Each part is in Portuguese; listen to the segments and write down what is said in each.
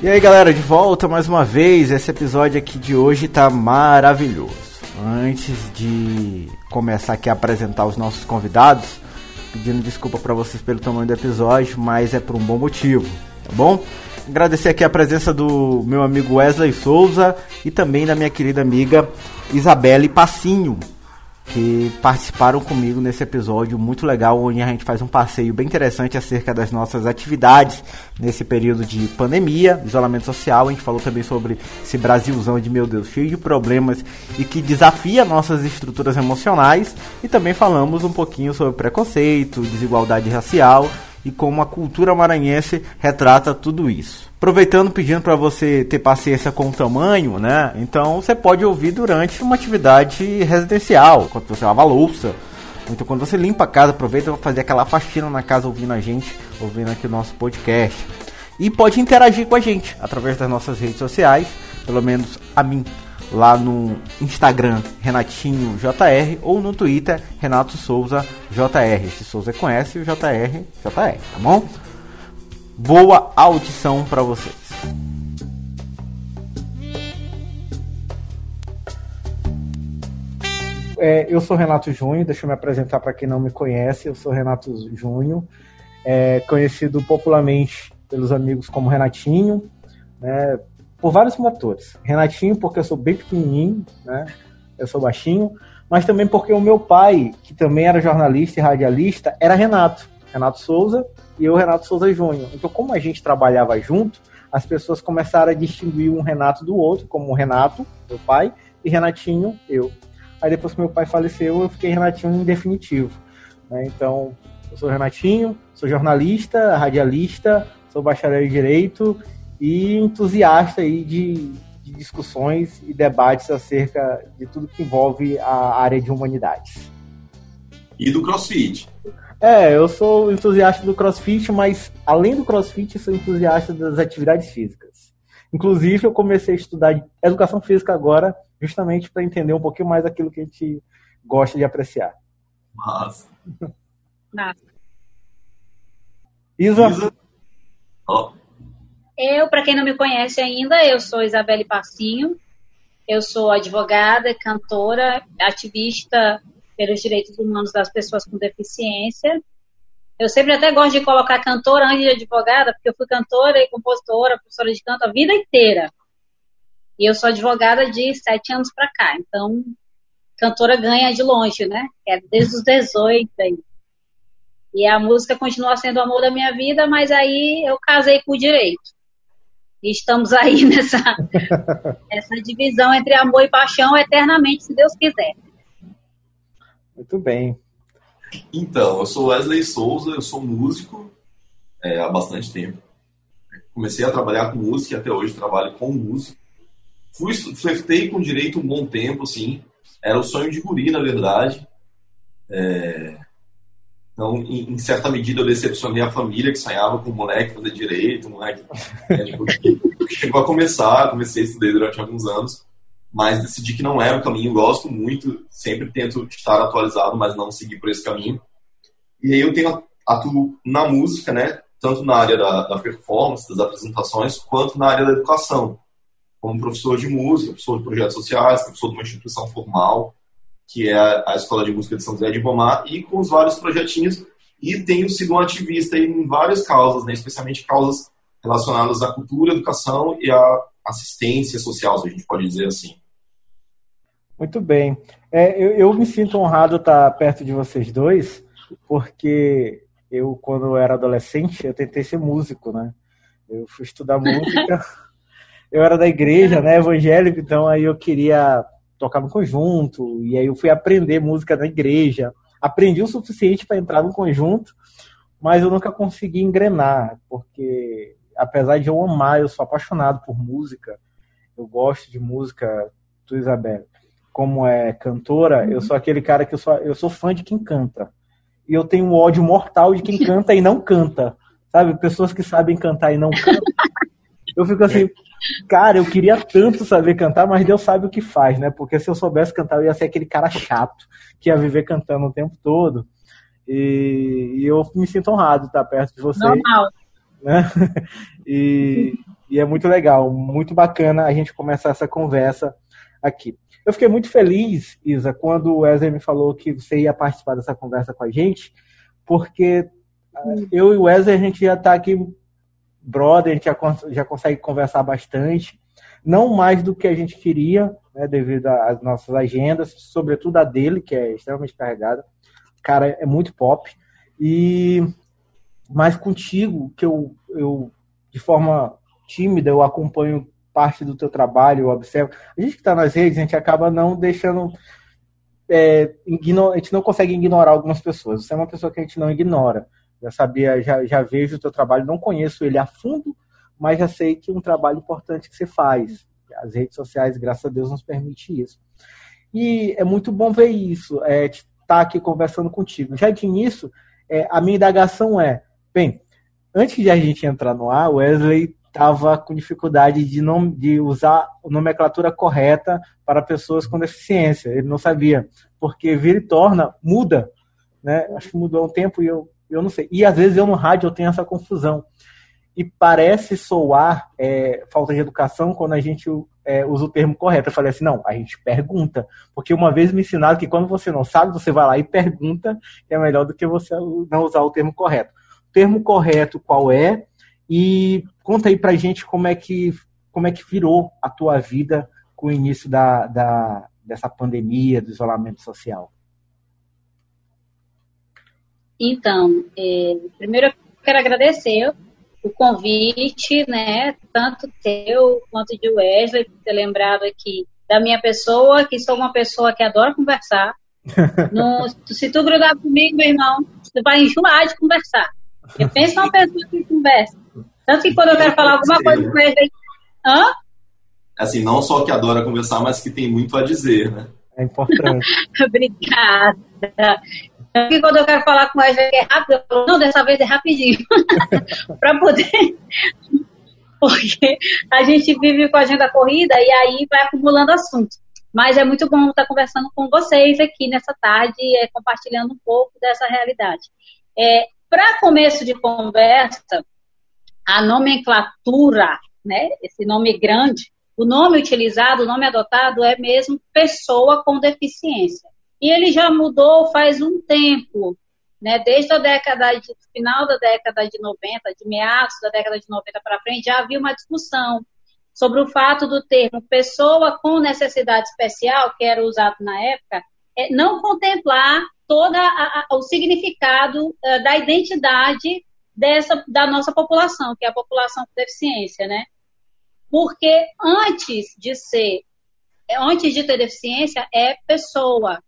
E aí galera, de volta mais uma vez. Esse episódio aqui de hoje tá maravilhoso. Antes de começar aqui a apresentar os nossos convidados, pedindo desculpa para vocês pelo tamanho do episódio, mas é por um bom motivo, tá bom? Agradecer aqui a presença do meu amigo Wesley Souza e também da minha querida amiga Isabelle Passinho, que participaram comigo nesse episódio muito legal, onde a gente faz um passeio bem interessante acerca das nossas atividades nesse período de pandemia, isolamento social. A gente falou também sobre esse Brasilzão de meu Deus, cheio de problemas e que desafia nossas estruturas emocionais. E também falamos um pouquinho sobre preconceito, desigualdade racial e como a cultura maranhense retrata tudo isso. Aproveitando, pedindo para você ter paciência com o tamanho, né? Então você pode ouvir durante uma atividade residencial, quando você lava a louça, ou então quando você limpa a casa, aproveita para fazer aquela faxina na casa ouvindo a gente, ouvindo aqui o nosso podcast. E pode interagir com a gente através das nossas redes sociais, pelo menos a mim lá no Instagram Renatinho JR ou no Twitter Renato Souza JR. Esse Souza conhece o JR JR, tá bom? Boa audição para vocês. É, eu sou Renato Junho, deixa eu me apresentar para quem não me conhece. Eu sou Renato Junho, é, conhecido popularmente pelos amigos como Renatinho, né, por vários motores. Renatinho, porque eu sou bem pequenininho, né, eu sou baixinho, mas também porque o meu pai, que também era jornalista e radialista, era Renato. Renato Souza e eu, Renato Souza Júnior. Então, como a gente trabalhava junto, as pessoas começaram a distinguir um Renato do outro, como Renato, meu pai, e Renatinho, eu. Aí depois que meu pai faleceu, eu fiquei Renatinho em definitivo. Né? Então, eu sou Renatinho, sou jornalista, radialista, sou bacharel em Direito e entusiasta aí de, de discussões e debates acerca de tudo que envolve a área de humanidades. E do CrossFit. É, eu sou entusiasta do crossfit, mas além do crossfit, sou entusiasta das atividades físicas. Inclusive, eu comecei a estudar educação física agora, justamente para entender um pouquinho mais aquilo que a gente gosta de apreciar. Massa. Massa. Isa. Isa. Ó, Eu, para quem não me conhece ainda, eu sou Isabelle Passinho. Eu sou advogada, cantora, ativista pelos direitos humanos das pessoas com deficiência. Eu sempre até gosto de colocar cantora antes de advogada, porque eu fui cantora e compositora, professora de canto a vida inteira. E eu sou advogada de sete anos para cá. Então, cantora ganha de longe, né? É desde os 18 aí. E a música continua sendo o amor da minha vida, mas aí eu casei com o direito. E estamos aí nessa, nessa divisão entre amor e paixão eternamente, se Deus quiser. Muito bem. Então, eu sou Wesley Souza, eu sou músico é, há bastante tempo. Comecei a trabalhar com música e até hoje trabalho com música. Fui, flertei com direito um bom tempo, assim. Era o sonho de guri, na verdade. É, Então, em, em certa medida, eu decepcionei a família que sonhava com o moleque fazer direito, o moleque é, tipo, chegou a começar, comecei a estudar durante alguns anos, mas decidi que não era o caminho, gosto muito, sempre tento estar atualizado, mas não seguir por esse caminho. E aí eu tenho atuo na música, né, tanto na área da, da performance, das apresentações, quanto na área da educação, como professor de música, professor de projetos sociais, professor de uma instituição formal, que é a Escola de Música de São José de Ibamar, e com os vários projetinhos, e tenho sido um ativista em várias causas, né, especialmente causas relacionadas à cultura, educação e à assistência social, se a gente pode dizer assim. Muito bem. É, eu, eu me sinto honrado estar perto de vocês dois, porque eu, quando eu era adolescente, eu tentei ser músico, né? Eu fui estudar música. Eu era da igreja, né, evangélico, então aí eu queria tocar no conjunto, e aí eu fui aprender música na igreja. Aprendi o suficiente para entrar no conjunto, mas eu nunca consegui engrenar, porque apesar de eu amar, eu sou apaixonado por música, eu gosto de música, tu, Isabel, como é cantora, eu sou aquele cara que eu sou, eu sou fã de quem canta. E eu tenho um ódio mortal de quem canta e não canta. Sabe? Pessoas que sabem cantar e não cantam. Eu fico assim, cara, eu queria tanto saber cantar, mas Deus sabe o que faz, né? Porque se eu soubesse cantar, eu ia ser aquele cara chato, que ia viver cantando o tempo todo. E, e eu me sinto honrado de estar perto de vocês. Normal. Né? E, E é muito legal, muito bacana a gente começar essa conversa aqui. Eu fiquei muito feliz, Isa, quando o Wesley me falou que você ia participar dessa conversa com a gente, porque hum. eu e o Wesley a gente já está aqui brother, a gente já, já consegue conversar bastante, não mais do que a gente queria, né, devido às nossas agendas, sobretudo a dele, que é extremamente carregada. Cara, é muito pop. E mas contigo, que eu, eu de forma tímida, eu acompanho parte do teu trabalho, eu observo. A gente que está nas redes, a gente acaba não deixando. É, a gente não consegue ignorar algumas pessoas. Você é uma pessoa que a gente não ignora. Já sabia, já, já vejo o teu trabalho, não conheço ele a fundo, mas já sei que é um trabalho importante que você faz. As redes sociais, graças a Deus, nos permite isso. E é muito bom ver isso, é, estar tá aqui conversando contigo. Já de início, é, a minha indagação é, bem, antes de a gente entrar no ar, Wesley estava com dificuldade de, não, de usar a nomenclatura correta para pessoas com deficiência. Ele não sabia, porque vira e torna, muda. Né? Acho que mudou um tempo e eu, eu não sei. E às vezes eu no rádio eu tenho essa confusão. E parece soar é, falta de educação quando a gente é, usa o termo correto. Eu falei assim, não, a gente pergunta. Porque uma vez me ensinaram que quando você não sabe, você vai lá e pergunta, é melhor do que você não usar o termo correto. O termo correto qual é? E conta aí pra gente como é que, como é que virou a tua vida com o início da, da, dessa pandemia, do isolamento social. Então, é, primeiro eu quero agradecer o convite, né, tanto teu quanto de Wesley, por ter lembrado aqui da minha pessoa, que sou uma pessoa que adora conversar. No, se tu grudar comigo, meu irmão, tu vai enjoar de conversar. Eu penso numa pessoa que conversa. Tanto que quando eu quero falar alguma coisa com ele, hã? Assim, não só que adora conversar, mas que tem muito a dizer, né? É importante. Obrigada. Porque quando eu quero falar com ele é rápido, eu falo, não, dessa vez é rapidinho. para poder. Porque a gente vive com a agenda corrida e aí vai acumulando assunto. Mas é muito bom estar conversando com vocês aqui nessa tarde, é, compartilhando um pouco dessa realidade. É, para começo de conversa, a nomenclatura, né, esse nome grande, o nome utilizado, o nome adotado é mesmo pessoa com deficiência. E ele já mudou faz um tempo, né, desde a década de, final da década de 90, de meados da década de 90 para frente, já havia uma discussão sobre o fato do termo pessoa com necessidade especial, que era usado na época, é, não contemplar todo o significado uh, da identidade dessa, da nossa população, que é a população com deficiência, né? Porque antes de ser, antes de ter deficiência, é pessoa.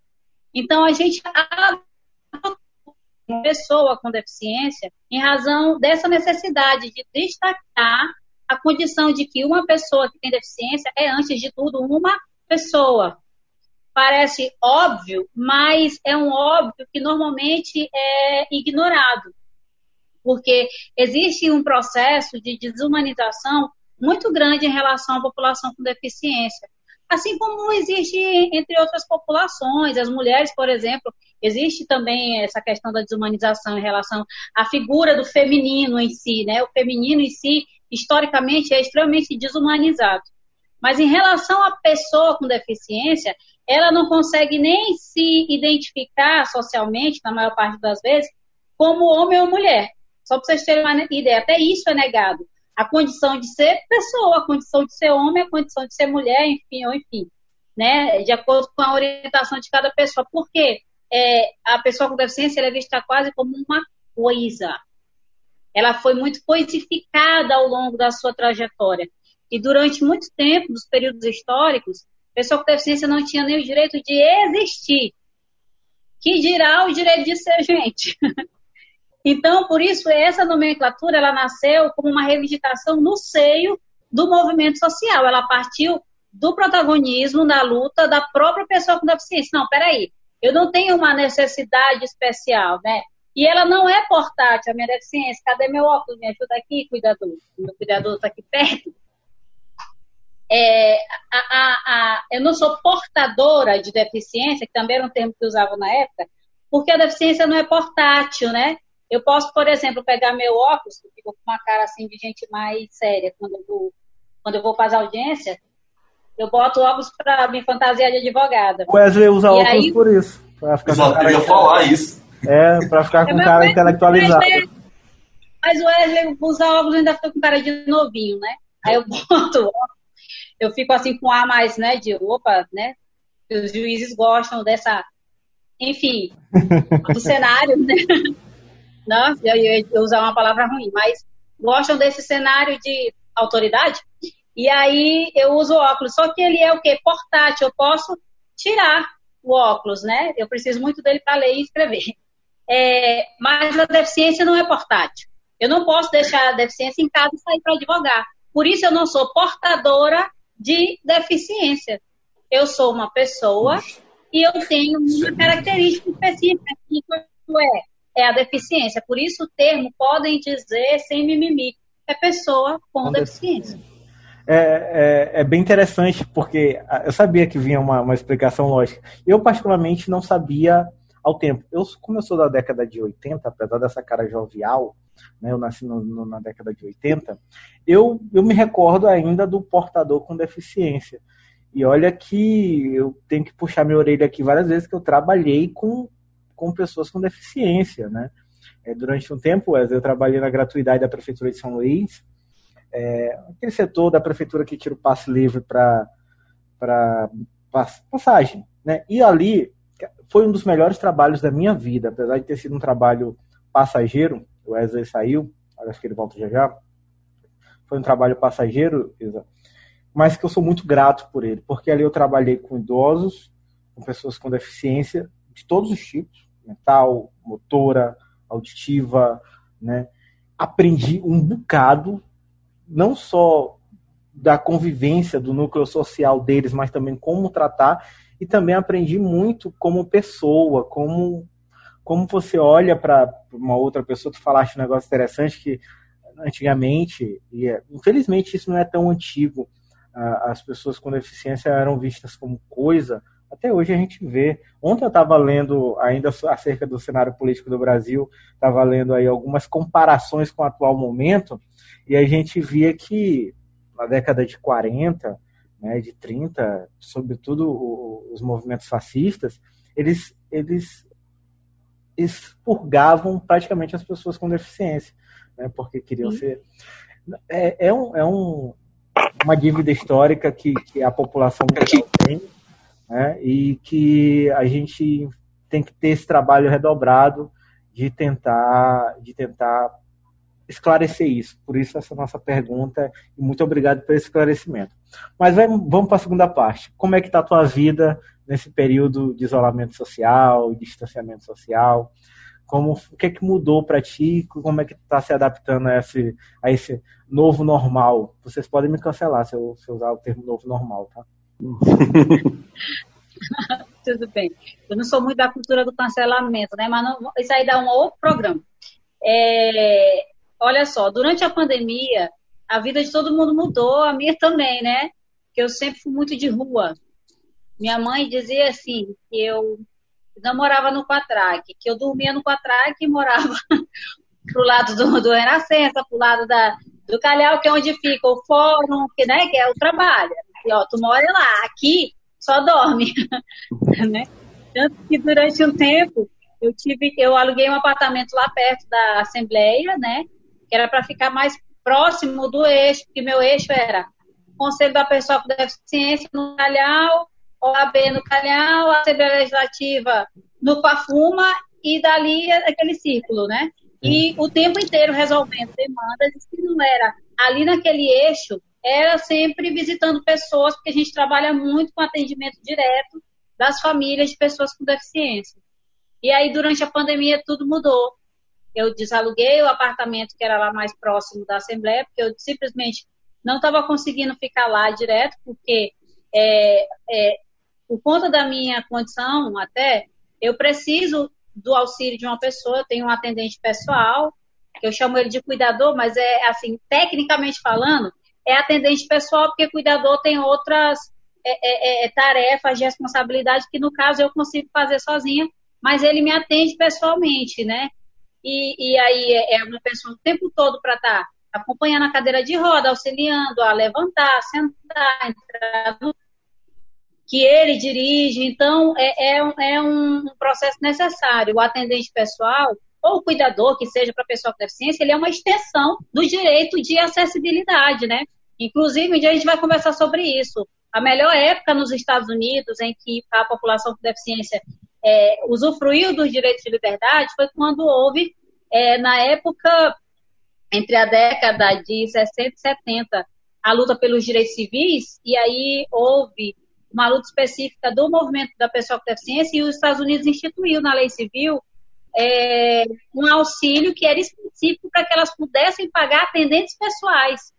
Então, a gente pessoa com deficiência em razão dessa necessidade de destacar a condição de que uma pessoa que tem deficiência é, antes de tudo, uma pessoa. Parece óbvio, mas é um óbvio que normalmente é ignorado porque existe um processo de desumanização muito grande em relação à população com deficiência. Assim como existe entre outras populações, as mulheres, por exemplo, existe também essa questão da desumanização em relação à figura do feminino em si, né? O feminino em si, historicamente, é extremamente desumanizado. Mas em relação à pessoa com deficiência, ela não consegue nem se identificar socialmente, na maior parte das vezes, como homem ou mulher. Só para vocês terem uma ideia, até isso é negado. A condição de ser pessoa, a condição de ser homem, a condição de ser mulher, enfim, ou enfim. Né? De acordo com a orientação de cada pessoa. Porque é, a pessoa com deficiência é vista quase como uma coisa. Ela foi muito coisificada ao longo da sua trajetória. E durante muito tempo, nos períodos históricos, pessoa com deficiência não tinha nem o direito de existir. Que dirá o direito de ser gente? Então, por isso, essa nomenclatura ela nasceu como uma reivindicação no seio do movimento social. Ela partiu do protagonismo na luta da própria pessoa com deficiência. Não, peraí, eu não tenho uma necessidade especial, né? E ela não é portátil, a minha deficiência. Cadê meu óculos? Me ajuda aqui, cuidador. Meu cuidador está aqui perto. É, a, a, a, eu não sou portadora de deficiência, que também era um termo que usava na época, porque a deficiência não é portátil, né? Eu posso, por exemplo, pegar meu óculos, que fico com uma cara assim de gente mais séria quando eu vou quando eu vou fazer audiência, eu boto óculos para me fantasiar de advogada. O Wesley usa e óculos aí... por isso. Pra ficar Exato, eu ia falar isso. É, para ficar com é, cara intelectualizado. Mas o Wesley usa óculos e ainda fica com cara de novinho, né? Aí eu boto eu fico assim com ar mais, né, de opa, né? Os juízes gostam dessa, enfim, do cenário, né? Não, eu ia usar uma palavra ruim, mas gostam desse cenário de autoridade. E aí eu uso óculos, só que ele é o quê? Portátil, eu posso tirar o óculos, né? Eu preciso muito dele para ler e escrever. É, mas a deficiência não é portátil. Eu não posso deixar a deficiência em casa e sair para advogar. Por isso eu não sou portadora de deficiência. Eu sou uma pessoa e eu tenho uma característica específica que é, é a deficiência. Por isso o termo podem dizer sem mimimi, é pessoa com, com deficiência. É, é, é, bem interessante, porque eu sabia que vinha uma, uma explicação lógica. Eu, particularmente, não sabia ao tempo. Eu, como eu sou da década de 80, apesar dessa cara jovial, né, eu nasci no, no, na década de 80, eu, eu me recordo ainda do portador com deficiência. E olha que eu tenho que puxar minha orelha aqui várias vezes que eu trabalhei com, com pessoas com deficiência, né? É, durante um tempo, eu trabalhei na gratuidade da Prefeitura de São Luís, é, aquele setor da Prefeitura que tira o passe livre para passagem, né? E ali foi um dos melhores trabalhos da minha vida, apesar de ter sido um trabalho passageiro, o Wesley saiu, acho que ele volta já já. Foi um trabalho passageiro, mas que eu sou muito grato por ele, porque ali eu trabalhei com idosos, com pessoas com deficiência de todos os tipos, mental, motora, auditiva, né? Aprendi um bocado, não só da convivência do núcleo social deles, mas também como tratar e também aprendi muito como pessoa, como como você olha para uma outra pessoa, tu falaste um negócio interessante que antigamente, e é, infelizmente isso não é tão antigo, as pessoas com deficiência eram vistas como coisa, até hoje a gente vê. Ontem eu estava lendo ainda acerca do cenário político do Brasil, estava lendo aí algumas comparações com o atual momento, e a gente via que na década de 40, né, de 30, sobretudo os movimentos fascistas, eles, eles expurgavam praticamente as pessoas com deficiência, né, porque queriam Sim. ser. É, é, um, é um, uma dívida histórica que, que a população tem, né, e que a gente tem que ter esse trabalho redobrado de tentar, de tentar esclarecer isso. Por isso essa nossa pergunta e muito obrigado pelo esclarecimento. Mas vamos para a segunda parte. Como é que está a tua vida nesse período de isolamento social, distanciamento social? Como, o que é que mudou para ti? Como é que está se adaptando a esse, a esse novo normal? Vocês podem me cancelar se eu, se eu usar o termo novo normal, tá? Tudo bem. Eu não sou muito da cultura do cancelamento, né? Mas não, isso aí dá um outro programa. É, olha só, durante a pandemia, a vida de todo mundo mudou, a minha também, né? Que eu sempre fui muito de rua. Minha mãe dizia assim, que eu não morava no Quatraque, que eu dormia no Quatraque e morava pro lado do, do Renascença, pro lado da, do Calhau, que é onde fica o fórum, que, né, que é o trabalho. E, ó, tu mora lá, aqui só dorme, né? Tanto que durante um tempo eu tive, eu aluguei um apartamento lá perto da Assembleia, né? Que era para ficar mais próximo do eixo, porque meu eixo era Conselho da Pessoa com Deficiência no Calhau, OAB no Calhau, Assembleia Legislativa no Pafuma e dali aquele círculo, né? E o tempo inteiro resolvendo demandas, e se não era ali naquele eixo, era sempre visitando pessoas, porque a gente trabalha muito com atendimento direto das famílias de pessoas com deficiência. E aí, durante a pandemia, tudo mudou. Eu desaluguei o apartamento que era lá mais próximo da Assembleia, porque eu simplesmente não estava conseguindo ficar lá direto, porque é, é, por conta da minha condição, até, eu preciso do auxílio de uma pessoa, eu tenho um atendente pessoal, eu chamo ele de cuidador, mas é assim, tecnicamente falando, é atendente pessoal, porque cuidador tem outras é, é, é, tarefas de responsabilidade que, no caso, eu consigo fazer sozinha, mas ele me atende pessoalmente, né? E, e aí é, é uma pessoa o tempo todo para estar tá acompanhando a cadeira de roda, auxiliando a levantar, sentar, entrar no que ele dirige, então é, é, é um processo necessário. O atendente pessoal, ou o cuidador, que seja para pessoa com deficiência, ele é uma extensão do direito de acessibilidade, né? Inclusive, um dia a gente vai conversar sobre isso. A melhor época nos Estados Unidos em que a população com deficiência é, usufruiu dos direitos de liberdade foi quando houve, é, na época, entre a década de 60 e 70, a luta pelos direitos civis, e aí houve uma luta específica do movimento da pessoa com deficiência, e os Estados Unidos instituiu na lei civil é, um auxílio que era específico para que elas pudessem pagar atendentes pessoais.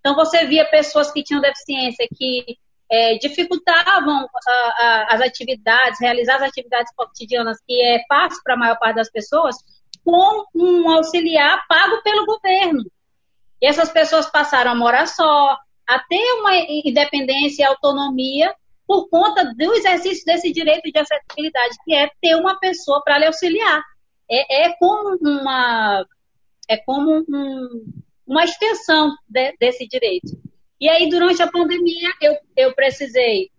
Então, você via pessoas que tinham deficiência que é, dificultavam a, a, as atividades, realizar as atividades cotidianas, que é fácil para a maior parte das pessoas, com um auxiliar pago pelo governo. E essas pessoas passaram a morar só, a ter uma independência e autonomia por conta do exercício desse direito de acessibilidade, que é ter uma pessoa para lhe auxiliar. É, é, como uma é como um, uma extensão de, desse direito. E aí, durante a pandemia, eu, eu precisei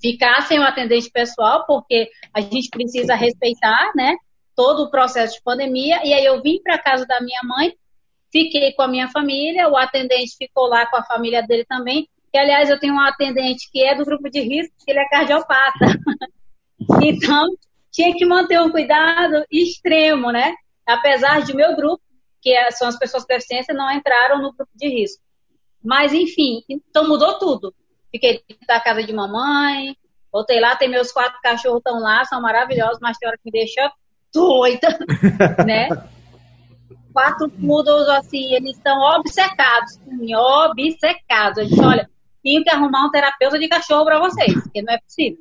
ficar sem o atendente pessoal, porque a gente precisa respeitar, né, todo o processo de pandemia. E aí, eu vim para casa da minha mãe, fiquei com a minha família, o atendente ficou lá com a família dele também. Aliás, eu tenho um atendente que é do grupo de risco, que ele é cardiopata. então, tinha que manter um cuidado extremo, né? Apesar de meu grupo, que é, são as pessoas com deficiência, não entraram no grupo de risco. Mas, enfim, então mudou tudo. Fiquei na casa de mamãe, voltei lá, tem meus quatro cachorros estão lá, são maravilhosos, mas tem hora que me deixa doida, né? Quatro poodles, assim, eles estão obcecados, obcecados. Eu disse, olha, tenho que arrumar um terapeuta de cachorro para vocês, porque não é possível.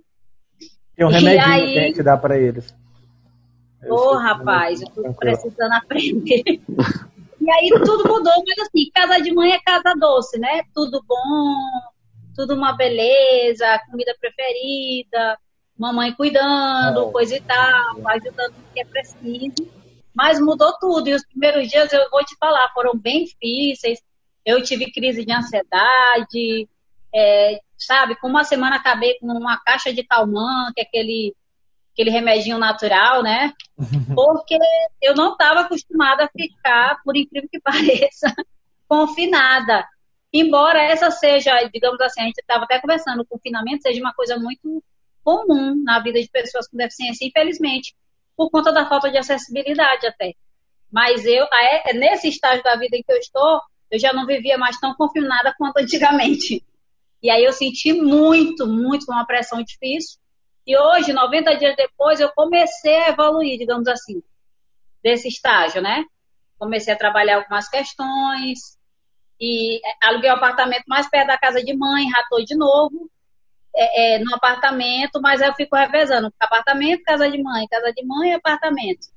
Tem um remedinho aí... que a gente dá para eles. Ô, oh, rapaz, eu tô precisando aprender. E aí tudo mudou, mas assim, casa de mãe é casa doce, né? Tudo bom, tudo uma beleza, comida preferida, mamãe cuidando, oh. coisa e tal, ajudando o que é preciso. Mas mudou tudo. E os primeiros dias, eu vou te falar, foram bem difíceis. Eu tive crise de ansiedade, é, sabe? Com uma semana acabei com uma caixa de calmante, que é aquele aquele remedinho natural, né? Porque eu não estava acostumada a ficar, por incrível que pareça, confinada. Embora essa seja, digamos assim, a gente estava até conversando, o confinamento seja uma coisa muito comum na vida de pessoas com deficiência, infelizmente, por conta da falta de acessibilidade até. Mas eu, é, nesse estágio da vida em que eu estou, eu já não vivia mais tão confinada quanto antigamente. E aí eu senti muito, muito uma pressão difícil. E hoje, 90 dias depois, eu comecei a evoluir, digamos assim, desse estágio, né? Comecei a trabalhar algumas questões e é, aluguei um apartamento mais perto da casa de mãe, ratou de novo é, é, no apartamento, mas eu fico revezando apartamento, casa de mãe, casa de mãe, apartamento,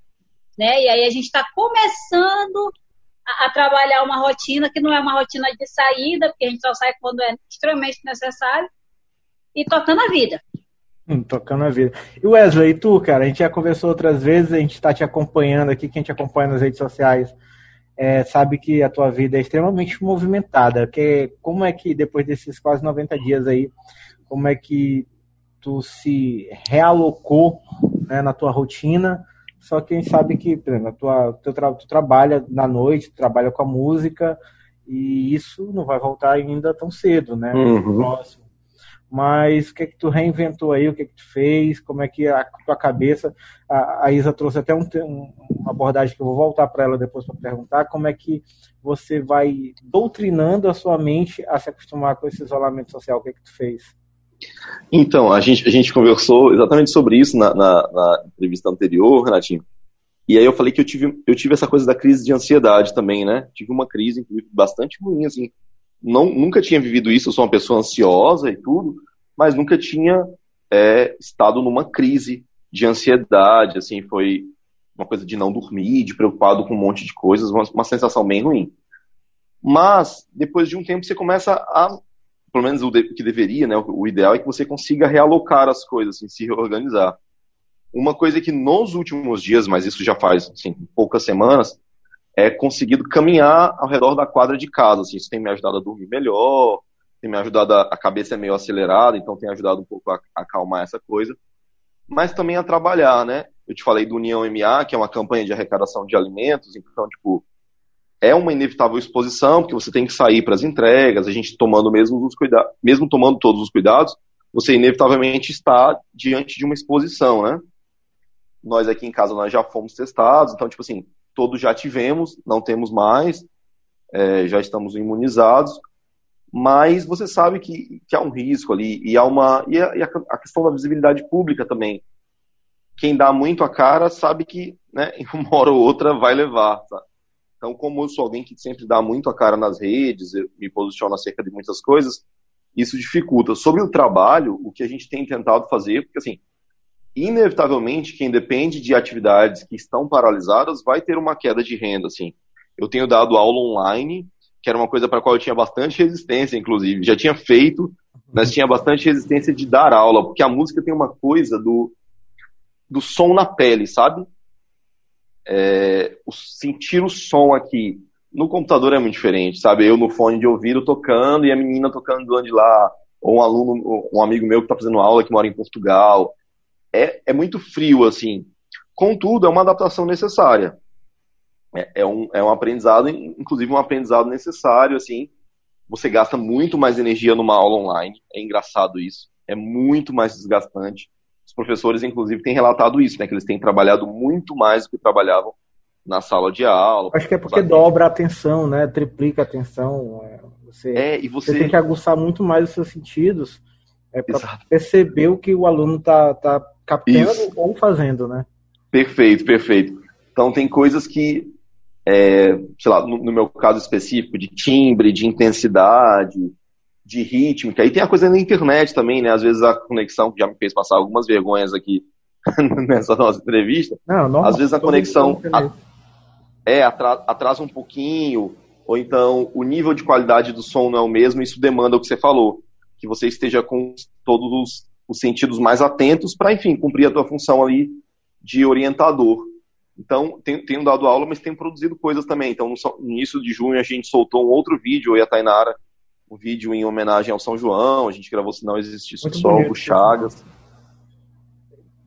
né? E aí a gente está começando a, trabalhar uma rotina que não é uma rotina de saída, porque a gente só sai quando é extremamente necessário e tocando a vida. Hum, tocando a vida. E Wesley, e tu, cara, a gente já conversou outras vezes, a gente está te acompanhando aqui, quem te acompanha nas redes sociais é, sabe que a tua vida é extremamente movimentada. Que, como é que, depois desses quase 90 dias aí, como é que tu se realocou né, na tua rotina? Só que a gente sabe que, por exemplo, tua, tu, tu trabalha na noite, tu trabalha com a música, e isso não vai voltar ainda tão cedo, né? Uhum. Próximo mas o que é que tu reinventou aí, o que é que tu fez, como é que a tua cabeça, a, a Isa trouxe até um, um, uma abordagem que eu vou voltar para ela depois para perguntar, como é que você vai doutrinando a sua mente a se acostumar com esse isolamento social, o que é que tu fez? Então, a gente, a gente conversou exatamente sobre isso na, na, na entrevista anterior, Renatinho, e aí eu falei que eu tive, eu tive essa coisa da crise de ansiedade também, né? Tive uma crise, bastante ruim, assim, não, nunca tinha vivido isso, eu sou uma pessoa ansiosa e tudo, mas nunca tinha é, estado numa crise de ansiedade, assim, foi uma coisa de não dormir, de preocupado com um monte de coisas, uma, uma sensação bem ruim. Mas, depois de um tempo, você começa a, pelo menos o, de, que deveria, né, o, o, ideal é que você consiga realocar as coisas, assim, se reorganizar. Uma coisa que nos últimos dias, mas isso já faz, assim, poucas semanas, é conseguido caminhar ao redor da quadra de casa. Assim, isso tem me ajudado a dormir melhor, tem me ajudado a, a cabeça é meio acelerada, então tem ajudado um pouco a, a acalmar essa coisa. Mas também a trabalhar, né? Eu te falei do União MA, que é uma campanha de arrecadação de alimentos, então, tipo, é uma inevitável exposição, porque você tem que sair para as entregas, a gente tomando mesmo os cuidados, mesmo tomando todos os cuidados, você inevitavelmente está diante de uma exposição, né? Nós aqui em casa nós já fomos testados, então tipo assim, todos já tivemos, não temos mais, é, já estamos imunizados, mas você sabe que, que há um risco ali e há uma e a, e a questão da visibilidade pública também. Quem dá muito a cara sabe que, né, uma hora ou outra vai levar. Sabe? Então, como eu sou alguém que sempre dá muito a cara nas redes, me posiciono acerca de muitas coisas, isso dificulta. Sobre o trabalho, o que a gente tem tentado fazer, porque assim, inevitavelmente, quem depende de atividades que estão paralisadas vai ter uma queda de renda, assim. Eu tenho dado aula online, que era uma coisa para a qual eu tinha bastante resistência, inclusive. Já tinha feito, mas tinha bastante resistência de dar aula, porque a música tem uma coisa do, do som na pele, sabe? É, o, sentir o som aqui no computador é muito diferente, sabe? Eu no fone de ouvido tocando e a menina tocando do de lá, ou um aluno, um amigo meu que está fazendo aula que mora em Portugal. É, é muito frio, assim. Contudo, é uma adaptação necessária. É, é, um, é um aprendizado, inclusive um aprendizado necessário, assim. Você gasta muito mais energia numa aula online. É engraçado isso. É muito mais desgastante. Os professores, inclusive, têm relatado isso, né? Que eles têm trabalhado muito mais do que trabalhavam na sala de aula. Acho que é porque dobra a atenção, né? Triplica a atenção. É, você, é, e você... você tem que aguçar muito mais os seus sentidos é, para perceber o que o aluno está tá captando isso. ou fazendo, né? Perfeito, perfeito. Então tem coisas que, é, sei lá, no, no, meu caso específico, de timbre, de intensidade, de rítmica. E tem a coisa na internet também, né? Às vezes a conexão, que já me fez passar algumas vergonhas aqui nessa nossa entrevista. Não, não, às vezes a conexão a, é, atrasa, atrasa um pouquinho, ou então o nível de qualidade do som não é o mesmo, isso demanda o que você falou, que você esteja com todos os, os sentidos mais atentos para, enfim, cumprir a tua função ali de orientador. Então, tenho, tenho, dado aula, mas tenho produzido coisas também. Então, no início de junho, a gente soltou um outro vídeo, eu e a Tainara, um vídeo em homenagem ao São João, a gente gravou Se Não Existisse o Sol, o Chagas.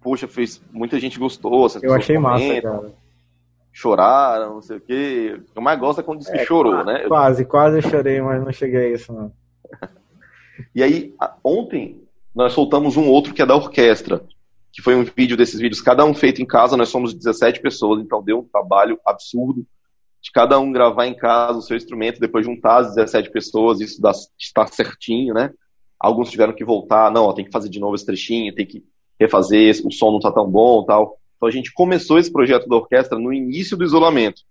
Poxa, fez, muita gente gostou. Eu achei massa, cara. Choraram, não sei o quê. O mais gosta é quando diz que é, chorou, quase, né? Quase, quase eu chorei, mas não cheguei a isso, não. e aí, ontem, nós soltamos um outro que é da orquestra, que foi um vídeo desses vídeos, cada um feito em casa, nós somos 17 pessoas, então deu um trabalho absurdo de cada um gravar em casa o seu instrumento, depois juntar as 17 pessoas, isso dá, está certinho, né? Alguns tiveram que voltar, não, ó, tem que fazer de novo esse trechinho, tem que refazer, o som não está tão bom tal. Então a gente começou esse projeto da orquestra no início do isolamento,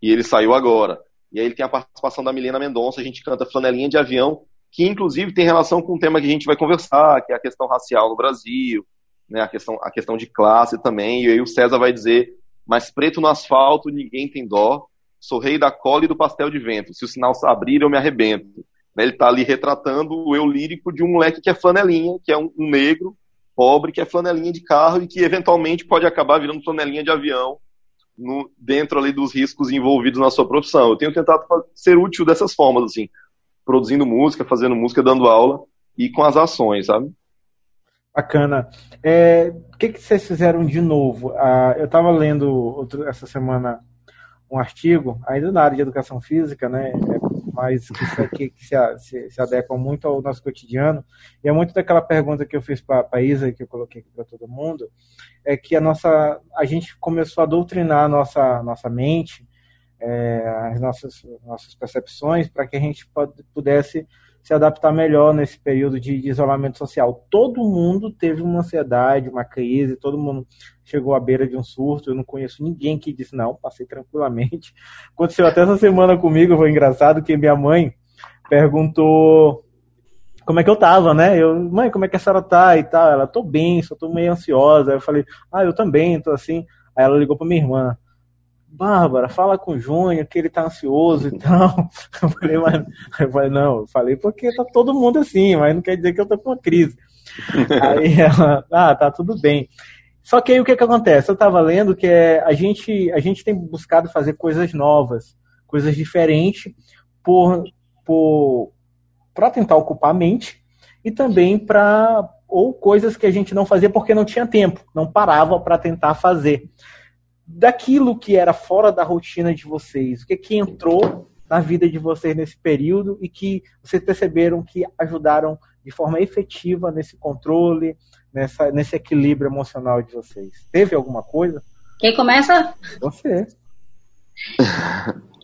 e ele saiu agora. E aí ele tem a participação da Milena Mendonça, a gente canta Flanelinha de Avião, que inclusive tem relação com o tema que a gente vai conversar, que é a questão racial no Brasil, né, a, questão, a questão de classe também, e aí o César vai dizer, mas preto no asfalto, ninguém tem dó, sou rei da cola e do pastel de vento. Se o sinal se abrir, eu me arrebento. Né, ele está ali retratando o eu lírico de um moleque que é flanelinha, que é um, um, negro pobre, que é flanelinha de carro e que eventualmente pode acabar virando flanelinha de avião no, dentro ali dos riscos envolvidos na sua profissão. Eu tenho tentado ser útil dessas formas, assim, produzindo música, fazendo música, dando aula e com as ações, sabe? Bacana. É, o que, que vocês fizeram de novo? Ah, eu estava lendo outro, essa semana um artigo, ainda na área de educação física, né, é, mas que, que se, se, se, adequam muito ao nosso cotidiano, e é muito daquela pergunta que eu fiz para a Isa, que eu coloquei aqui para todo mundo, é que a nossa, a gente começou a doutrinar a nossa, nossa mente, é, as nossas, nossas percepções, para que a gente pudesse se adaptar melhor nesse período de, de, isolamento social. Todo mundo teve uma ansiedade, uma crise, todo mundo chegou à beira de um surto. Eu não conheço ninguém que disse, não, passei tranquilamente. Aconteceu até essa semana comigo, foi engraçado que minha mãe perguntou como é que eu tava, né? Eu, mãe, como é que a senhora tá e tal? Ela, tô bem, só tô meio ansiosa. Eu falei, ah, eu também, tô assim. Aí ela ligou pra minha irmã. Bárbara, fala com o Júnior que ele tá ansioso e tal. Eu falei, mas eu falei, não, eu falei porque tá todo mundo assim, mas não quer dizer que eu tô com uma crise. Aí ela, ah, tá tudo bem. Só que aí o que, que acontece? Eu estava lendo que é, a, gente, a gente tem buscado fazer coisas novas, coisas diferentes, por, por para tentar ocupar a mente e também para ou coisas que a gente não fazia porque não tinha tempo, não parava para tentar fazer. Daquilo que era fora da rotina de vocês, o que que entrou na vida de vocês nesse período e que vocês perceberam que ajudaram de forma efetiva nesse controle, nessa, nesse equilíbrio emocional de vocês? Teve alguma coisa? Quem começa? Você.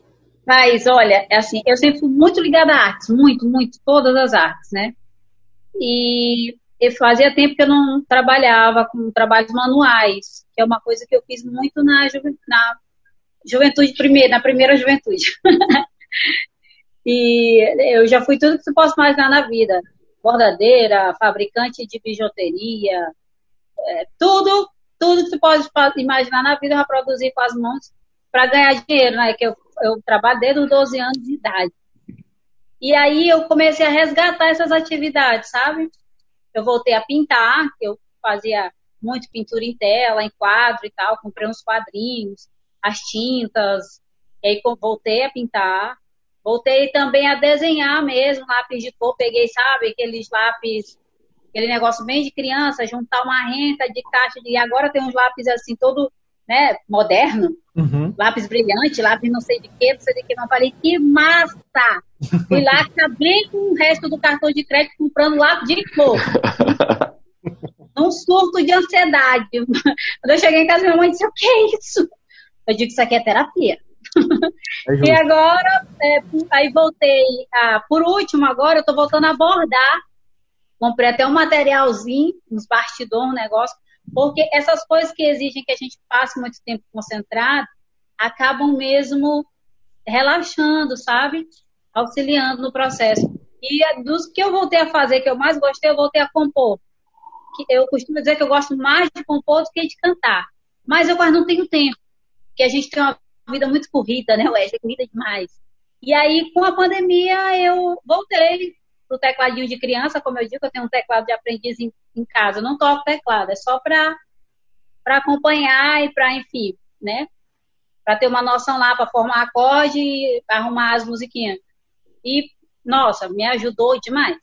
Mas, olha, é assim, eu sempre fui muito ligada a artes, muito, muito, todas as artes, né? E fazia tempo que eu não trabalhava com trabalhos manuais, que é uma coisa que eu fiz muito na, juve, na juventude primeira, na primeira juventude. e eu já fui tudo que você possa imaginar na vida. Bordadeira, fabricante de bijuteria, é, tudo, tudo que você pode imaginar na vida eu já produzi com as mãos para ganhar dinheiro, né? Que eu, eu trabalho desde os 12 anos de idade. E aí eu comecei a resgatar essas atividades, sabe? Eu voltei a pintar, eu fazia muito pintura em tela, em quadro e tal, comprei uns quadrinhos, as tintas, e aí voltei a pintar. Voltei também a desenhar mesmo, lápis de cor, peguei, sabe, aqueles lápis, aquele negócio bem de criança, juntar uma renta de caixa de. Agora tem uns lápis assim, todo né, moderno, uhum. lápis brilhante, lápis não sei de que, não sei de que, não falei, que massa! Fui lá, acabei com o resto do cartão de crédito comprando lápis de cor. Num surto de ansiedade. Quando eu cheguei em casa, minha mãe disse, o que é isso? Eu digo, isso aqui é terapia. É e agora, é, aí voltei, a, por último agora, eu tô voltando a bordar. Comprei até um materialzinho, uns bastidores, um negócio, porque essas coisas que exigem que a gente passe muito tempo concentrado, acabam mesmo relaxando, sabe? Auxiliando no processo. E dos que eu voltei a fazer, que eu mais gostei, eu voltei a compor. Eu costumo dizer que eu gosto mais de compor do que de cantar. Mas eu quase não tenho tempo. Porque a gente tem uma vida muito corrida, né, Wesley? Corrida demais. E aí, com a pandemia, eu voltei pro tecladinho de criança, como eu digo, eu tenho um teclado de aprendiz em, em casa. Eu não toco teclado, é só para acompanhar e para, enfim, né? Para ter uma noção lá, para formar acorde e arrumar as musiquinhas. E, nossa, me ajudou demais.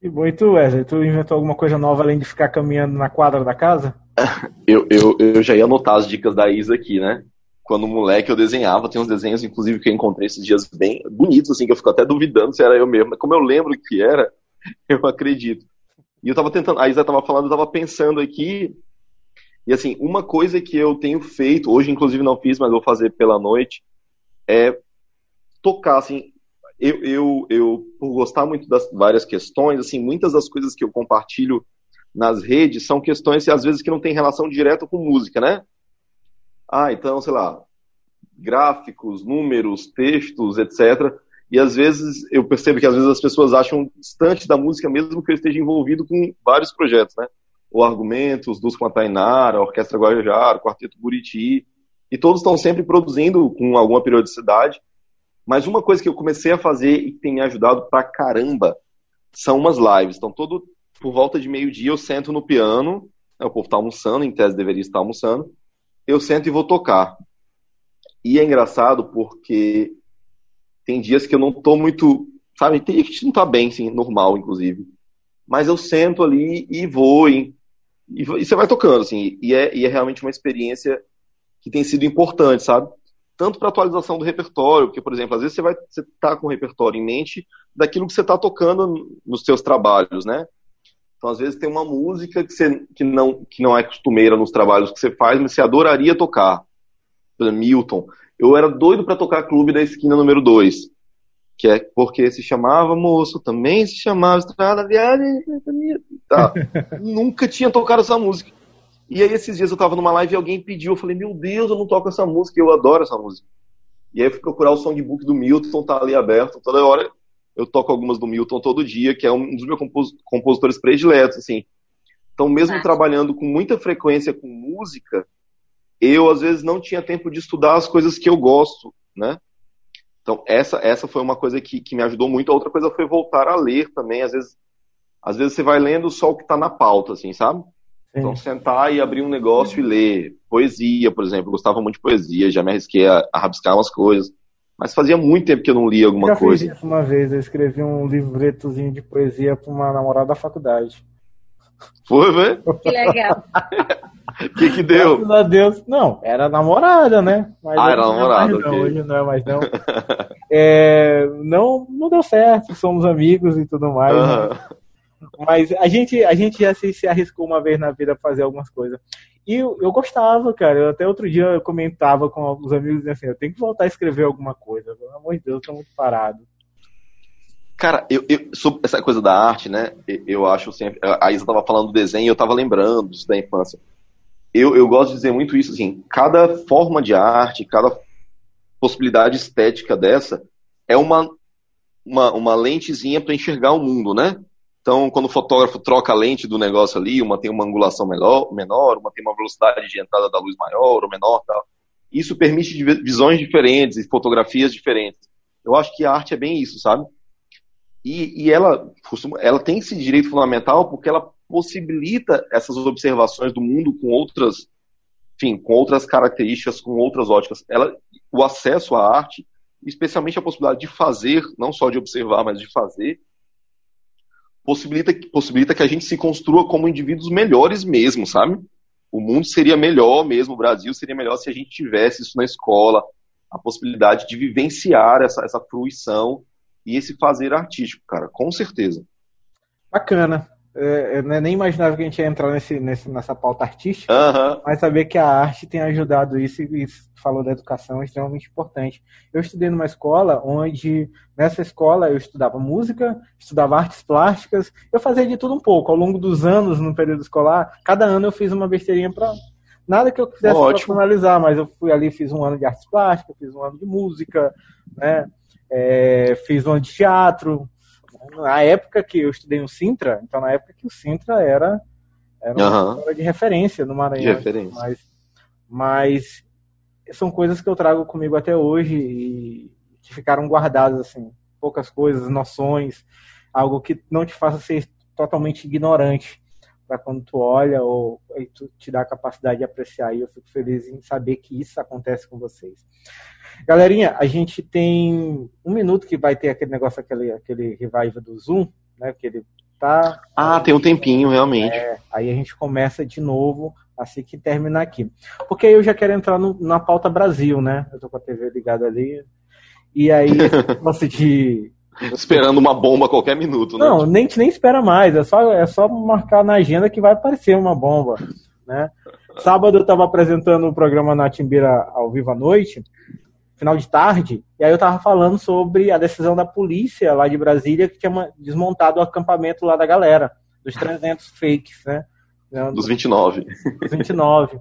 E bom, e tu, Wesley, tu inventou alguma coisa nova além de ficar caminhando na quadra da casa? Eu, eu, eu já ia anotar as dicas da Isa aqui, né? Quando moleque eu desenhava, tem uns desenhos, inclusive, que eu encontrei esses dias bem bonitos, assim, que eu fico até duvidando se era eu mesmo. Mas como eu lembro que era, eu acredito. E eu tava tentando, a Isa tava falando, eu tava pensando aqui, e assim, uma coisa que eu tenho feito, hoje inclusive não fiz, mas vou fazer pela noite, é tocar, assim, eu, eu, eu por gostar muito das várias questões, assim, muitas das coisas que eu compartilho nas redes são questões, às vezes, que não tem relação direta com música, né? Ah, então, sei lá, gráficos, números, textos, etc. E às vezes eu percebo que às vezes as pessoas acham distante da música mesmo que eu esteja envolvido com vários projetos, né? O Argumentos, Dos com a Tainara, a Orquestra Guajajara, o Quarteto Buriti, e todos estão sempre produzindo com alguma periodicidade. Mas uma coisa que eu comecei a fazer e que tem me ajudado pra caramba são umas lives. Então, todo por volta de meio-dia eu sento no piano, né, o povo está almoçando, em tese deveria estar almoçando, eu sento e vou tocar. E é engraçado porque tem dias que eu não tô muito, sabe, tem dia que não tá bem, sim, normal, inclusive. Mas eu sento ali e vou, e, e, e você vai tocando, assim, e é, e é realmente uma experiência que tem sido importante, sabe? Tanto para atualização do repertório, porque, por exemplo, às vezes você vai você tá com o repertório em mente daquilo que você está tocando nos seus trabalhos, né? Então, às vezes, tem uma música que, você, que, não, que não é costumeira nos trabalhos que você faz, mas você adoraria tocar. Por exemplo, Milton. Eu era doido para tocar Clube da Esquina número 2. Que é porque se chamava Moço, também se chamava Estrada Viagem. Tá. Nunca tinha tocado essa música. E aí, esses dias eu tava numa live e alguém pediu. Eu falei, meu Deus, eu não toco essa música. Eu adoro essa música. E aí eu fui procurar o songbook do Milton, tá ali aberto. Toda hora eu toco algumas do Milton todo dia, que é um dos meus compos compositores prediletos, assim. Então, mesmo ah. trabalhando com muita frequência com música, eu às vezes não tinha tempo de estudar as coisas que eu gosto, né? Então, essa, essa foi uma coisa que, que me ajudou muito. A outra coisa foi voltar a ler também. Às vezes, às vezes você vai lendo só o que está na pauta, assim, sabe? Então, sentar e abrir um negócio e ler. Poesia, por exemplo. Eu gostava muito de poesia, já me arrisquei a, a rabiscar umas coisas. Mas fazia muito tempo que eu não lia alguma já coisa. Fiz isso uma vez, eu escrevi um livretozinho de poesia para uma namorada da faculdade. Foi, velho? Que legal. O que que deu? Graças a Deus. Não, era namorada, né? Mas ah, era namorada, não, ok. Hoje não é mais não. é, não, não deu certo, somos amigos e tudo mais. Uh né? Mas a gente, a gente já se, se arriscou uma vez na vida a fazer algumas coisas. E eu, eu gostava, cara. Eu, até outro dia eu comentava com alguns amigos assim, eu tenho que voltar a escrever alguma coisa. Pelo amor de Deus, eu tô muito parado. Cara, eu, eu, sobre essa coisa da arte, né? Eu, acho sempre. A Isa tava falando do desenho, eu tava lembrando disso da infância. Eu, eu gosto de dizer muito isso, assim, cada forma de arte, cada possibilidade estética dessa é uma, uma, uma lentezinha para enxergar o mundo, né? Então, quando o fotógrafo troca a lente do negócio ali, uma tem uma angulação menor, menor uma tem uma velocidade de entrada da luz maior ou menor, tal. Isso permite visões diferentes e fotografias diferentes. Eu acho que a arte é bem isso, sabe? E, e ela, ela tem esse direito fundamental porque ela possibilita essas observações do mundo com outras, enfim, com outras características, com outras óticas. Ela, o acesso à arte, especialmente a possibilidade de fazer, não só de observar, mas de fazer, possibilita, possibilita que a gente se construa como indivíduos melhores mesmo, sabe? O mundo seria melhor mesmo, o Brasil seria melhor se a gente tivesse isso na escola, a possibilidade de vivenciar essa, essa fruição e esse fazer artístico, cara, com certeza. Bacana. É, eu nem imaginava que a gente ia entrar nesse, nesse, nessa pauta artística, uhum. mas saber que a arte tem ajudado isso e falou da educação é extremamente importante. Eu estudei numa escola onde, nessa escola, eu estudava música, estudava artes plásticas, eu fazia de tudo um pouco. Ao longo dos anos, no período escolar, cada ano eu fiz uma besteirinha para. Nada que eu quisesse profissionalizar, mas eu fui ali, fiz um ano de artes plásticas, fiz um ano de música, né? É, fiz um ano de teatro, na época que eu estudei no Sintra, então na época que o Sintra era, era uma uhum. de referência no Maranhão. De referência. Mas, mas são coisas que eu trago comigo até hoje e que ficaram guardadas, assim, poucas coisas, noções, algo que não te faça ser totalmente ignorante para quando tu olha ou tu te dá a capacidade de apreciar. E eu fico feliz em saber que isso acontece com vocês. Galerinha, a gente tem um minuto que vai ter aquele negócio, aquele, aquele revival do Zoom, né? Que ele tá. Ah, tem um tempinho, realmente. É, aí a gente começa de novo assim que terminar aqui. Porque aí eu já quero entrar no, na pauta Brasil, né? Eu tô com a TV ligada ali. E aí, esse de. Esperando uma bomba a qualquer minuto, né? Não, nem, nem espera mais. É só, é só marcar na agenda que vai aparecer uma bomba, né? Sábado eu estava apresentando o programa na Timbira ao vivo à noite final de tarde, e aí eu tava falando sobre a decisão da polícia lá de Brasília que tinha desmontado o acampamento lá da galera, dos 300 fakes, né? Dos 29. Dos 29.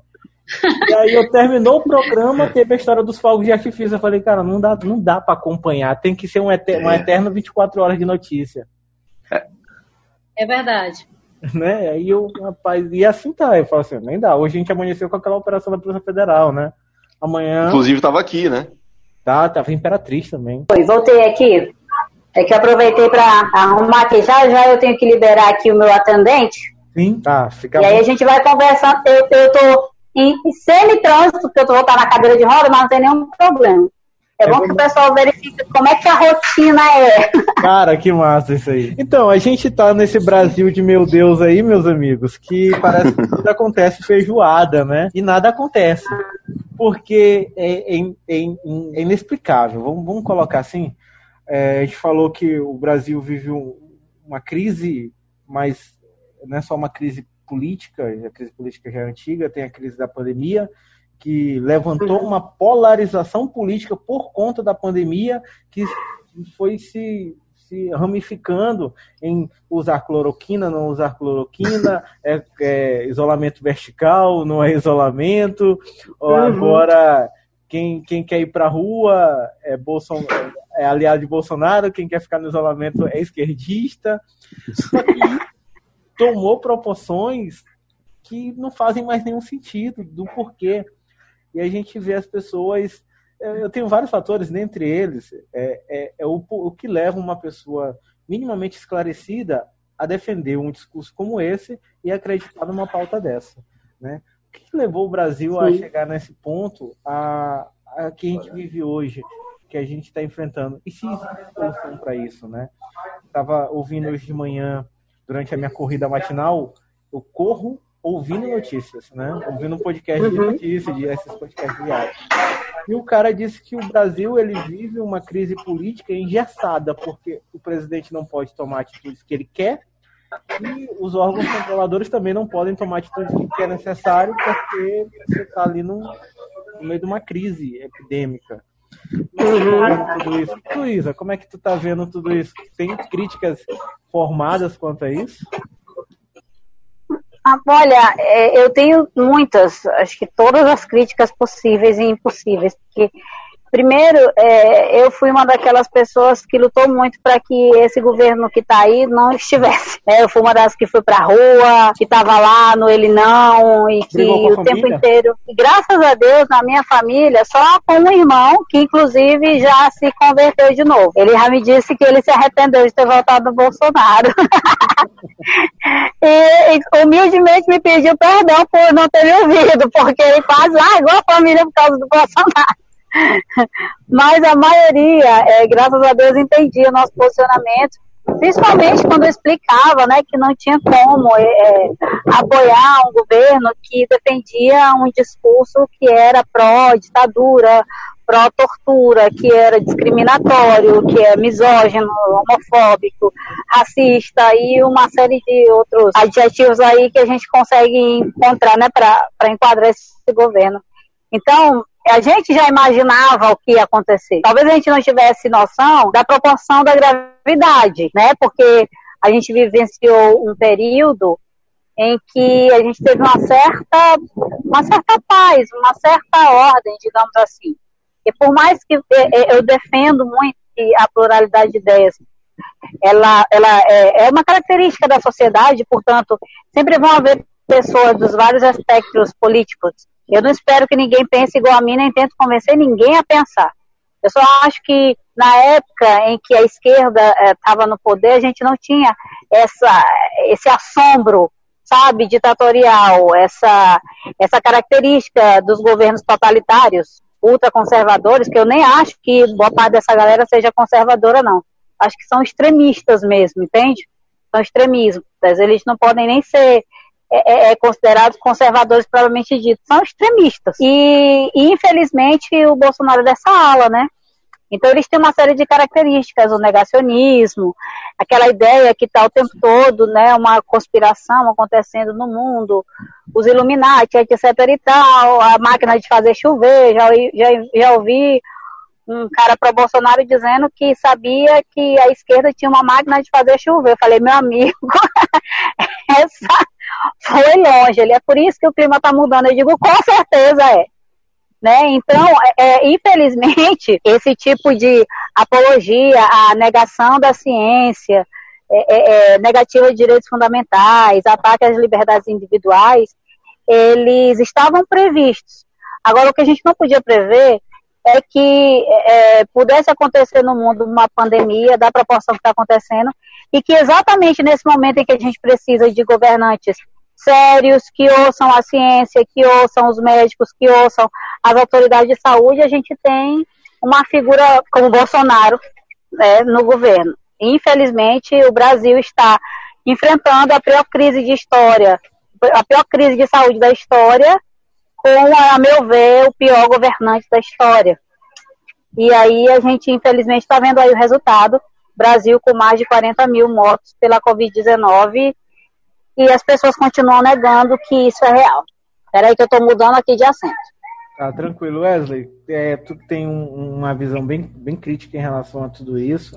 E aí eu terminou o programa, teve a história dos fogos de artifício. Eu falei, cara, não dá, não dá para acompanhar, tem que ser um eterno, é. um eterno 24 horas de notícia. É, é verdade. Né? Aí eu, rapaz, e assim tá, eu falo assim, nem dá. Hoje a gente amanheceu com aquela operação da Polícia Federal, né? Amanhã. Inclusive tava aqui, né? Tá, tava Imperatriz também. Oi, voltei aqui. É que aproveitei para arrumar aqui. Já já eu tenho que liberar aqui o meu atendente. Sim, tá. Fica e bom. aí a gente vai conversar. Eu, eu tô em semi-trânsito, porque eu tô voltando na cadeira de roda, mas não tem nenhum problema. É, é bom que o pessoal verifique como é que a rotina é. Cara, que massa isso aí. Então, a gente tá nesse Brasil de meu Deus aí, meus amigos, que parece que tudo acontece feijoada, né? E nada acontece. Porque é, é, é, é inexplicável. Vamos, vamos, colocar assim. É, a gente falou que o Brasil vive um, uma crise, mas não é só uma crise política, a crise política já é antiga, tem a crise da pandemia, que levantou uma polarização política por conta da pandemia, que foi se, se ramificando em usar cloroquina, não usar cloroquina, é, é, isolamento vertical, não é isolamento, ou Uhum. agora quem, quem quer ir para a rua é, Bolson, é aliado de Bolsonaro, quem quer ficar no isolamento é esquerdista. Só que tomou proporções que não fazem mais nenhum sentido do porquê. E a gente vê as pessoas. Eu tenho vários fatores, dentre eles, é, é, é o, o que leva uma pessoa minimamente esclarecida a defender um discurso como esse e acreditar numa pauta dessa, né? O que levou o Brasil Sim. a chegar nesse ponto a, a que a gente vive hoje, que a gente está enfrentando? E se existe solução para isso, né? Estava ouvindo hoje de manhã, durante a minha corrida matinal, eu corro ouvindo notícias, né? Ouvindo um podcast de uhum. notícias, de esses podcasts diários. E o cara disse que o Brasil ele vive uma crise política engessada, porque o presidente não pode tomar atitudes que ele quer e os órgãos controladores também não podem tomar atitudes que é necessário, porque você está ali no, no, meio de uma crise epidêmica. Uhum. Tudo isso. Luísa, como é que tu está vendo tudo isso? Tem críticas formadas quanto a isso? Ah, olha, é, eu tenho muitas, acho que todas as críticas possíveis e impossíveis, porque Primeiro, é, eu fui uma daquelas pessoas que lutou muito para que esse governo que está aí não estivesse. É, eu fui uma das que foi para a rua, que estava lá no ele não, e que o tempo inteiro. E graças a Deus, na minha família, só com um irmão, que inclusive já se converteu de novo. Ele já me disse que ele se arrependeu de ter voltado no Bolsonaro. e, e humildemente me pediu perdão por não ter me ouvido, porque ele quase largou a família por causa do Bolsonaro. Mas a maioria, é, graças a Deus, entendia o nosso posicionamento, principalmente quando eu explicava né, que não tinha como é, é, apoiar um governo que defendia um discurso que era pró-ditadura, pró-tortura, que era discriminatório, que é misógino, homofóbico, racista e uma série de outros adjetivos aí que a gente consegue encontrar né, para enquadrar esse governo. Então, a gente já imaginava o que ia acontecer. Talvez a gente não tivesse noção da proporção da gravidade, né? Porque a gente vivenciou um período em que a gente teve uma certa, uma certa paz, uma certa ordem, digamos assim. E por mais que eu defendo muito a pluralidade de ideias, ela, ela é, é uma característica da sociedade, portanto, sempre vão haver pessoas dos vários espectros políticos eu não espero que ninguém pense igual a mim, nem tento convencer ninguém a pensar. Eu só acho que na época em que a esquerda estava eh, no poder, a gente não tinha essa, esse assombro, sabe, ditatorial, essa, essa característica dos governos totalitários, ultraconservadores, que eu nem acho que boa parte dessa galera seja conservadora, não. Acho que são extremistas mesmo, entende? São extremistas. Eles não podem nem ser é, é, é, considerados conservadores provavelmente dito, são extremistas. E, e, infelizmente o Bolsonaro é dessa ala, né? Então eles têm uma série de características, o negacionismo, aquela ideia que está o tempo todo, né, uma conspiração acontecendo no mundo, os Illuminati, etc e tal, a máquina de fazer chover, já, já, já ouvi um cara pro Bolsonaro dizendo que sabia que a esquerda tinha uma máquina de fazer chover. Eu falei, meu amigo, essa foi longe. Ele é por isso que o clima está mudando. Eu digo, com certeza é. Né? Então, é, é, infelizmente, esse tipo de apologia à negação da ciência, é, é, é, negativa de direitos fundamentais, ataque às liberdades individuais, eles estavam previstos. Agora, o que a gente não podia prever é que é, pudesse acontecer no mundo uma pandemia da proporção que está acontecendo e que exatamente nesse momento em que a gente precisa de governantes sérios, que ouçam a ciência, que ouçam os médicos, que ouçam as autoridades de saúde, a gente tem uma figura como Bolsonaro né, no governo. Infelizmente, o Brasil está enfrentando a pior crise de história, a pior crise de saúde da história, com, a meu ver, o pior governante da história. E aí a gente, infelizmente, está vendo aí o resultado. Brasil com mais de 40 mil mortos pela Covid-19 e as pessoas continuam negando que isso é real. Peraí que eu estou mudando aqui de assento. Tá, tranquilo. Wesley, é, tu tem um, uma visão bem, bem crítica em relação a tudo isso.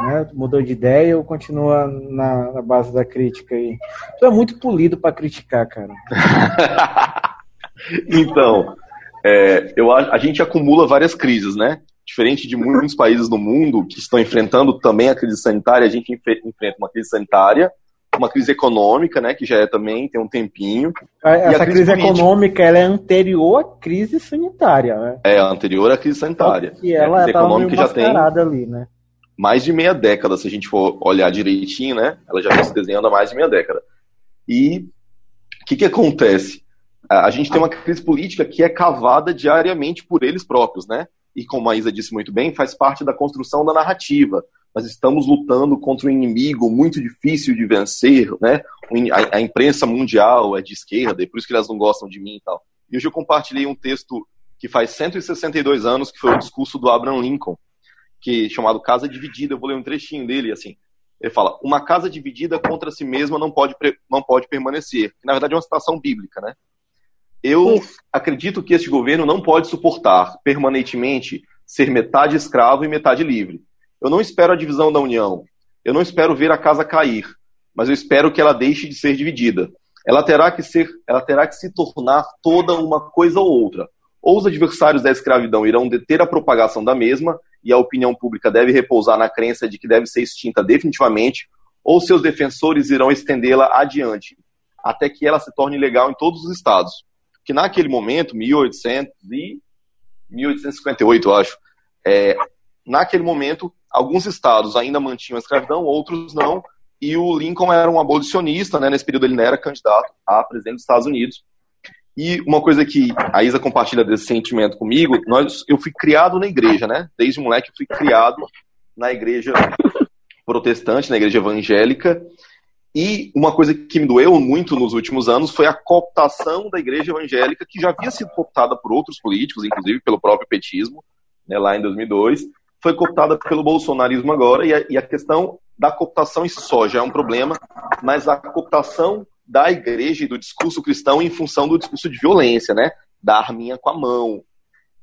Né? Mudou de ideia ou continua na, na base da crítica aí? Tu é muito polido para criticar, cara. então, é, eu, a, a gente acumula várias crises, né? Diferente de muitos países do mundo que estão enfrentando também a crise sanitária, a gente enfrenta uma crise sanitária, uma crise econômica, né, que já é também tem um tempinho. Essa crise, crise econômica ela é anterior à crise sanitária, né? É anterior à crise sanitária. E ela é, a crise econômica já tem ali, né? mais de meia década, se a gente for olhar direitinho, né? Ela já vem se desenhando há mais de meia década. E o que, que acontece? A gente tem uma crise política que é cavada diariamente por eles próprios, né? E como a Isa disse muito bem, faz parte da construção da narrativa. Nós estamos lutando contra um inimigo muito difícil de vencer, né? A, a imprensa mundial é de esquerda, e por isso que elas não gostam de mim e tal. E hoje eu compartilhei um texto que faz 162 anos, que foi o discurso do Abraham Lincoln, que chamado Casa Dividida. Eu vou ler um trechinho dele, assim. Ele fala: Uma casa dividida contra si mesma não pode, não pode permanecer. Que, na verdade, é uma citação bíblica, né? Eu acredito que este governo não pode suportar permanentemente ser metade escravo e metade livre. Eu não espero a divisão da União. Eu não espero ver a casa cair, mas eu espero que ela deixe de ser dividida. Ela terá que ser, ela terá que se tornar toda uma coisa ou outra. Ou os adversários da escravidão irão deter a propagação da mesma e a opinião pública deve repousar na crença de que deve ser extinta definitivamente, ou seus defensores irão estendê-la adiante, até que ela se torne legal em todos os estados. Que naquele momento, 1800 e 1858, eu acho, é, naquele momento, alguns estados ainda mantinham a escravidão, outros não, e o Lincoln era um abolicionista, né, nesse período ele não era candidato a presidente dos Estados Unidos, e uma coisa que a Isa compartilha desse sentimento comigo, nós, eu fui criado na igreja, né? Desde moleque eu fui criado na igreja protestante, na igreja evangélica. E uma coisa que me doeu muito nos últimos anos foi a cooptação da igreja evangélica, que já havia sido cooptada por outros políticos, inclusive pelo próprio petismo, né, lá em 2002. Foi cooptada pelo bolsonarismo agora, e a, e a questão da cooptação em si só já é um problema, mas a cooptação da igreja e do discurso cristão em função do discurso de violência, né? Da arminha com a mão.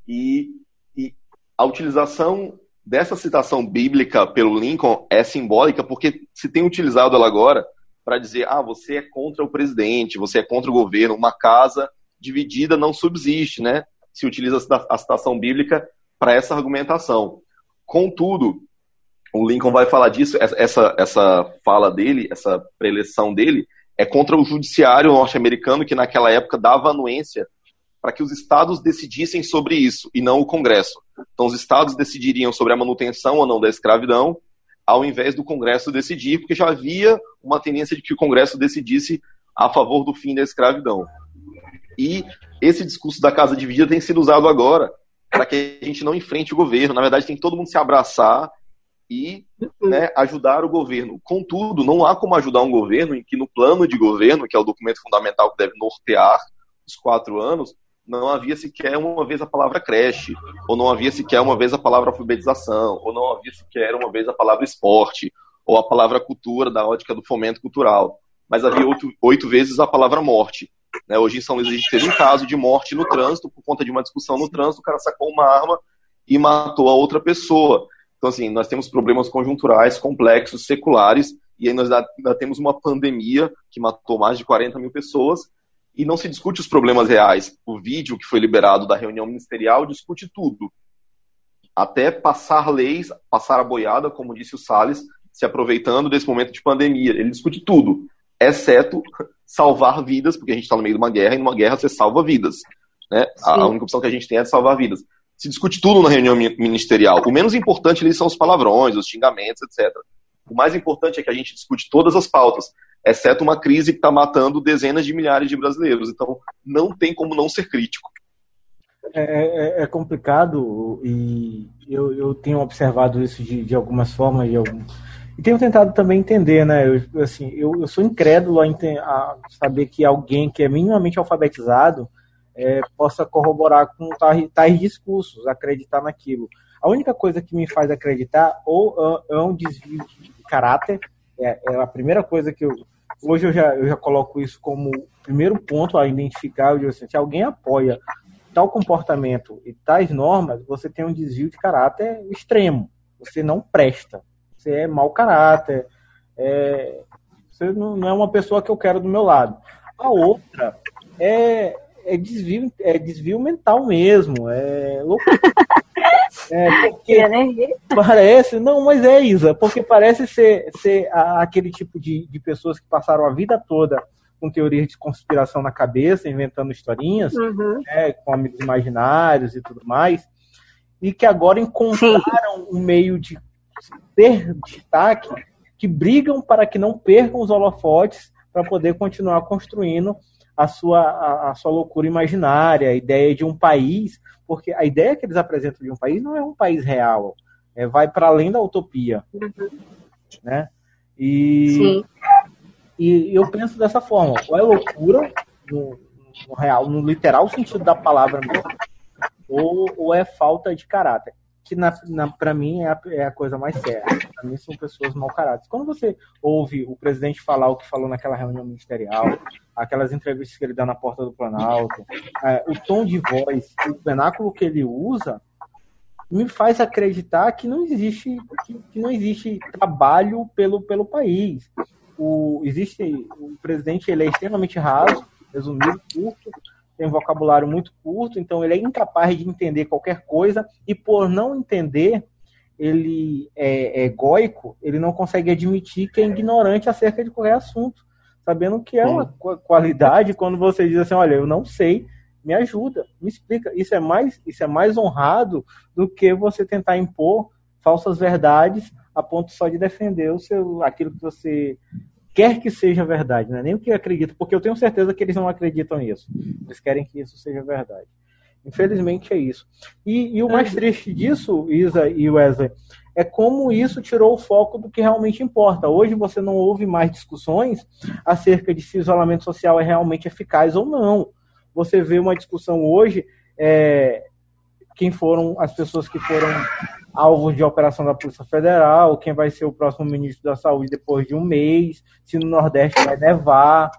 E, e a utilização dessa citação bíblica pelo Lincoln é simbólica porque se tem utilizado ela agora para dizer, ah, você é contra o presidente, você é contra o governo, uma casa dividida não subsiste, né? Se utiliza a citação bíblica para essa argumentação. Contudo, o Lincoln vai falar disso, essa, essa fala dele, essa preleção dele, é contra o judiciário norte-americano que naquela época dava anuência para que os estados decidissem sobre isso e não o Congresso. Então os estados decidiriam sobre a manutenção ou não da escravidão, ao invés do Congresso decidir, porque já havia uma tendência de que o Congresso decidisse a favor do fim da escravidão. E esse discurso da casa dividida tem sido usado agora para que a gente não enfrente o governo. Na verdade, tem que todo mundo se abraçar e né, ajudar o governo. Contudo, não há como ajudar um governo em que no plano de governo, que é o documento fundamental que deve nortear os quatro anos, não havia sequer uma vez a palavra creche, ou não havia sequer uma vez a palavra alfabetização, ou não havia sequer uma vez a palavra esporte, ou a palavra cultura da ótica do fomento cultural. Mas havia oito, oito vezes a palavra morte. Né? Hoje em São Luís a gente teve um caso de morte no trânsito, por conta de uma discussão no trânsito, o cara sacou uma arma e matou a outra pessoa. Então, assim, nós temos problemas conjunturais complexos, seculares, e aí nós ainda temos uma pandemia que matou mais de 40 mil pessoas, e não se discute os problemas reais. O vídeo que foi liberado da reunião ministerial discute tudo. Até passar leis, passar a boiada, como disse o Salles, se aproveitando desse momento de pandemia. Ele discute tudo, exceto salvar vidas, porque a gente está no meio de uma guerra, e numa guerra você salva vidas. Né? A única opção que a gente tem é de salvar vidas se discute tudo na reunião ministerial. O menos importante ali são os palavrões, os xingamentos, etc. O mais importante é que a gente discute todas as pautas, exceto uma crise que está matando dezenas de milhares de brasileiros. Então, não tem como não ser crítico. É, é, é complicado e eu, eu, tenho observado isso de, de algumas formas e, algum, e tenho tentado também entender, né? Eu, assim, eu, eu sou incrédulo a, a saber que alguém que é minimamente alfabetizado é, possa corroborar com tais, discursos, acreditar naquilo. A única coisa que me faz acreditar ou é, é um desvio de caráter, é, é, a primeira coisa que eu. Hoje eu já, eu já coloco isso como primeiro ponto a identificar. Eu digo assim, se alguém apoia tal comportamento e tais normas, você tem um desvio de caráter extremo. Você não presta. Você é mau caráter. É, você não, é uma pessoa que eu quero do meu lado. A outra é é desvio, é desvio mental mesmo. É louco. É, porque parece, não, mas é Isa, porque parece ser, ser aquele tipo de, de pessoas que passaram a vida toda com teorias de conspiração na cabeça, inventando historinhas, uhum. né, com amigos imaginários e tudo mais, e que agora encontraram Sim. um meio de ter destaque que brigam para que não percam os holofotes para poder continuar construindo a sua, a, a, sua loucura imaginária, a ideia de um país, porque a ideia que eles apresentam de um país não é um país real, é, vai para além da utopia. Uhum. Né? E, Sim. e eu penso dessa forma, ou é loucura, no, no real, no literal sentido da palavra mesmo, ou, ou é falta de caráter que na, na para mim é a, é a, coisa mais séria. Para mim são pessoas mau caráter. Quando você ouve o presidente falar o que falou naquela reunião ministerial, aquelas entrevistas que ele dá na porta do Planalto, é, o tom de voz, o penáculo que ele usa, me faz acreditar que não existe que, que não existe trabalho pelo, pelo país. O, existe o presidente ele é extremamente raso, resumido, curto, tem um vocabulário muito curto, então ele é incapaz de entender qualquer coisa e por não entender, ele é, é egóico, ele não consegue admitir que é ignorante acerca de qualquer assunto, sabendo que é uma qualidade quando você diz assim, olha, eu não sei, me ajuda, me explica. Isso é mais, isso é mais honrado do que você tentar impor falsas verdades a ponto só de defender o seu, aquilo que você quer que seja verdade, não é nem o que acredita, porque eu tenho certeza que eles não acreditam nisso. Eles querem que isso seja verdade. Infelizmente é isso. E, e o mais triste disso, Isa e Wesley, é como isso tirou o foco do que realmente importa. Hoje você não ouve mais discussões acerca de se o isolamento social é realmente eficaz ou não. Você vê uma discussão hoje, é, quem foram as pessoas que foram alvos de operação da Polícia Federal, quem vai ser o próximo ministro da Saúde depois de um mês, se no Nordeste vai nevar.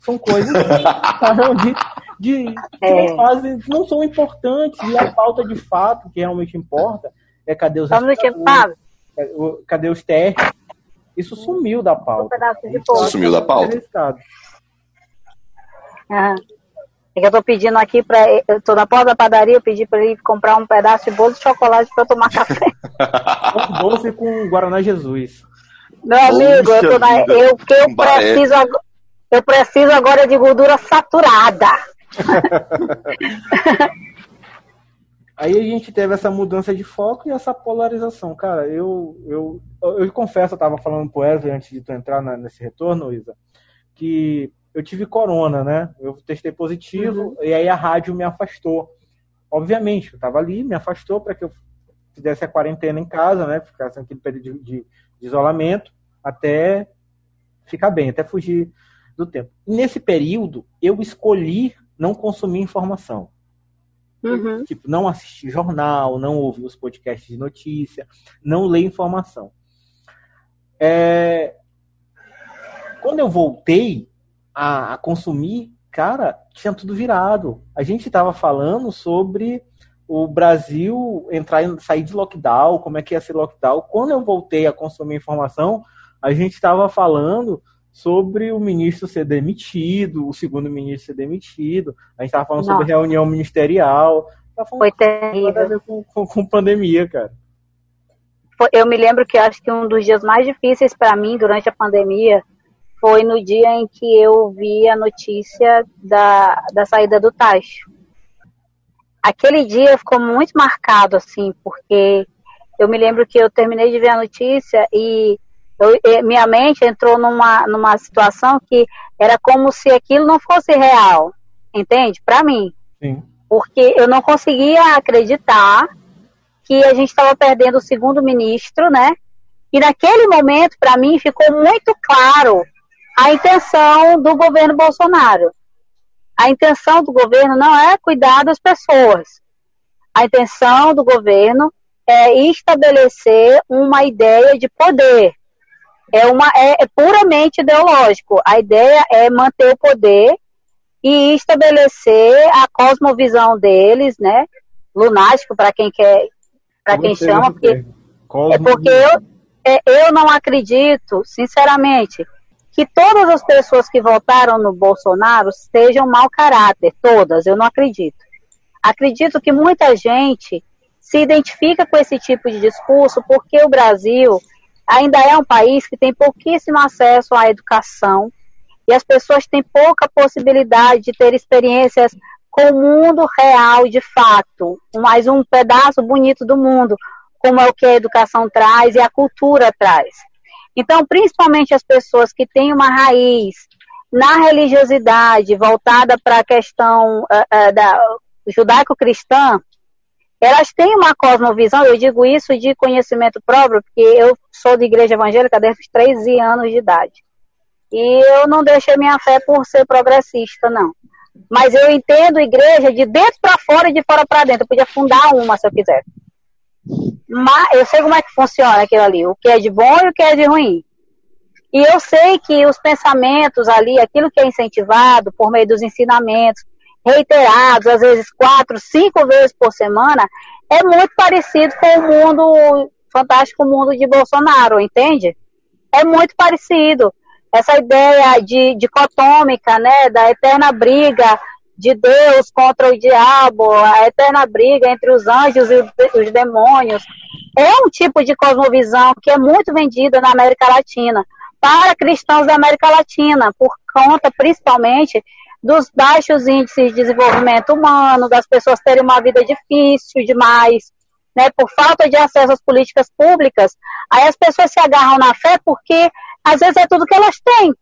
São coisas de, de, que é. não, fazem, não são importantes e a falta de fato que realmente importa é cadê os é, cadê os testes. Isso sumiu da pauta. Um sumiu da pauta. Ah. É que eu tô pedindo aqui para eu tô na porta da padaria, eu pedi para ele comprar um pedaço de bolo de chocolate para tomar café. um doce com Guaraná Jesus. Meu amigo, eu, tô na, eu, que eu preciso eu preciso agora de gordura saturada. Aí a gente teve essa mudança de foco e essa polarização. Cara, eu, eu, eu, eu confesso, eu tava falando pro Wesley antes de tu entrar na, nesse retorno, Isa, que eu tive corona, né? Eu testei positivo uhum. e aí a rádio me afastou. Obviamente, eu estava ali, me afastou para que eu fizesse a quarentena em casa, né? Ficasse naquele período de, de, de, isolamento até ficar bem, até fugir do tempo. nesse período, eu escolhi não consumir informação. Uhum. Tipo, não assistir jornal, não ouvir os podcasts de notícia, não ler informação. É... Quando eu voltei, a, a consumir, cara, tinha tudo virado. A gente estava falando sobre o Brasil entrar sair de lockdown, como é que ia ser lockdown. Quando eu voltei a consumir informação, a gente estava falando sobre o ministro ser demitido, o segundo ministro ser demitido, a gente estava falando Nossa. sobre reunião ministerial. Foi terrível. Com, com, com, pandemia, cara. Eu me lembro que acho que um dos dias mais difíceis para mim durante a pandemia foi no dia em que eu vi a notícia da, da saída do Tacho. Aquele dia ficou muito marcado, assim, porque eu me lembro que eu terminei de ver a notícia e eu, minha mente entrou numa, numa situação que era como se aquilo não fosse real, entende? Para mim. Sim. Porque eu não conseguia acreditar que a gente estava perdendo o segundo ministro, né? E naquele momento, para mim, ficou muito claro a intenção do governo Bolsonaro. A intenção do governo não é cuidar das pessoas. A intenção do governo é estabelecer uma ideia de poder. É, uma, é, é puramente ideológico. A ideia é manter o poder e estabelecer a cosmovisão deles, né? Lunático para quem quer, para quem chama, porque, é porque eu, é, eu não acredito, sinceramente, que todas as pessoas que votaram no Bolsonaro sejam mau caráter, todas, eu não acredito. Acredito que muita gente se identifica com esse tipo de discurso porque o Brasil ainda é um país que tem pouquíssimo acesso à educação e as pessoas têm pouca possibilidade de ter experiências com o mundo real de fato, mais um pedaço bonito do mundo. como é o que a educação traz e a cultura traz. Então, principalmente as pessoas que têm uma raiz na religiosidade voltada para a questão uh, uh, da judaico-cristã, elas têm uma cosmovisão, eu digo isso de conhecimento próprio, porque eu sou de igreja evangélica desde os 13 anos de idade. E eu não deixei minha fé por ser progressista, não. Mas eu entendo igreja de dentro para fora e de fora para dentro. Eu podia fundar uma se eu quisesse. Mas eu sei como é que funciona aquilo ali, o que é de bom e o que é de ruim. E eu sei que os pensamentos ali, aquilo que é incentivado por meio dos ensinamentos, reiterados, às vezes quatro, cinco vezes por semana, é muito parecido com o mundo, fantástico mundo de Bolsonaro, entende? É muito parecido. Essa ideia de dicotômica, né, da eterna briga de Deus contra o diabo, a eterna briga entre os anjos e os demônios, é um tipo de cosmovisão que é muito vendida na América Latina, para cristãos da América Latina, por conta principalmente dos baixos índices de desenvolvimento humano, das pessoas terem uma vida difícil demais, né, por falta de acesso às políticas públicas, aí as pessoas se agarram na fé porque às vezes é tudo que elas têm,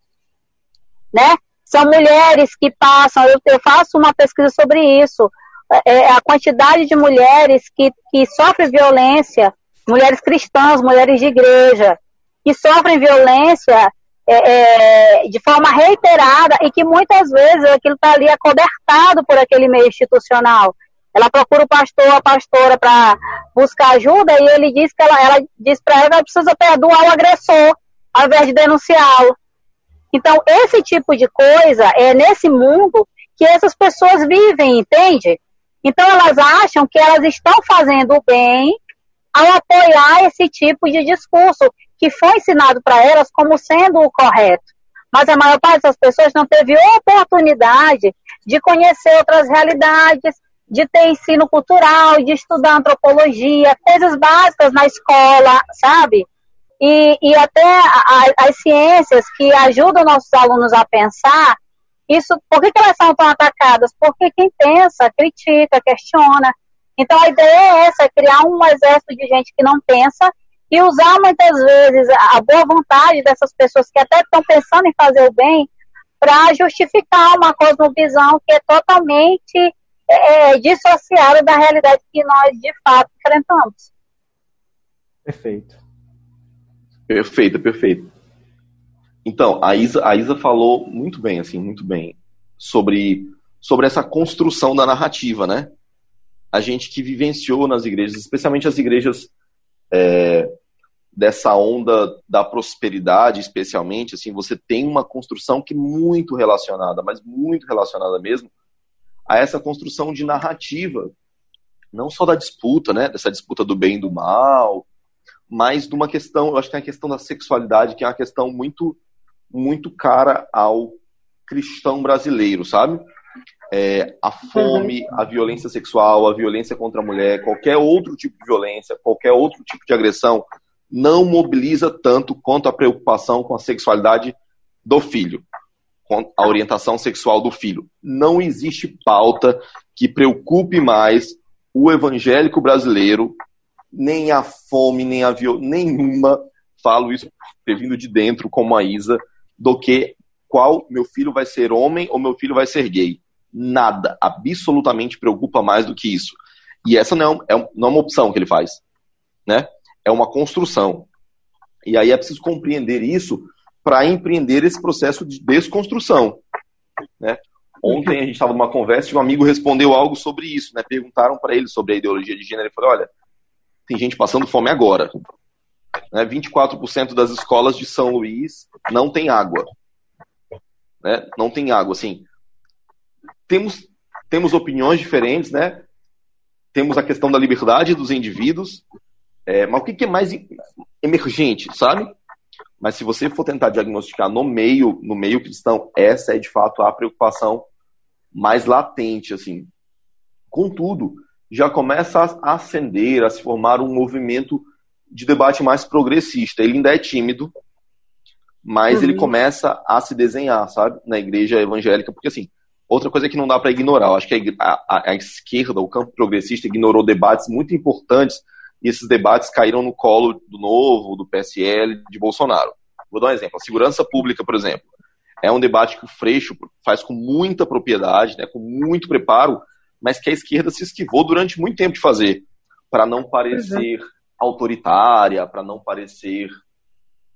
né? São mulheres que passam, eu, eu faço uma pesquisa sobre isso, é, é, a quantidade de mulheres que, que sofrem violência, mulheres cristãs, mulheres de igreja, que sofrem violência é, é, de forma reiterada e que muitas vezes aquilo está ali acobertado por aquele meio institucional. Ela procura o pastor, a pastora para buscar ajuda e ele diz que ela, ela diz para ela que ela precisa perdoar o agressor ao invés de denunciá-lo. Então, esse tipo de coisa é nesse mundo que essas pessoas vivem, entende? Então, elas acham que elas estão fazendo o bem ao apoiar esse tipo de discurso que foi ensinado para elas como sendo o correto. Mas a maior parte das pessoas não teve oportunidade de conhecer outras realidades, de ter ensino cultural, de estudar antropologia, coisas básicas na escola, sabe? E, e até a, as ciências que ajudam nossos alunos a pensar, isso, por que, que elas são tão atacadas? Porque quem pensa, critica, questiona. Então a ideia é essa, é criar um exército de gente que não pensa e usar muitas vezes a boa vontade dessas pessoas que até estão pensando em fazer o bem para justificar uma cosmovisão que é totalmente é, dissociada da realidade que nós de fato enfrentamos. Perfeito. Perfeita, perfeita. Então, a Isa, a Isa falou muito bem, assim, muito bem, sobre, sobre essa construção da narrativa, né? A gente que vivenciou nas igrejas, especialmente as igrejas é, dessa onda da prosperidade, especialmente, assim, você tem uma construção que é muito relacionada, mas muito relacionada mesmo, a essa construção de narrativa, não só da disputa, né? Dessa disputa do bem e do mal, mas de uma questão, eu acho que é a questão da sexualidade, que é uma questão muito, muito cara ao cristão brasileiro, sabe? É, a fome, a violência sexual, a violência contra a mulher, qualquer outro tipo de violência, qualquer outro tipo de agressão, não mobiliza tanto quanto a preocupação com a sexualidade do filho, com a orientação sexual do filho. Não existe pauta que preocupe mais o evangélico brasileiro nem a fome, nem a violência, nenhuma, falo isso ter vindo de dentro, como a Isa, do que qual meu filho vai ser homem ou meu filho vai ser gay. Nada, absolutamente preocupa mais do que isso. E essa não é, é não é uma opção que ele faz, né? É uma construção. E aí é preciso compreender isso para empreender esse processo de desconstrução, né? Ontem a gente estava numa conversa e um amigo respondeu algo sobre isso, né? Perguntaram para ele sobre a ideologia de gênero. Ele falou: olha, tem gente passando fome agora. Né? 24% das escolas de São Luís não tem água. Né? Não tem água, assim. Temos, temos opiniões diferentes, né? Temos a questão da liberdade dos indivíduos. É, mas o que, que é mais emergente, sabe? Mas se você for tentar diagnosticar no meio, no meio cristão, essa é de fato a preocupação mais latente, assim. Contudo, já começa a ascender, a se formar um movimento de debate mais progressista. Ele ainda é tímido, mas uhum. ele começa a se desenhar, sabe, na igreja evangélica, porque assim, outra coisa que não dá para ignorar, eu acho que a, a, a, esquerda, o campo progressista, ignorou debates muito importantes e esses debates caíram no colo do Novo, do PSL, de Bolsonaro. Vou dar um exemplo. A segurança pública, por exemplo, é um debate que o Freixo faz com muita propriedade, né, com muito preparo, mas que a esquerda se esquivou durante muito tempo de fazer, para não parecer autoritária, para não parecer,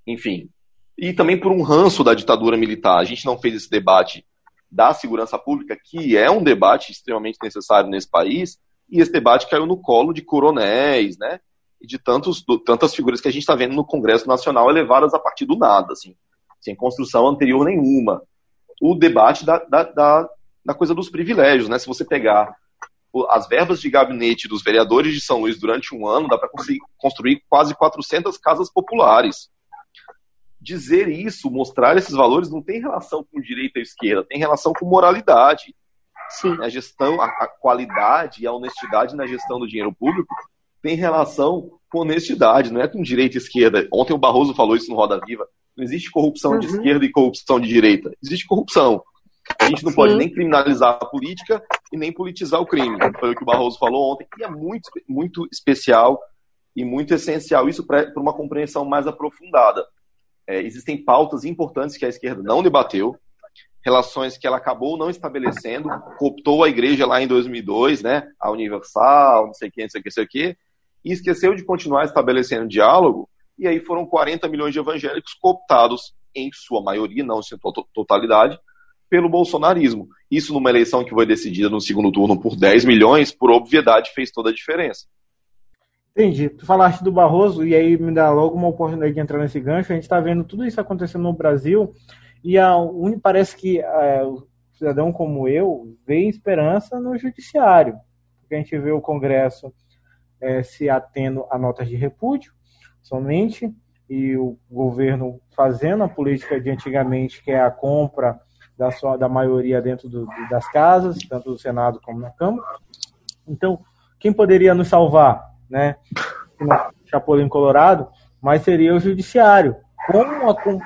enfim. E também por um ranço da ditadura militar. A gente não fez esse debate da segurança pública, que é um debate extremamente necessário nesse país, e esse debate caiu no colo de coronéis, né? E de tantos, tantas figuras que a gente está vendo no Congresso Nacional elevadas a partir do nada, assim, sem construção anterior nenhuma. O debate da, da, da, da coisa dos privilégios, né? Se você pegar as verbas de gabinete dos vereadores de São Luís durante um ano, dá para construir quase 400 casas populares. Dizer isso, mostrar esses valores, não tem relação com direita ou esquerda, tem relação com moralidade. Sim. A gestão, a, a qualidade e a honestidade na gestão do dinheiro público tem relação com honestidade, não é com direita e esquerda. Ontem o Barroso falou isso no Roda Viva. Não existe corrupção uhum. de esquerda e corrupção de direita. Existe corrupção. A gente não pode nem criminalizar a política e nem politizar o crime. Foi o que o Barroso falou ontem, e é muito, muito especial e muito essencial isso para uma compreensão mais aprofundada. É, existem pautas importantes que a esquerda não debateu, relações que ela acabou não estabelecendo, cooptou a igreja lá em 2002, né, a Universal, não sei quem, não sei o que, não sei o que, e esqueceu de continuar estabelecendo diálogo, e aí foram 40 milhões de evangélicos cooptados, em sua maioria, não em totalidade, pelo bolsonarismo. Isso numa eleição que foi decidida no segundo turno por 10 milhões, por obviedade, fez toda a diferença. Entendi. Tu falaste do Barroso, e aí me dá logo uma oportunidade de entrar nesse gancho. A gente está vendo tudo isso acontecendo no Brasil, e a Uni parece que é, o cidadão como eu vê esperança no judiciário. Porque a gente vê o Congresso é, se atendo a notas de repúdio somente, e o governo fazendo a política de antigamente, que é a compra da, sua, da maioria dentro do, das casas, tanto do Senado como na Câmara. Então, quem poderia nos salvar, né? Chapolin Colorado, mas seria o Judiciário, com, com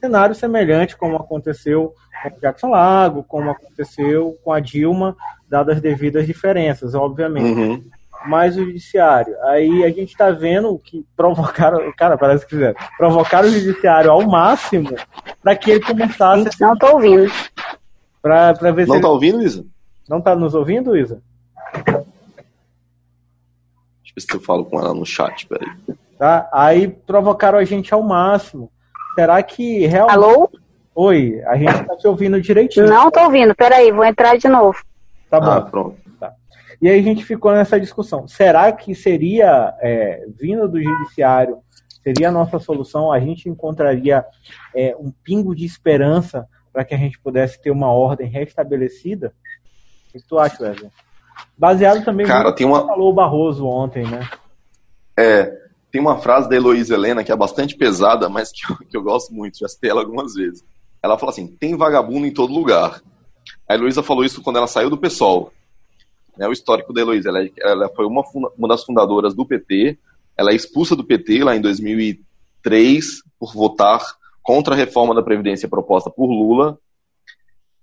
cenário semelhante como aconteceu com Jackson Lago, como aconteceu com a Dilma, dadas as devidas diferenças, obviamente. Uhum. Mas o judiciário. Aí a gente está vendo que provocaram, cara, parece que fizeram, provocaram o judiciário ao máximo para que ele começasse. Não estou ouvindo. Pra, pra ver Não está ouvindo, Isa? Não está nos ouvindo, Isa? Deixa eu ver se eu falo com ela no chat, peraí. Tá? Aí provocaram a gente ao máximo. Será que realmente. Alô? Oi, a gente está te ouvindo direitinho. Não estou ouvindo, peraí, vou entrar de novo. Tá bom. Ah, pronto. E aí a gente ficou nessa discussão. Será que seria, é, vindo do judiciário, seria a nossa solução? A gente encontraria é, um pingo de esperança para que a gente pudesse ter uma ordem restabelecida? O que tu acha, Wesley? Baseado também Cara, no que uma... falou o Barroso ontem, né? É, tem uma frase da Heloísa Helena que é bastante pesada, mas que eu, que eu gosto muito, já citei ela algumas vezes. Ela fala assim: tem vagabundo em todo lugar. A Heloísa falou isso quando ela saiu do PSOL. É o histórico da Heloísa. Ela, ela foi uma, uma das fundadoras do PT. Ela é expulsa do PT lá em 2003 por votar contra a reforma da Previdência proposta por Lula.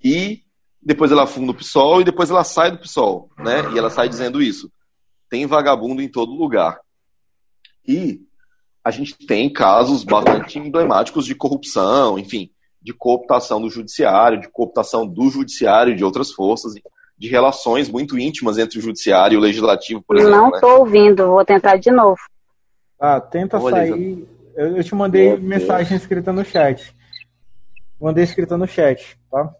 E depois ela funda o PSOL e depois ela sai do PSOL. Né? E ela sai dizendo isso. Tem vagabundo em todo lugar. E a gente tem casos bastante emblemáticos de corrupção, enfim, de cooptação do judiciário, de cooptação do judiciário e de outras forças, de relações muito íntimas entre o judiciário e o legislativo, por exemplo. Não estou né? ouvindo, vou tentar de novo. Ah, tenta sair. Eu, eu, te mandei mensagem escrita no chat. Mandei escrita no chat, tá?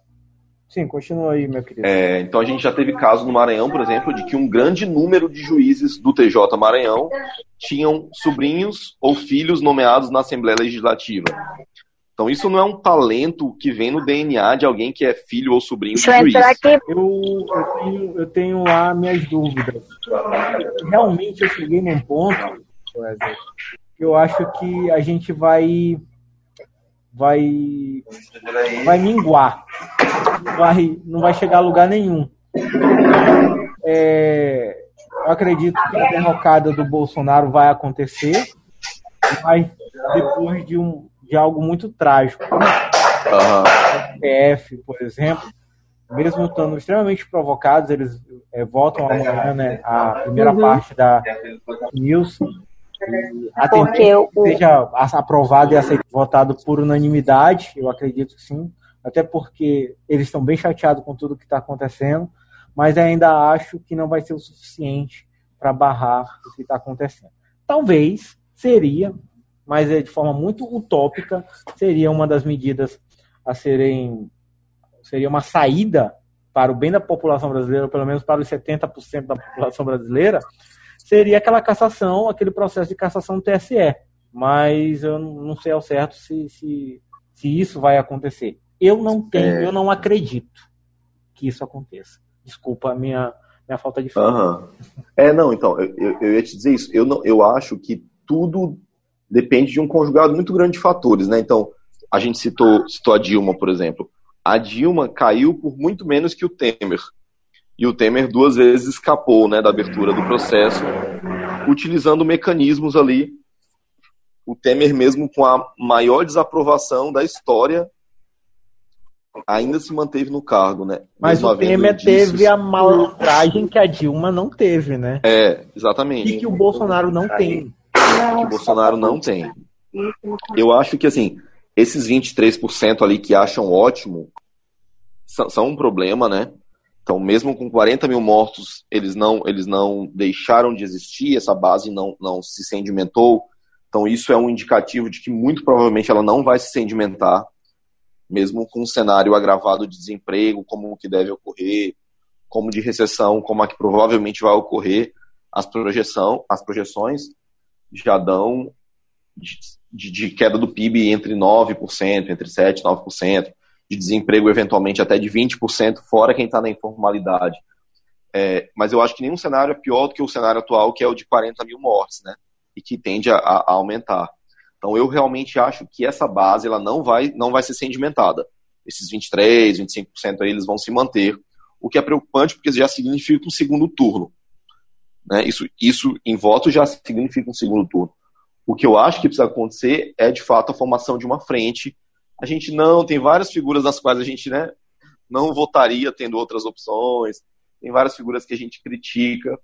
Sim, continua aí, meu querido. É, então a gente já teve caso no Maranhão, por exemplo, de que um grande número de juízes do TJ Maranhão tinham sobrinhos ou filhos nomeados na Assembleia Legislativa. Então isso não é um talento que vem no DNA de alguém que é filho ou sobrinho Deixa de juiz. Aqui. Eu, eu, tenho, eu tenho lá minhas dúvidas. Realmente eu cheguei num ponto, que eu acho que a gente vai vai vai minguar, não vai, não vai chegar a lugar nenhum. É, eu acredito que a derrocada do Bolsonaro vai acontecer, mas depois de, um, de algo muito trágico. Uhum. PF, por exemplo, mesmo estando extremamente provocados, eles é, votam amanhã né, a primeira uhum. parte da news. A tendência o... seja aprovado e aceito, votado por unanimidade, eu acredito que sim, até porque eles estão bem chateados com tudo que está acontecendo, mas ainda acho que não vai ser o suficiente para barrar o que está acontecendo. Talvez seria, mas é de forma muito utópica, seria uma das medidas a serem seria uma saída para o bem da população brasileira, ou pelo menos para os 70% da população brasileira, seria aquela cassação, aquele processo de cassação do TSE. Mas eu não sei ao certo se, se, se isso vai acontecer. Eu não tenho, eu não acredito que isso aconteça. Desculpa a minha, minha falta de fé. Uhum. É, não, então, eu, eu ia te dizer isso. Eu, não, eu acho que tudo depende de um conjugado muito grande de fatores, né? Então, a gente citou, citou a Dilma, por exemplo. A Dilma caiu por muito menos que o Temer. E o Temer duas vezes escapou né, da abertura do processo, utilizando mecanismos ali. O Temer, mesmo com a maior desaprovação da história, ainda se manteve no cargo, né? Mas mesmo o Temer teve a malandragem que a Dilma não teve, né? É, exatamente. E que o Bolsonaro não tem. Que o Bolsonaro não tem. Eu acho que, assim, esses 23% ali que acham ótimo são, são um problema, né? Então, mesmo com 40 mil mortos, eles não, eles não deixaram de existir, essa base não, não se sedimentou. Então, isso é um indicativo de que muito provavelmente ela não vai se sedimentar, mesmo com um cenário agravado de desemprego, como o que deve ocorrer, como de recessão, como a que provavelmente vai ocorrer. As, projeção, as projeções já dão de, de, queda do PIB entre 9%, entre 7% e 9%, de desemprego eventualmente até de 20%, fora quem está na informalidade. É, mas eu acho que nenhum cenário é pior do que o cenário atual, que é o de 40 mil mortes, né? E que tende a, a aumentar. Então eu realmente acho que essa base ela não vai, não vai ser sedimentada. Esses 23, 25% aí eles vão se manter, o que é preocupante porque já significa um segundo turno. Né? Isso, isso em voto já significa um segundo turno. O que eu acho que precisa acontecer é, de fato, a formação de uma frente. A gente não, tem várias figuras das quais a gente né, não votaria tendo outras opções, tem várias figuras que a gente critica.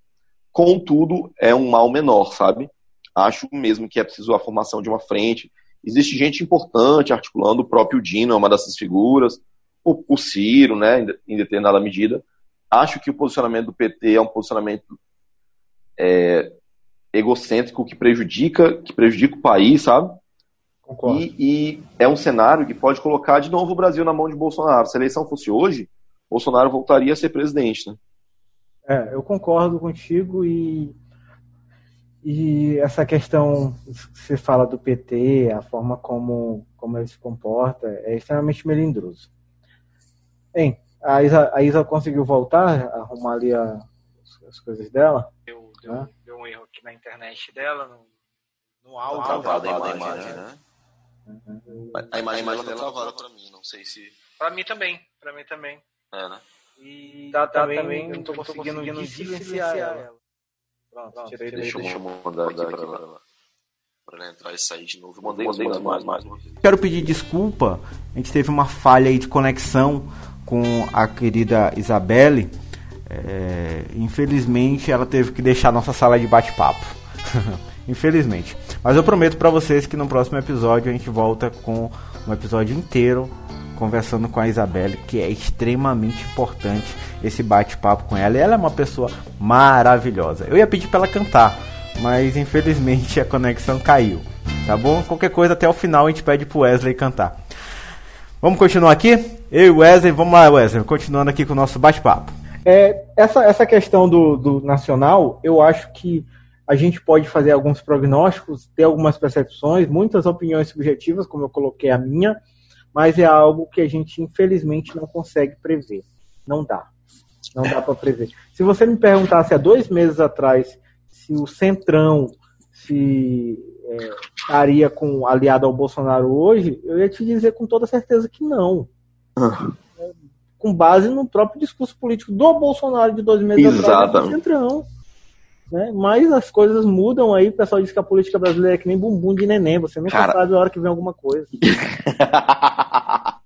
Contudo, é um mal menor, sabe? Acho mesmo que é preciso a formação de uma frente. Existe gente importante articulando, o próprio Dino é uma dessas figuras, o, o Ciro, né, em determinada medida. Acho que o posicionamento do PT é um posicionamento é, egocêntrico que prejudica, que prejudica o país, sabe? Concordo. E, e, é um cenário que pode colocar de novo o Brasil na mão de Bolsonaro. Se a eleição fosse hoje, Bolsonaro voltaria a ser presidente, né? É, eu concordo contigo e, e essa questão que você fala do PT, a forma como, como ele se comporta, é extremamente melindroso. Bem, a Isa, a Isa conseguiu voltar, arrumar ali a, as coisas dela? Eu, né? deu um erro aqui na internet dela, no, no áudio. Travada a imagem, imagem né? Uhum. A imagem, a imagem dela travada pra mim, não sei se... Pra mim também, pra mim também. É, né? E tá, tá também, também não tô conseguindo, conseguindo silenciar ela. Pronto, Pronto tirei, deixa, deixa eu mandar aqui pra ela. Pra ela entrar e sair de novo. Eu mandei, mandei mais, mais, mais. Quero pedir desculpa, a gente teve uma falha aí de conexão com a querida Isabelle. É, infelizmente, ela teve que deixar nossa sala de bate-papo. infelizmente. Mas eu prometo para vocês que no próximo episódio a gente volta com um episódio inteiro conversando com a Isabelle, que é extremamente importante esse bate-papo com ela. E ela é uma pessoa maravilhosa. Eu ia pedir para ela cantar, mas infelizmente a conexão caiu. Tá bom? Qualquer coisa até o final a gente pede pro Wesley cantar. Vamos continuar aqui? Eu e Wesley, vamos lá, Wesley, continuando aqui com o nosso bate-papo. É, essa, essa questão do, do nacional, eu acho que a gente pode fazer alguns prognósticos, ter algumas percepções, muitas opiniões subjetivas, como eu coloquei a minha, mas é algo que a gente infelizmente não consegue prever. Não dá. Não dá para prever. Se você me perguntasse há dois meses atrás se o Centrão se é, estaria com aliado ao Bolsonaro hoje, eu ia te dizer com toda certeza que não. Com base no próprio discurso político do Bolsonaro de dois meses Exatamente. atrás, Centrão. Né? Mas as coisas mudam aí, o pessoal diz que a política brasileira é que nem bumbum de neném, você nunca Cara... sabe a hora que vem alguma coisa.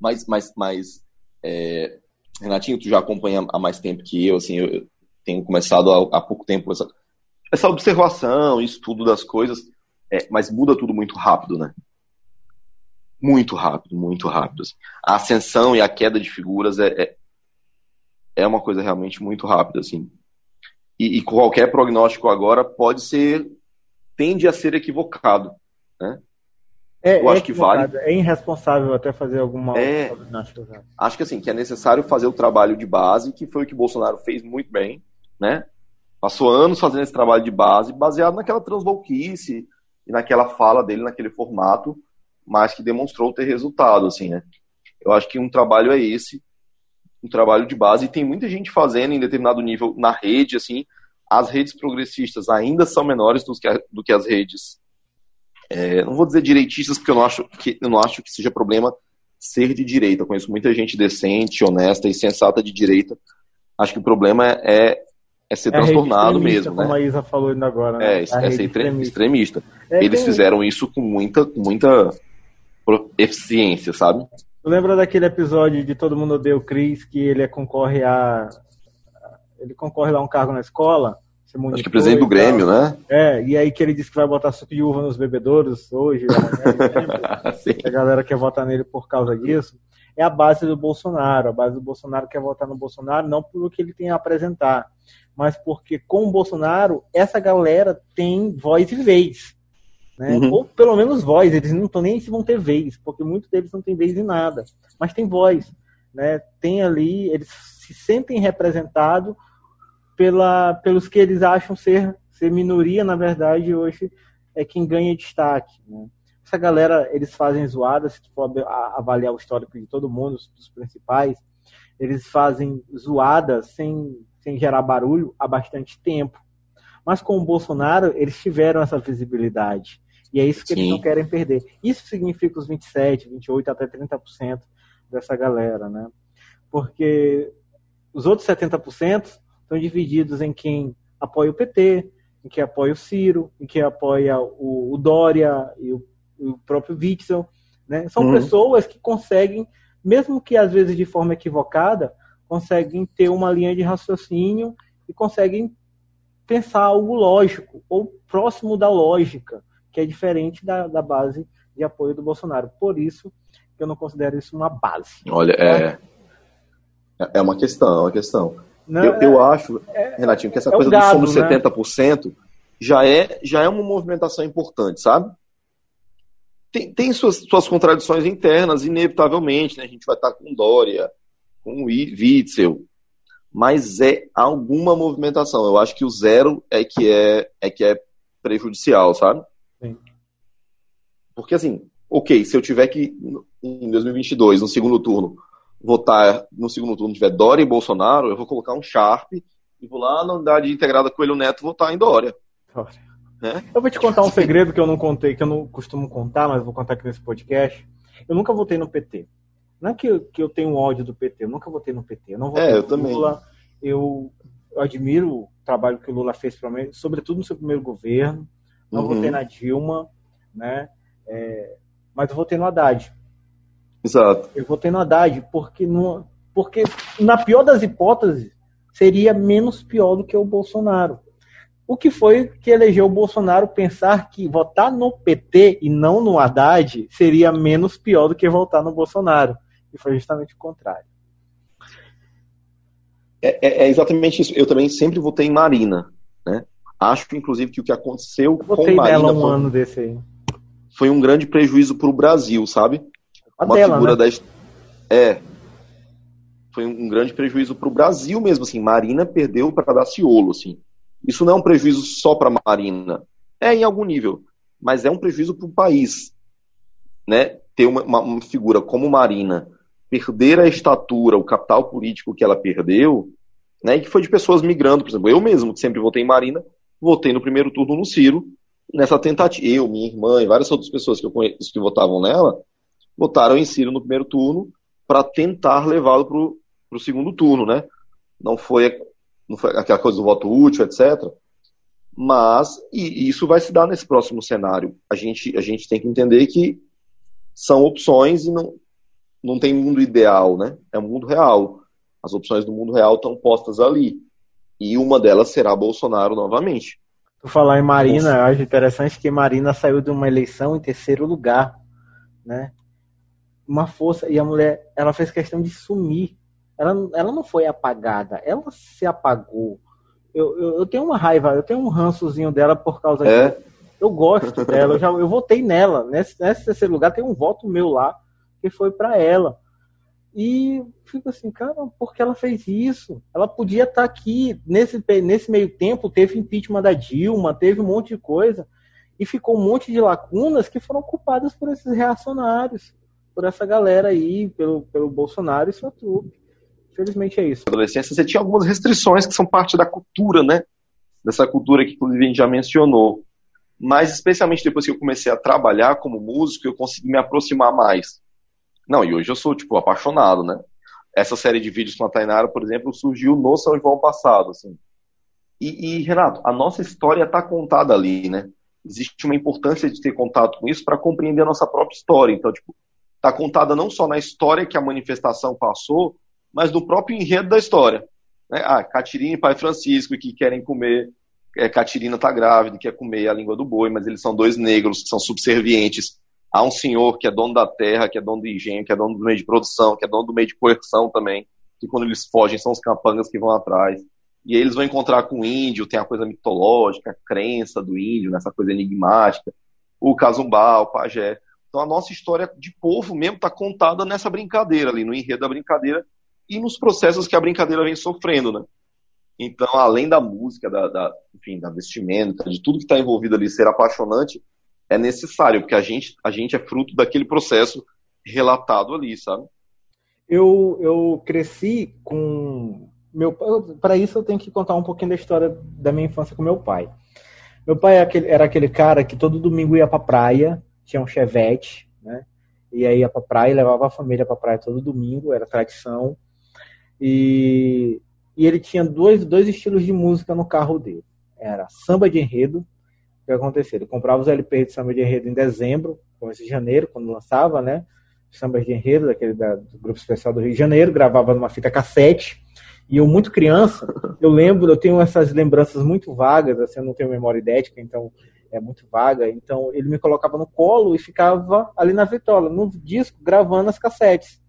mas, mas, mas é, Renatinho, tu já acompanha há mais tempo que eu, assim, eu tenho começado há, há pouco tempo essa, essa observação, estudo das coisas, é, mas muda tudo muito rápido, né? Muito rápido, muito rápido. Assim. A ascensão e a queda de figuras é, é, é uma coisa realmente muito rápida, assim. E, e, qualquer prognóstico agora pode ser, tende a ser equivocado, né? É, eu acho é que vale. É irresponsável até fazer alguma é, Acho que assim, que é necessário fazer o trabalho de base, que foi o que Bolsonaro fez muito bem, né? Passou anos fazendo esse trabalho de base, baseado naquela transvolquice e naquela fala dele, naquele formato, mas que demonstrou ter resultado, assim, né? Eu acho que um trabalho é esse, um trabalho de base, e tem muita gente fazendo em determinado nível na rede, assim, as redes progressistas ainda são menores do que, do que as redes é, não vou dizer direitistas, porque eu não, acho que, eu não acho que seja problema ser de direita. Eu conheço muita gente decente, honesta e sensata de direita. Acho que o problema é, é ser é transtornado mesmo. Como né? a Isa falou ainda agora. Né? É, é ser extremista. extremista. É, Eles tem... fizeram isso com muita, muita eficiência, sabe? Lembra daquele episódio de Todo Mundo Odeia o Cris, que ele concorre a. Ele concorre a um cargo na escola Acho que presidente do Grêmio, né? É, e aí que ele disse que vai botar suco de uva nos bebedouros hoje, a galera quer votar nele por causa disso. É a base do Bolsonaro. A base do Bolsonaro quer votar no Bolsonaro não pelo que ele tem a apresentar, mas porque com o Bolsonaro, essa galera tem voz e vez. Né? Uhum. Ou pelo menos voz, eles não estão nem se vão ter vez, porque muitos deles não têm vez em nada, mas tem voz. Né? Tem ali, eles se sentem representados pela, pelos que eles acham ser, ser minoria, na verdade, hoje é quem ganha destaque. Né? Essa galera, eles fazem zoadas, se for avaliar o histórico de todo mundo, dos principais, eles fazem zoadas sem, sem gerar barulho há bastante tempo. Mas com o Bolsonaro, eles tiveram essa visibilidade. E é isso que Sim. eles não querem perder. Isso significa os 27, 28, até 30% dessa galera, né? Porque os outros 70% estão divididos em quem apoia o PT, em quem apoia o Ciro, em quem apoia o, o Dória e o, o próprio Witzel. Né? São uhum. pessoas que conseguem, mesmo que às vezes de forma equivocada, conseguem ter uma linha de raciocínio e conseguem pensar algo lógico ou próximo da lógica, que é diferente da, da base de apoio do Bolsonaro. Por isso que eu não considero isso uma base. Olha, é, é uma questão, é uma questão. Não, eu, eu é, acho, é, Renatinho, que essa é coisa gado, do somos né? 70% já é, já é uma movimentação importante, sabe? Tem, tem suas, suas contradições internas, inevitavelmente, né? A gente vai estar com Dória, com Witzel, mas é alguma movimentação. Eu acho que o zero é que é, é, que é prejudicial, sabe? Porque assim, ok, se eu tiver que, em 2022, no segundo turno, votar no segundo turno tiver Dória e Bolsonaro, eu vou colocar um Sharp e vou lá na unidade integrada Coelho Neto votar em Dória. Dória. Né? Eu vou te contar um segredo que eu não contei, que eu não costumo contar, mas vou contar aqui nesse podcast. Eu nunca votei no PT. Não é que eu, que eu tenho ódio do PT, eu nunca votei no PT. Eu não votei é, eu no também. Lula. Eu, eu, admiro o trabalho que o Lula fez para mim, sobretudo no seu primeiro governo. Não uhum. votei na Dilma, né? É, mas eu votei no Haddad. Exato. Eu votei no Haddad porque, no, porque na pior das hipóteses, seria menos pior do que o Bolsonaro. O que foi que elegeu o Bolsonaro pensar que votar no PT e não no Haddad seria menos pior do que votar no Bolsonaro. E foi justamente o contrário. É, é, é exatamente isso. Eu também sempre votei em Marina. Né? Acho, inclusive, que o que aconteceu Eu com Marina um foi, ano desse aí. Foi um grande prejuízo para o Brasil, sabe? uma dela, figura né? da é. Foi um grande prejuízo para o Brasil mesmo assim. Marina perdeu para Daciolo assim. Isso não é um prejuízo só para Marina. É em algum nível mas é um prejuízo para o país né? Ter uma, uma, uma, figura como Marina perder a estatura o capital político que ela perdeu né? E que foi de pessoas migrando por exemplo. Eu mesmo que sempre votei em Marina votei no primeiro turno no Ciro nessa tentativa eu minha irmã e várias outras pessoas que eu conheço que votavam nela votaram em Ciro no primeiro turno para tentar levá-lo para o segundo turno, né? Não foi, não foi aquela coisa do voto útil, etc. Mas, e, isso vai se dar nesse próximo cenário. A gente, a gente tem que entender que são opções e não, não tem mundo ideal, né? É um mundo real. As opções do mundo real estão postas ali. E uma delas será Bolsonaro novamente. Tu falar em Marina, eu acho interessante que Marina saiu de uma eleição em terceiro lugar, né? Uma força, e a mulher, ela fez questão de sumir. Ela, ela não foi apagada, ela se apagou. Eu, eu, eu tenho uma raiva, eu tenho um rançozinho dela por causa É? disso. Eu gosto dela, eu, já, eu votei nela. Nesse, nesse terceiro lugar tem um voto meu lá, que foi para ela. E fico assim, cara, por que ela fez isso? Ela podia estar aqui. Nesse, nesse meio tempo, teve impeachment da Dilma, teve um monte de coisa. E ficou um monte de lacunas que foram ocupadas por esses reacionários, por essa galera aí, pelo, pelo Bolsonaro e sua trupe. Infelizmente é isso. Na adolescência, você tinha algumas restrições que são parte da cultura, né? Dessa cultura que, inclusive, a gente já mencionou. Mas, especialmente depois que eu comecei a trabalhar como músico, eu consegui me aproximar mais. Não, e hoje eu sou, tipo, apaixonado, né? Essa série de vídeos com a Tainara, por exemplo, surgiu no São João passado, assim. E, e Renato, a nossa história está contada ali, né? Existe uma importância de ter contato com isso para compreender a nossa própria história. Então, tipo, está contada não só na história que a manifestação passou, mas no próprio enredo da história. Né? Ah, Catirina e Pai Francisco que querem comer, é, Catirina está grávida quer comer a língua do boi, mas eles são dois negros que são subservientes a um senhor que é dono da terra, que é dono do engenho, que é dono do meio de produção, que é dono do meio de coerção também, que quando eles fogem são os capangas que vão atrás. E eles vão encontrar com o índio, tem a coisa mitológica, a crença do índio, nessa coisa enigmática, o casumbá, o pajé. Então a nossa história de povo mesmo está contada nessa brincadeira ali, no enredo da brincadeira e nos processos que a brincadeira vem sofrendo, né? Então, além da música, da, da enfim, da vestimenta, de tudo que está envolvido ali ser apaixonante, é necessário, porque a gente, a gente é fruto daquele processo relatado ali, sabe? Eu, eu cresci com. meu Para isso, eu tenho que contar um pouquinho da história da minha infância com meu pai. Meu pai era aquele, era aquele cara que todo domingo ia pra praia, tinha um chevette, né? E aí ia pra praia, levava a família pra praia todo domingo, era tradição. E, e ele tinha dois, dois estilos de música no carro dele. Era samba de enredo. Que acontecia? Ele comprava os LP de samba de enredo em dezembro, começo de janeiro, quando lançava, né? Sambas de enredo, daquele da, do Grupo Especial do Rio de Janeiro, gravava numa fita cassete. E eu, muito criança, eu lembro, eu tenho essas lembranças muito vagas, assim, eu não tenho memória idética, então é muito vaga. Então ele me colocava no colo e ficava ali na vitola, no disco, gravando as cassetes.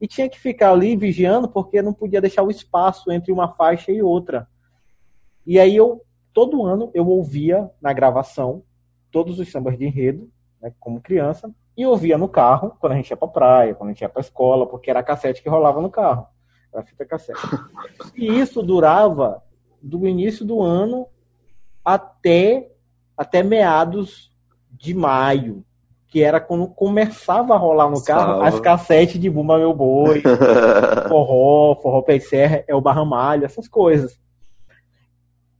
E tinha que ficar ali vigiando porque não podia deixar o espaço entre uma faixa e outra. E aí eu, todo ano, eu ouvia na gravação todos os sambas de enredo, né, como criança, e ouvia no carro, quando a gente ia pra praia, quando a gente ia pra escola, porque era a cassete que rolava no carro. Era a fita cassete. E isso durava do início do ano até, até meados de maio, que era quando começava a rolar no carro as cassetes de Bumba Meu Boi, forró, forró pé serra, é o barramalho, essas coisas.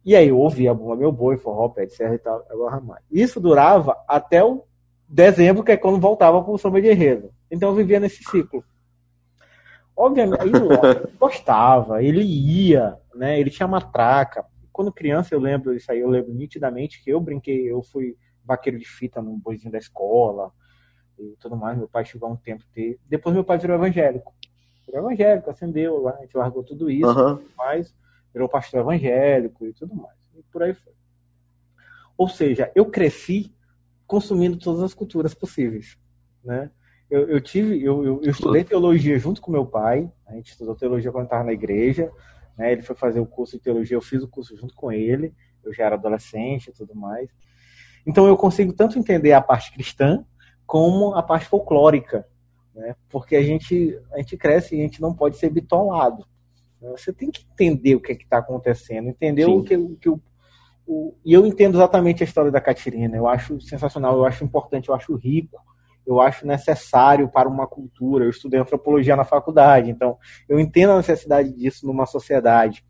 E aí eu ouvia Bumba Meu Boi, forró pé de serra e tal, é o barramalho. Isso durava até o dezembro, que é quando voltava pro samba de enredo. Então eu vivia nesse ciclo. Obviamente, aí eu gostava, ele ia, né? Ele tinha matraca. Quando criança eu lembro isso aí, eu lembro nitidamente que eu brinquei, eu fui vaqueiro de fita no boizinho da escola e tudo mais. Meu pai chegou um tempo ter. Depois meu pai virou evangélico. Virou evangélico, acendeu a gente largou tudo isso, tudo mais, virou pastor evangélico e tudo mais. E por aí foi. Ou seja, eu cresci consumindo todas as culturas possíveis, né? Eu, eu tive, eu, eu, eu estudei teologia junto com meu pai. A gente estudou teologia quando estava na igreja. Né? Ele foi fazer o curso de teologia, eu fiz o curso junto com ele. Eu já era adolescente e tudo mais. Então eu consigo tanto entender a parte cristã como a parte folclórica, né? Porque a gente a gente cresce e a gente não pode ser bitolado. Você tem que entender o que está acontecendo, entender o que, o que o, o- e eu entendo exatamente a história da Catirina. Eu acho sensacional, eu acho importante, eu acho rico, eu acho necessário para uma cultura. Eu estudei antropologia na faculdade, então eu entendo a necessidade disso numa sociedade.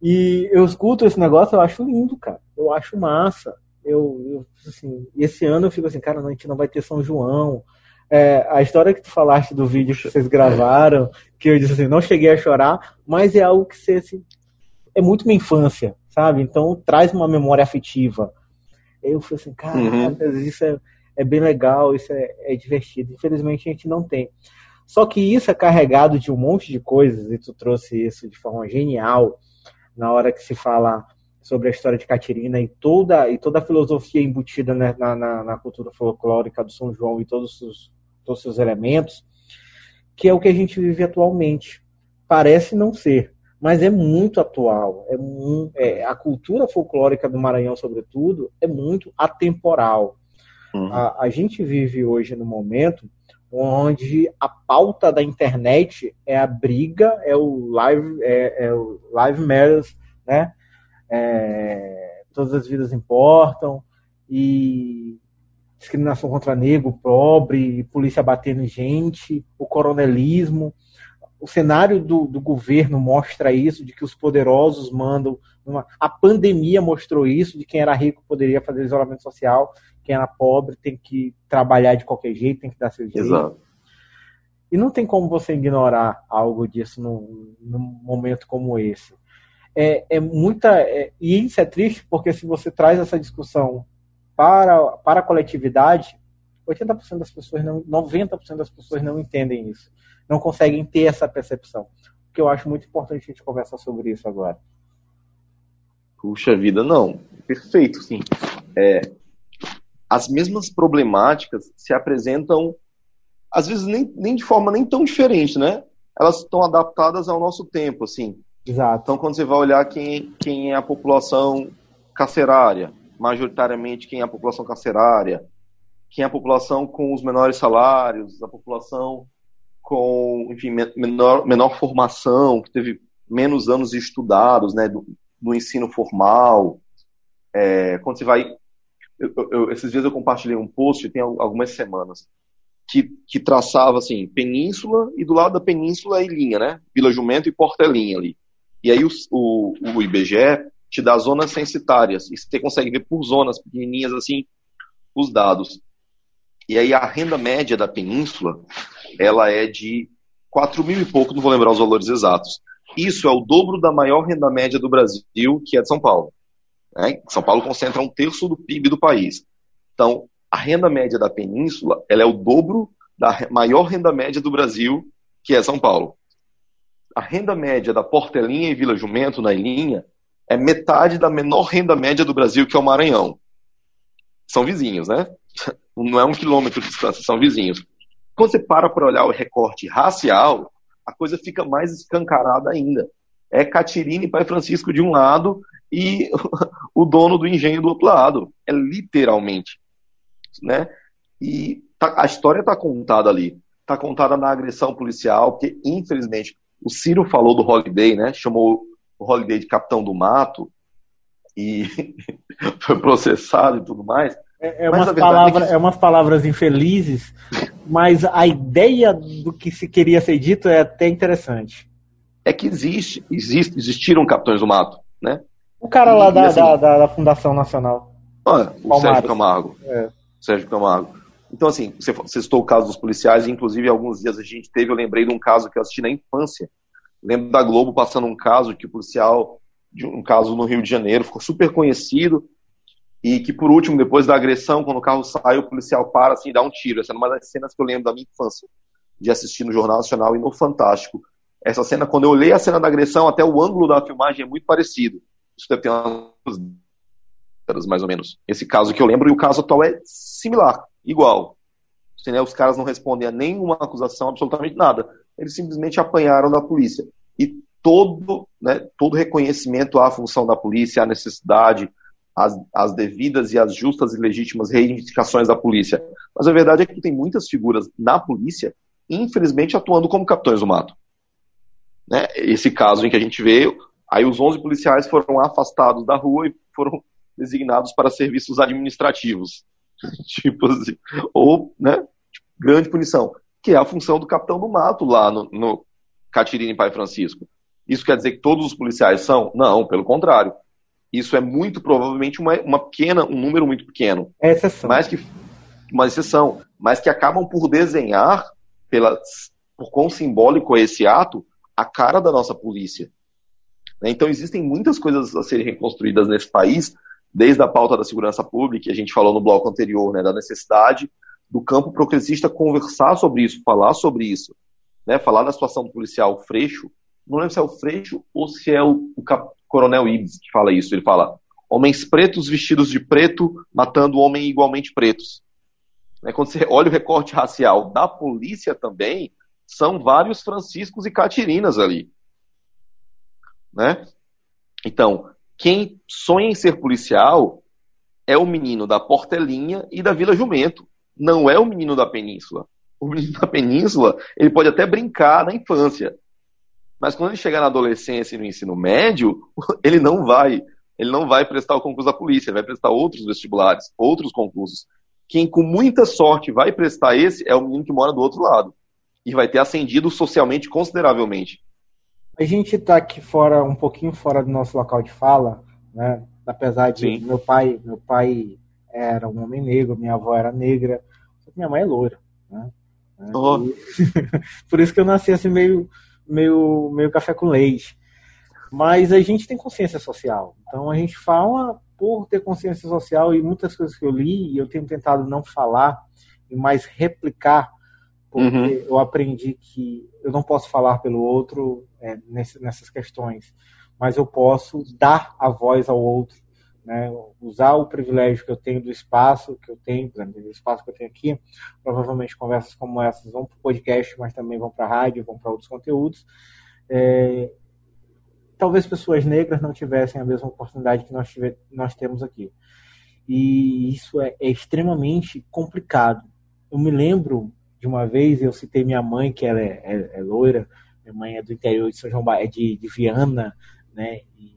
E eu escuto esse negócio, eu acho lindo, cara. Eu acho massa. Eu, eu assim, esse ano eu fico assim, cara, a gente não vai ter São João. É, a história que tu falaste do vídeo que vocês gravaram, que eu disse assim, não cheguei a chorar, mas é algo que você, assim, é muito minha infância, sabe? Então traz uma memória afetiva. Eu falei assim, cara, Uhum. isso é, é bem legal, isso é, é divertido. Infelizmente a gente não tem. Só que isso é carregado de um monte de coisas, e tu trouxe isso de forma genial na hora que se fala sobre a história de Catirina e toda, e toda a filosofia embutida na, na, na cultura folclórica do São João e todos os, todos os seus elementos, que é o que a gente vive atualmente. Parece não ser, mas é muito atual. É, é a cultura folclórica do Maranhão, sobretudo, é muito atemporal. Uhum. A, a gente vive hoje no momento onde a pauta da internet é a briga, é o live, é, é o live matters, né? É, todas as vidas importam e discriminação contra negro, pobre, polícia batendo gente, o coronelismo. O cenário do, do governo mostra isso, de que os poderosos mandam. Uma... A pandemia mostrou isso, de quem era rico poderia fazer isolamento social, quem era pobre tem que trabalhar de qualquer jeito, tem que dar seu jeito. Exato. E não tem como você ignorar algo disso num, num momento como esse. É, é muita. É, e isso é triste porque se você traz essa discussão para, para a coletividade, 80% das pessoas, não, 90% das pessoas não entendem isso. Não conseguem ter essa percepção. O que eu acho muito importante a gente conversar sobre isso agora. Puxa vida, não. Perfeito, sim. É, as mesmas problemáticas se apresentam às vezes nem, nem de forma nem tão diferente, né? Elas estão adaptadas ao nosso tempo, assim. Exato. Então, quando você vai olhar quem, quem é a população carcerária, majoritariamente quem é a população carcerária, quem é a população com os menores salários, a população com, enfim, menor, menor formação, que teve menos anos estudados, né, do, do ensino formal. É, quando você vai... Eu, eu, esses dias eu compartilhei um post, tem algumas semanas, que, que traçava assim, península e do lado da península a ilhinha, né? Vila Jumento e Portelinha ali. E aí o, o, o IBGE te dá zonas censitárias e você consegue ver por zonas pequenininhas assim os dados. E aí a renda média da península, ela é de 4 mil e pouco, não vou lembrar os valores exatos. Isso é o dobro da maior renda média do Brasil, que é de São Paulo. Né? São Paulo concentra um terço do PIB do país. Então, a renda média da península ela é o dobro da maior renda média do Brasil, que é São Paulo. A renda média da Portelinha e Vila Jumento, na Ilhinha, é metade da menor renda média do Brasil, que é o Maranhão. São vizinhos, né? Não é um quilômetro de distância, são vizinhos. Quando você para para olhar o recorte racial, a coisa fica mais escancarada ainda. É Catirina e Pai Francisco de um lado e o dono do engenho do outro lado. É literalmente né? E tá, a história está contada ali. Está contada na agressão policial, porque, infelizmente, o Ciro falou do Holiday, né? Chamou o Holiday de capitão do mato e foi processado e tudo mais. É, é umas, palavra, é, que... é umas palavras infelizes, mas a ideia do que se queria ser dito é até interessante. É que existe, existe existiram capitães do mato, né? O cara lá e, da, assim, da, da, da, Fundação Nacional. O Sérgio Camargo. É. Sérgio Camargo. Então, assim, você, você citou o caso dos policiais, e inclusive alguns dias a gente teve, eu lembrei de um caso que eu assisti na infância. Lembro da Globo passando um caso que o policial, de um caso no Rio de Janeiro, ficou super conhecido, e que por último, depois da agressão, quando o carro sai, o policial para assim e dá um tiro. Essa é uma das cenas que eu lembro da minha infância, de assistir no Jornal Nacional e no Fantástico. Essa cena, quando eu olhei a cena da agressão, até o ângulo da filmagem é muito parecido. Isso deve ter umas mais ou menos. Esse caso que eu lembro, e o caso atual é similar, igual. Os caras não respondem a nenhuma acusação, absolutamente nada. Eles simplesmente apanharam da polícia. E todo, né, todo reconhecimento à função da polícia, à necessidade, às, às devidas e às justas e legítimas reivindicações da polícia. Mas a verdade é que tem muitas figuras na polícia, infelizmente, atuando como capitães do mato. Né? Esse caso em que a gente vê, aí os 11 policiais foram afastados da rua e foram designados para serviços administrativos. tipo assim, ou, né, tipo, grande punição, que é a função do capitão do mato lá no, no Catirina e Pai Francisco. Isso quer dizer que todos os policiais são? Não, pelo contrário. Isso é muito provavelmente uma, uma pequena, um número muito pequeno. É exceção. Mas que, uma exceção, mas que acabam por desenhar, pela, por quão simbólico é esse ato, a cara da nossa polícia. Né? Então existem muitas coisas a serem reconstruídas nesse país desde a pauta da segurança pública, que a gente falou no bloco anterior, né, da necessidade do campo progressista conversar sobre isso, falar sobre isso. né, falar da situação do policial Freixo, não lembro se é o Freixo ou se é o, o Cap, Coronel Ibis que fala isso. Ele fala: homens pretos vestidos de preto matando homens igualmente pretos. Né, quando você olha o recorte racial da polícia também, são vários Franciscos e Catirinas ali. Né? Então, quem sonha em ser policial é o menino da Portelinha e da Vila Jumento. Não é o menino da Península. O menino da Península, ele pode até brincar na infância. Mas quando ele chegar na adolescência e no ensino médio, ele não vai. Ele não vai prestar o concurso da polícia, ele vai prestar outros vestibulares, outros concursos. Quem com muita sorte vai prestar esse é o menino que mora do outro lado. E vai ter ascendido socialmente consideravelmente. A gente está aqui fora, um pouquinho fora do nosso local de fala, né? Apesar de Sim. meu pai, meu pai era um homem negro, minha avó era negra, minha mãe é loira, né? Oh. E... Por isso que eu nasci assim meio, meio, meio café com leite. Mas a gente tem consciência social. Então a gente fala por ter consciência social e muitas coisas que eu li e eu tenho tentado não falar e mais replicar porque uhum. eu aprendi que eu não posso falar pelo outro é, nessas questões, mas eu posso dar a voz ao outro, né? usar o privilégio que eu tenho do espaço que eu tenho, exemplo, do espaço que eu tenho aqui, provavelmente conversas como essas vão para o podcast, mas também vão para a rádio, vão para outros conteúdos. É, talvez pessoas negras não tivessem a mesma oportunidade que nós, tive, nós temos aqui. E isso é, é extremamente complicado. Eu me lembro de uma vez, eu citei minha mãe, que ela é, é, é loira, minha mãe é do interior de São João, é de, de Viana, né? E,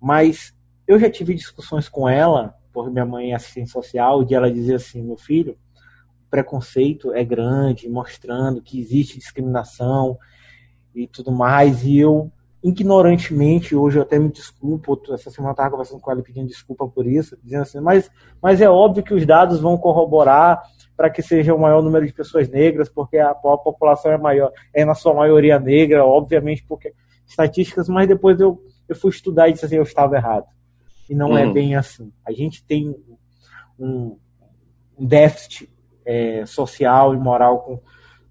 mas eu já tive discussões com ela, porque minha mãe é assistente social, de ela dizer assim, meu filho, o preconceito é grande, mostrando que existe discriminação e tudo mais, e eu ignorantemente, hoje eu até me desculpo, essa semana eu estava conversando com ela pedindo desculpa por isso, dizendo assim, mas, mas é óbvio que os dados vão corroborar para que seja o maior número de pessoas negras, porque a, a, população é maior, é na sua maioria negra, obviamente, porque estatísticas, mas depois eu, eu fui estudar e disse assim, eu estava errado. E não é uhum. é bem assim. A gente tem um, um déficit é, social e moral com,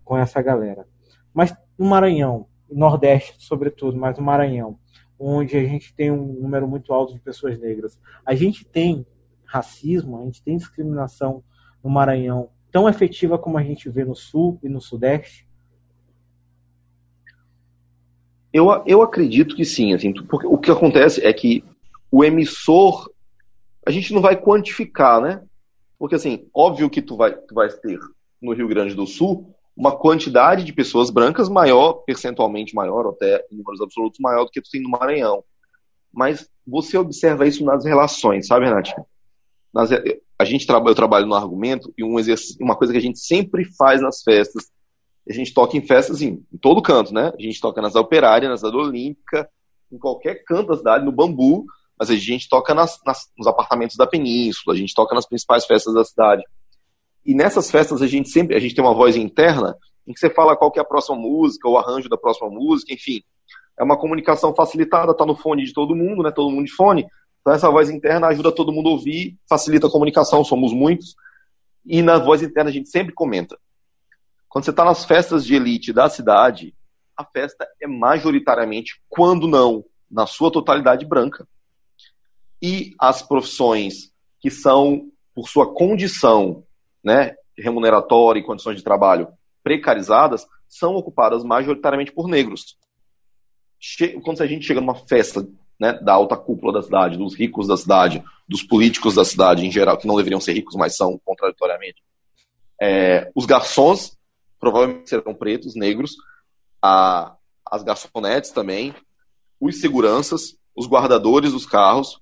com essa galera. Mas no Maranhão, Nordeste, sobretudo, mas no Maranhão, onde a gente tem um número muito alto de pessoas negras. A gente tem racismo, a gente tem discriminação no Maranhão tão efetiva como a gente vê no Sul e no Sudeste? Eu, eu acredito que sim, assim, porque o que acontece é que o emissor, a gente não vai quantificar, né? Porque, assim, óbvio que tu vai, tu vai ter no Rio Grande do Sul uma quantidade de pessoas brancas maior, percentualmente maior, até em números absolutos maior do que tu tem no Maranhão. Mas você observa isso nas relações, sabe, Renato? Nas, a gente eu trabalho no argumento e um uma coisa que a gente sempre faz nas festas, a gente toca em festas em, em todo canto, né? A gente toca nas operárias, nas Olímpica, em qualquer canto da cidade, no bambu, mas a gente toca nas, nas, nos apartamentos da península, a gente toca nas principais festas da cidade. E nessas festas a gente sempre, a gente tem uma voz interna em que você fala qual que é a próxima música, o arranjo da próxima música, enfim. É uma comunicação facilitada, tá no fone de todo mundo, né? Todo mundo de fone. Então essa voz interna ajuda todo mundo a ouvir, facilita a comunicação, somos muitos. E na voz interna a gente sempre comenta. Quando você está nas festas de elite da cidade, a festa é majoritariamente, quando não, na sua totalidade branca. E as profissões que são, por sua condição né, remuneratória e condições de trabalho precarizadas são ocupadas majoritariamente por negros. Quando a gente chega numa festa né, da alta cúpula da cidade, dos ricos da cidade, dos políticos da cidade em geral, que não deveriam ser ricos, mas são contraditoriamente, é, os garçons provavelmente serão pretos, negros, a, as garçonetes também, os seguranças, os guardadores dos carros.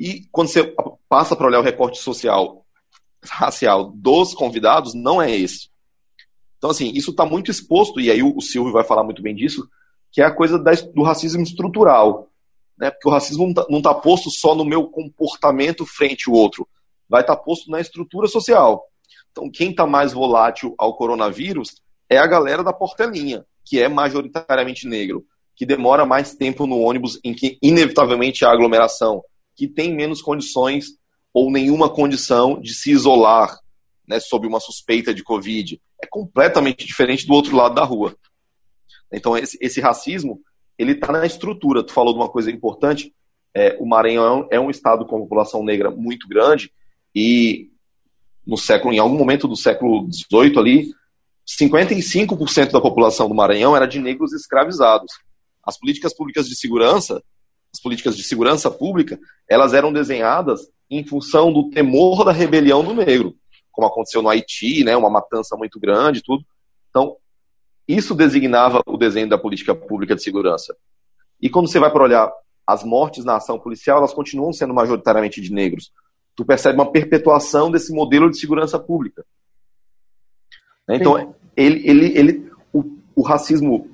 E quando você passa para olhar o recorte social racial dos convidados não é esse. Então, assim, isso está muito exposto, e aí o, Silvio vai falar muito bem disso, que é a coisa do racismo estrutural. Né? Porque o racismo não está tá posto só no meu comportamento frente ao outro, vai estar tá posto na estrutura social. Então, quem está mais volátil ao coronavírus é a galera da portelinha, que é majoritariamente negro, que demora mais tempo no ônibus em que inevitavelmente há aglomeração, que tem menos condições ou nenhuma condição de se isolar né, sob uma suspeita de Covid. é completamente diferente do outro lado da rua. Então, esse, esse racismo, ele está na estrutura. Tu falou de uma coisa importante, é, o Maranhão é um estado com população negra muito grande e no século, em algum momento do século XVIII ali, 55% da população do Maranhão era de negros escravizados. As políticas públicas de segurança, as políticas de segurança pública, elas eram desenhadas em função do temor da rebelião do negro, como aconteceu no Haiti, né, uma matança muito grande, tudo. Então, isso designava o desenho da política pública de segurança. E quando você vai para olhar as mortes na ação policial, elas continuam sendo majoritariamente de negros. Tu percebe uma perpetuação desse modelo de segurança pública. Então, ele, ele, ele, o, o racismo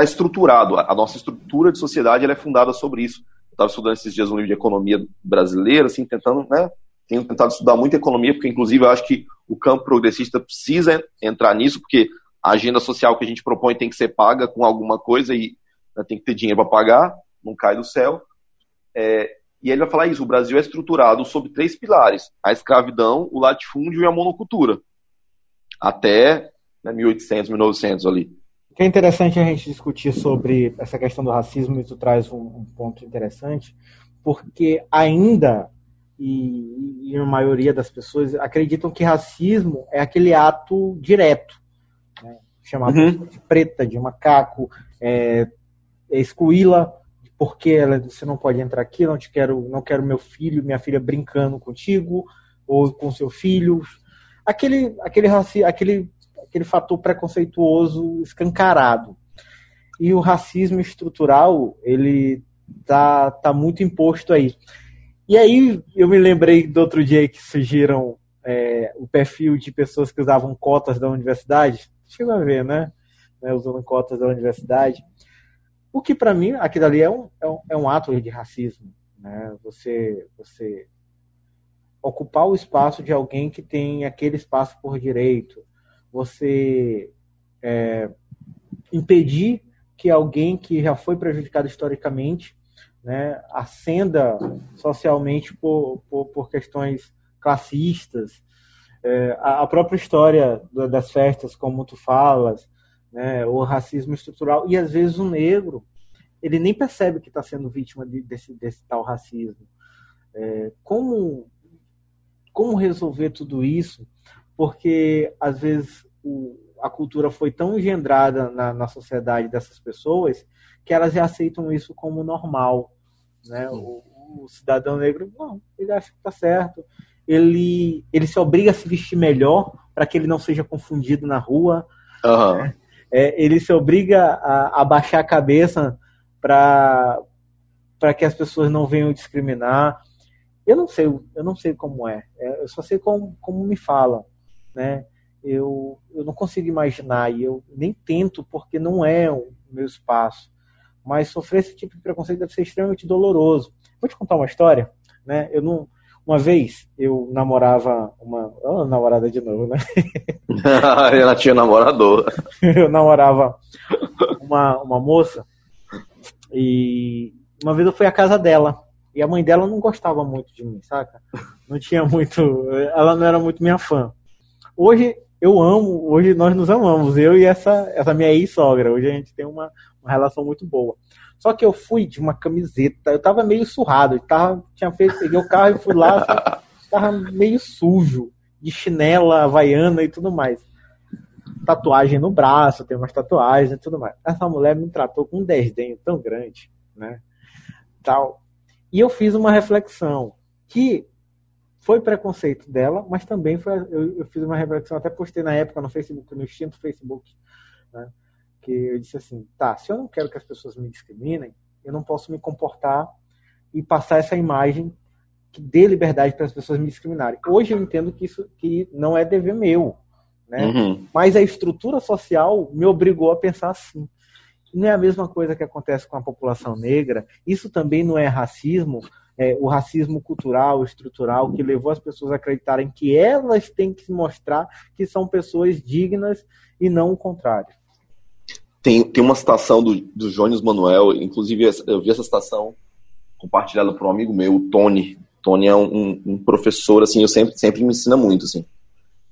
está estruturado. A nossa estrutura de sociedade é fundada sobre isso. Eu estava estudando esses dias um livro de economia brasileira, assim, tentando, né? Tenho tentado estudar muito economia, porque inclusive eu acho que o campo progressista precisa entrar nisso, porque a agenda social que a gente propõe tem que ser paga com alguma coisa e né, tem que ter dinheiro para pagar, não cai do céu. É, e ele vai falar isso: o Brasil é estruturado sobre três pilares: a escravidão, o latifúndio e a monocultura. Até né, 1800, 1900 ali. É interessante a gente discutir sobre essa questão do racismo, e tu traz um, um ponto interessante, porque ainda, e, e a maioria das pessoas acreditam que racismo é aquele ato direto, né, chamado uhum. de preta, de macaco, é, é excluí-la porque ela, você não pode entrar aqui, não te quero, não quero meu filho, minha filha brincando contigo ou com seu filho. Aquele, aquele, aquele aquele fator preconceituoso escancarado. E o racismo estrutural, ele tá, tá muito imposto aí. E aí eu me lembrei do outro dia que surgiram é, o perfil de pessoas que usavam cotas da universidade. Chegou a ver, né? né usando cotas da universidade. O que para mim, aquilo ali é um, é um, é um ato de racismo. Né? Você, você ocupar o espaço de alguém que tem aquele espaço por direito, você é, impedir que alguém que já foi prejudicado historicamente né, ascenda socialmente por, por, por questões classistas. É, a, própria história das festas, como tu falas, né, o racismo estrutural, e às vezes o negro, ele nem percebe que está sendo vítima de, desse, desse tal racismo. É, como, como resolver tudo isso porque às vezes o, a cultura foi tão engendrada na, na sociedade dessas pessoas que elas já aceitam isso como normal. Né? O, o cidadão negro, não, ele acha que está certo. Ele, ele se obriga a se vestir melhor para que ele não seja confundido na rua. Uhum. Né? É, ele se obriga a, a baixar a cabeça para que as pessoas não venham discriminar. Eu não sei, eu não sei como é. é eu só sei como, como me falam né? Eu, eu não consigo imaginar e eu nem tento porque não é o meu espaço. Mas sofrer esse tipo de preconceito deve ser extremamente doloroso. Vou te contar uma história, né? Eu não, uma vez eu namorava uma oh, namorada de novo, né? Ela tinha namorador. eu namorava uma, uma moça e uma vez eu fui à casa dela e a mãe dela não gostava muito de mim, saca? Não tinha muito, ela não era muito minha fã. Hoje eu amo, hoje nós nos amamos, eu e essa, essa minha ex-sogra. Hoje a gente tem uma, uma relação muito boa. Só que eu fui de uma camiseta, eu tava meio surrado, eu tava, tinha feito, peguei o carro e fui lá, tava meio sujo, de chinela havaiana e tudo mais. Tatuagem no braço, tem umas tatuagens e tudo mais. Essa mulher me tratou com um desdenho tão grande, né? Tal. E eu fiz uma reflexão que foi preconceito dela, mas também foi. Eu, eu, fiz uma reflexão, até postei na época no Facebook, no extinto Facebook, né, que eu disse assim: tá, se eu não quero que as pessoas me discriminem, eu não posso me comportar e passar essa imagem que dê liberdade para as pessoas me discriminarem. Hoje eu entendo que isso que não é dever meu, né? Uhum. Mas a estrutura social me obrigou a pensar assim. Não é a mesma coisa que acontece com a população negra. Isso também não é racismo, é, o racismo cultural, estrutural, que levou as pessoas a acreditarem que elas têm que se mostrar que são pessoas dignas e não o contrário. Tem, tem uma citação do, do Jones Manuel, inclusive eu vi essa citação compartilhada por um amigo meu, o Tony. Tony é um, um, professor, assim, eu sempre, sempre me ensina muito, assim,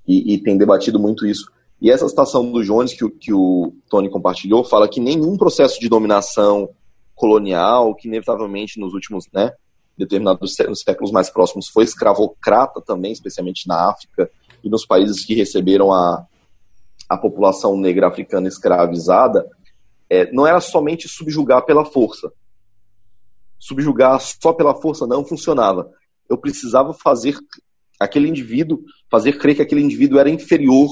e, e tem debatido muito isso. E essa citação do Jones que, que o Tony compartilhou fala que nenhum processo de dominação colonial, que inevitavelmente nos últimos, né, determinados séculos mais próximos foi escravocrata também, especialmente na África e nos países que receberam a, a população negra africana escravizada, é, não era somente subjugar pela força. Subjugar só pela força não funcionava. Eu precisava fazer aquele indivíduo, fazer crer que aquele indivíduo era inferior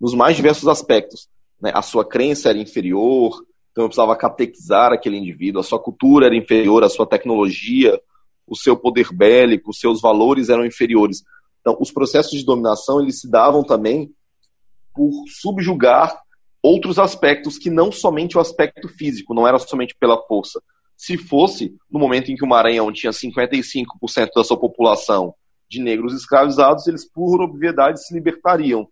nos mais diversos aspectos. Né? A sua crença era inferior, então eu precisava catequizar aquele indivíduo, a sua cultura era inferior, a sua tecnologia, o seu poder bélico, os seus valores eram inferiores. Então, os processos de dominação eles se davam também por subjugar outros aspectos que não somente o aspecto físico, não era somente pela força. Se fosse no momento em que o Maranhão tinha 55% da sua população de negros escravizados, eles por obviedade se libertariam,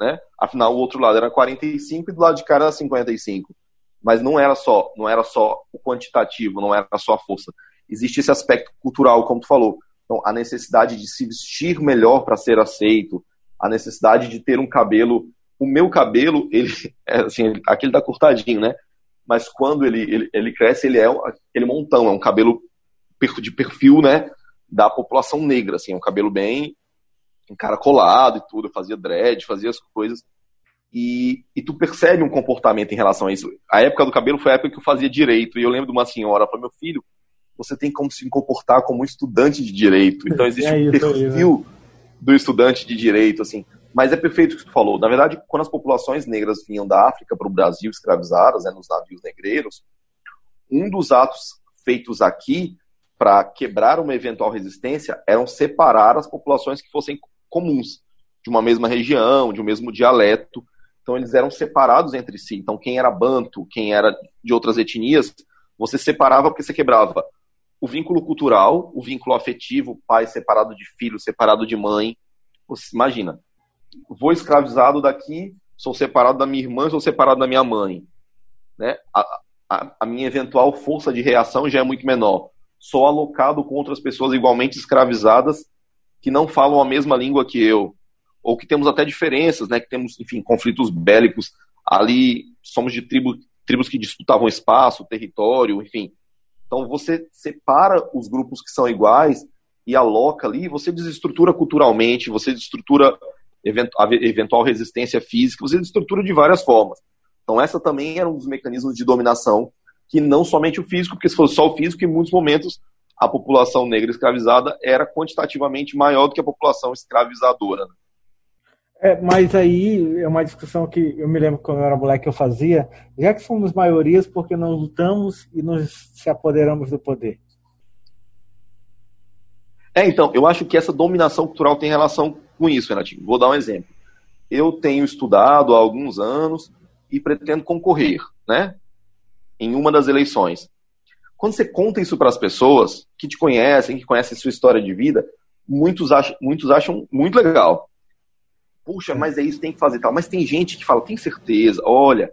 né? Afinal, o outro lado era 45 e do lado de cá era 55. Mas não era só, não era só o quantitativo, não era só a força. Existe esse aspecto cultural, como tu falou. Então, a necessidade de se vestir melhor para ser aceito, a necessidade de ter um cabelo. O meu cabelo, ele é assim, aquele tá cortadinho, né? Mas quando ele, ele, ele cresce, ele é aquele montão, é um cabelo de perfil, né? Da população negra, assim, é um cabelo bem encaracolado e tudo. Eu fazia dread, fazia as coisas. E, e, tu percebe um comportamento em relação a isso. A época do cabelo foi a época que eu fazia direito. E eu lembro de uma senhora, falou, meu filho, você tem como se comportar como estudante de direito. Então existe é um perfil do estudante de direito, assim. Mas é perfeito o que tu falou. Na verdade, quando as populações negras vinham da África para o Brasil escravizadas, né, nos navios negreiros, um dos atos feitos aqui para quebrar uma eventual resistência eram separar as populações que fossem comuns, de uma mesma região, de um mesmo dialeto. Então eles eram separados entre si. Então quem era banto, quem era de outras etnias, você separava porque você quebrava o vínculo cultural, o vínculo afetivo, pai separado de filho, separado de mãe. Imagina, vou escravizado daqui, sou separado da minha irmã, sou separado da minha mãe. Né? A, a, a minha eventual força de reação já é muito menor. Sou alocado com outras pessoas igualmente escravizadas que não falam a mesma língua que eu, ou que temos até diferenças, né? que temos, enfim, conflitos bélicos. Ali somos de tribo, tribos que disputavam espaço, território, enfim. Então você separa os grupos que são iguais e aloca ali, você desestrutura culturalmente, você desestrutura eventual resistência física, você desestrutura de várias formas. Então essa também era um dos mecanismos de dominação, que não somente o físico, porque se fosse só o físico, em muitos momentos a população negra escravizada era quantitativamente maior do que a população escravizadora. É, mas aí é uma discussão que eu me lembro quando eu era moleque eu fazia, já que somos maiorias, porque não lutamos e nos se apoderamos do poder? É, então, eu acho que essa dominação cultural tem relação com isso, Renatinho. Vou dar um exemplo. Eu tenho estudado há alguns anos e pretendo concorrer, né? Em uma das eleições. Quando você conta isso para as pessoas que te conhecem, que conhecem sua história de vida, muitos acham, muitos acham muito legal puxa, mas é isso, tem que fazer tal. Mas tem gente que fala, tem certeza, olha,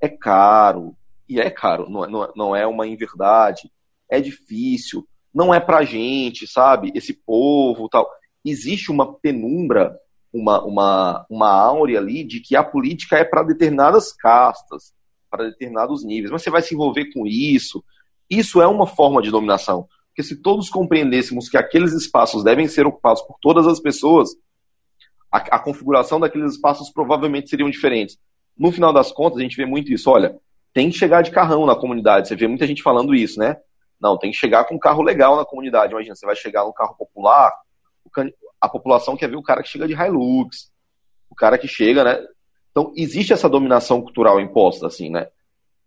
é caro, e é caro, não, é, não, não é uma inverdade, é difícil, não é pra gente, sabe? Esse povo tal. Existe uma penumbra, uma, uma, uma áurea ali de que a política é para determinadas castas, para determinados níveis, mas você vai se envolver com isso. Isso é uma forma de dominação. Porque se todos compreendêssemos que aqueles espaços devem ser ocupados por todas as pessoas, a, a configuração daqueles espaços provavelmente seriam diferentes. No final das contas, a gente vê muito isso. Olha, tem que chegar de carrão na comunidade. Você vê muita gente falando isso, né? Não, tem que chegar com um carro legal na comunidade. Imagina, você vai chegar num carro popular, a população quer ver o cara que chega de Hilux, o cara que chega, né? Então, existe essa dominação cultural imposta, assim, né?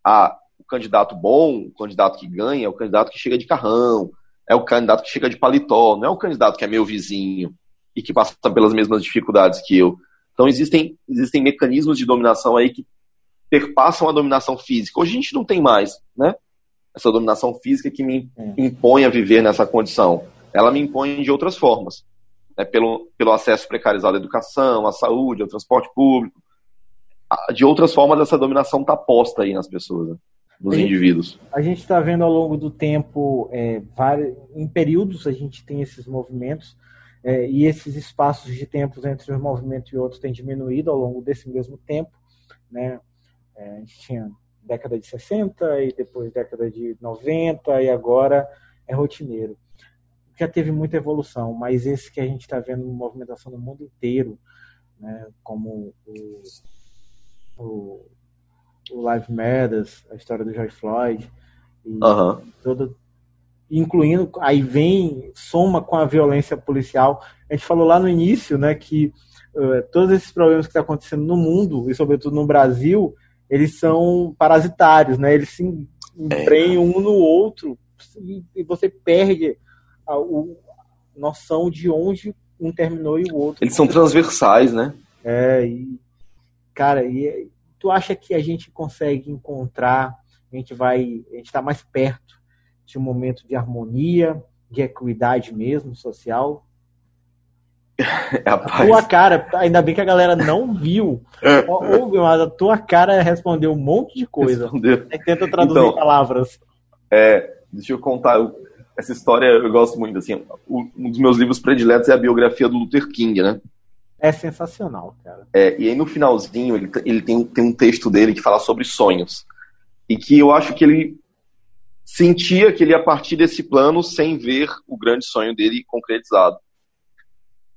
Ah, o candidato bom, o candidato que ganha, é o candidato que chega de carrão, é o candidato que chega de paletó, não é o candidato que é meu vizinho e que passam pelas mesmas dificuldades que eu. Então existem, existem mecanismos de dominação aí que perpassam a dominação física. Hoje a gente não tem mais, né? Essa dominação física que me é. impõe a viver nessa condição. Ela me impõe de outras formas. Né? Pelo, pelo acesso precarizado à educação, à saúde, ao transporte público. De outras formas, essa dominação está posta aí nas pessoas, né? nos a indivíduos. Gente, a gente está vendo ao longo do tempo, é, vários, em períodos a gente tem esses movimentos é, e esses espaços de tempos entre um movimento e outro têm diminuído ao longo desse mesmo tempo. Né? É, a gente tinha década de 60 e depois década de 90 e agora é rotineiro. Já teve muita evolução, mas esse que a gente está vendo movimentação no mundo inteiro, né, como o, o, o Live Matters, a história do George Floyd, e uhum. todo, incluindo, aí vem, soma com a violência policial. A gente falou lá no início né, que uh, todos esses problemas que estão tá acontecendo no mundo, e sobretudo no Brasil, eles são parasitários, né? Eles se emprenham um no outro e você perde a, a noção de onde um terminou e o outro. Eles são transversais, né? É, e, cara, e tu acha que a gente consegue encontrar, a gente vai, a gente está mais perto de um momento de harmonia, de equidade mesmo, social? Rapaz. A tua cara, ainda bem que a galera não viu. Ouve, mas a tua cara respondeu um monte de coisa. Respondeu. É tenta traduzir então, palavras. É, deixa eu contar. Essa história eu gosto muito. Assim, um dos meus livros prediletos é a biografia do Luther King, né? É sensacional, cara. É, e aí no finalzinho ele, ele tem, tem um texto dele que fala sobre sonhos. E que eu acho que ele sentia que ele ia partir desse plano sem ver o grande sonho dele concretizado.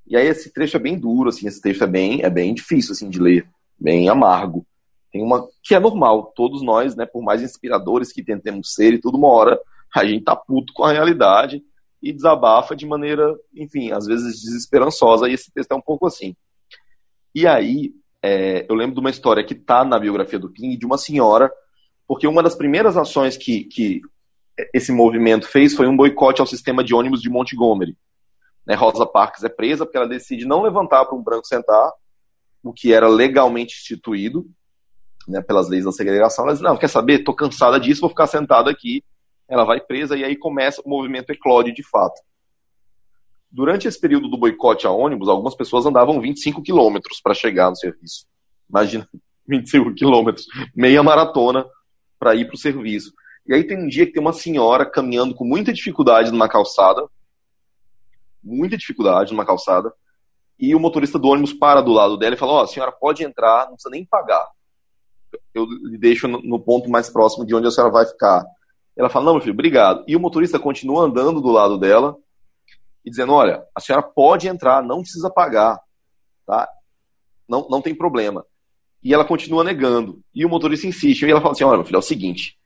E aí esse trecho é bem duro, assim, esse texto é bem, é bem difícil assim de ler, bem amargo. Tem uma que é normal, todos nós, né, por mais inspiradores que tentemos ser e tudo uma hora a gente tá puto com a realidade e desabafa de maneira, enfim, às vezes desesperançosa, e esse texto é um pouco assim. E aí, é, eu lembro de uma história que tá na biografia do King, de uma senhora, porque uma das primeiras ações que, que esse movimento fez foi um boicote ao sistema de ônibus de Montgomery. Né, Rosa Parks é presa porque ela decide não levantar para um branco sentar, o que era legalmente instituído né, pelas leis da segregação. Ela diz: Não, quer saber? Estou cansada disso, vou ficar sentada aqui. Ela vai presa e aí começa o movimento eclode de fato. Durante esse período do boicote a ônibus, algumas pessoas andavam 25 quilômetros para chegar no serviço. Imagina, 25 quilômetros, meia maratona para ir para o serviço. E aí tem um dia que tem uma senhora caminhando com muita dificuldade numa calçada, muita dificuldade numa calçada, e o motorista do ônibus para do lado dela e fala: Ó, oh, a senhora pode entrar, não precisa nem pagar. Eu lhe deixo no ponto mais próximo de onde a senhora vai ficar. Ela fala: Não, meu filho, obrigado. E o motorista continua andando do lado dela e dizendo: Olha, a senhora pode entrar, não precisa pagar, tá? Não, não tem problema. E ela continua negando. E o motorista insiste. E ela fala assim: Olha, meu filho, é o seguinte: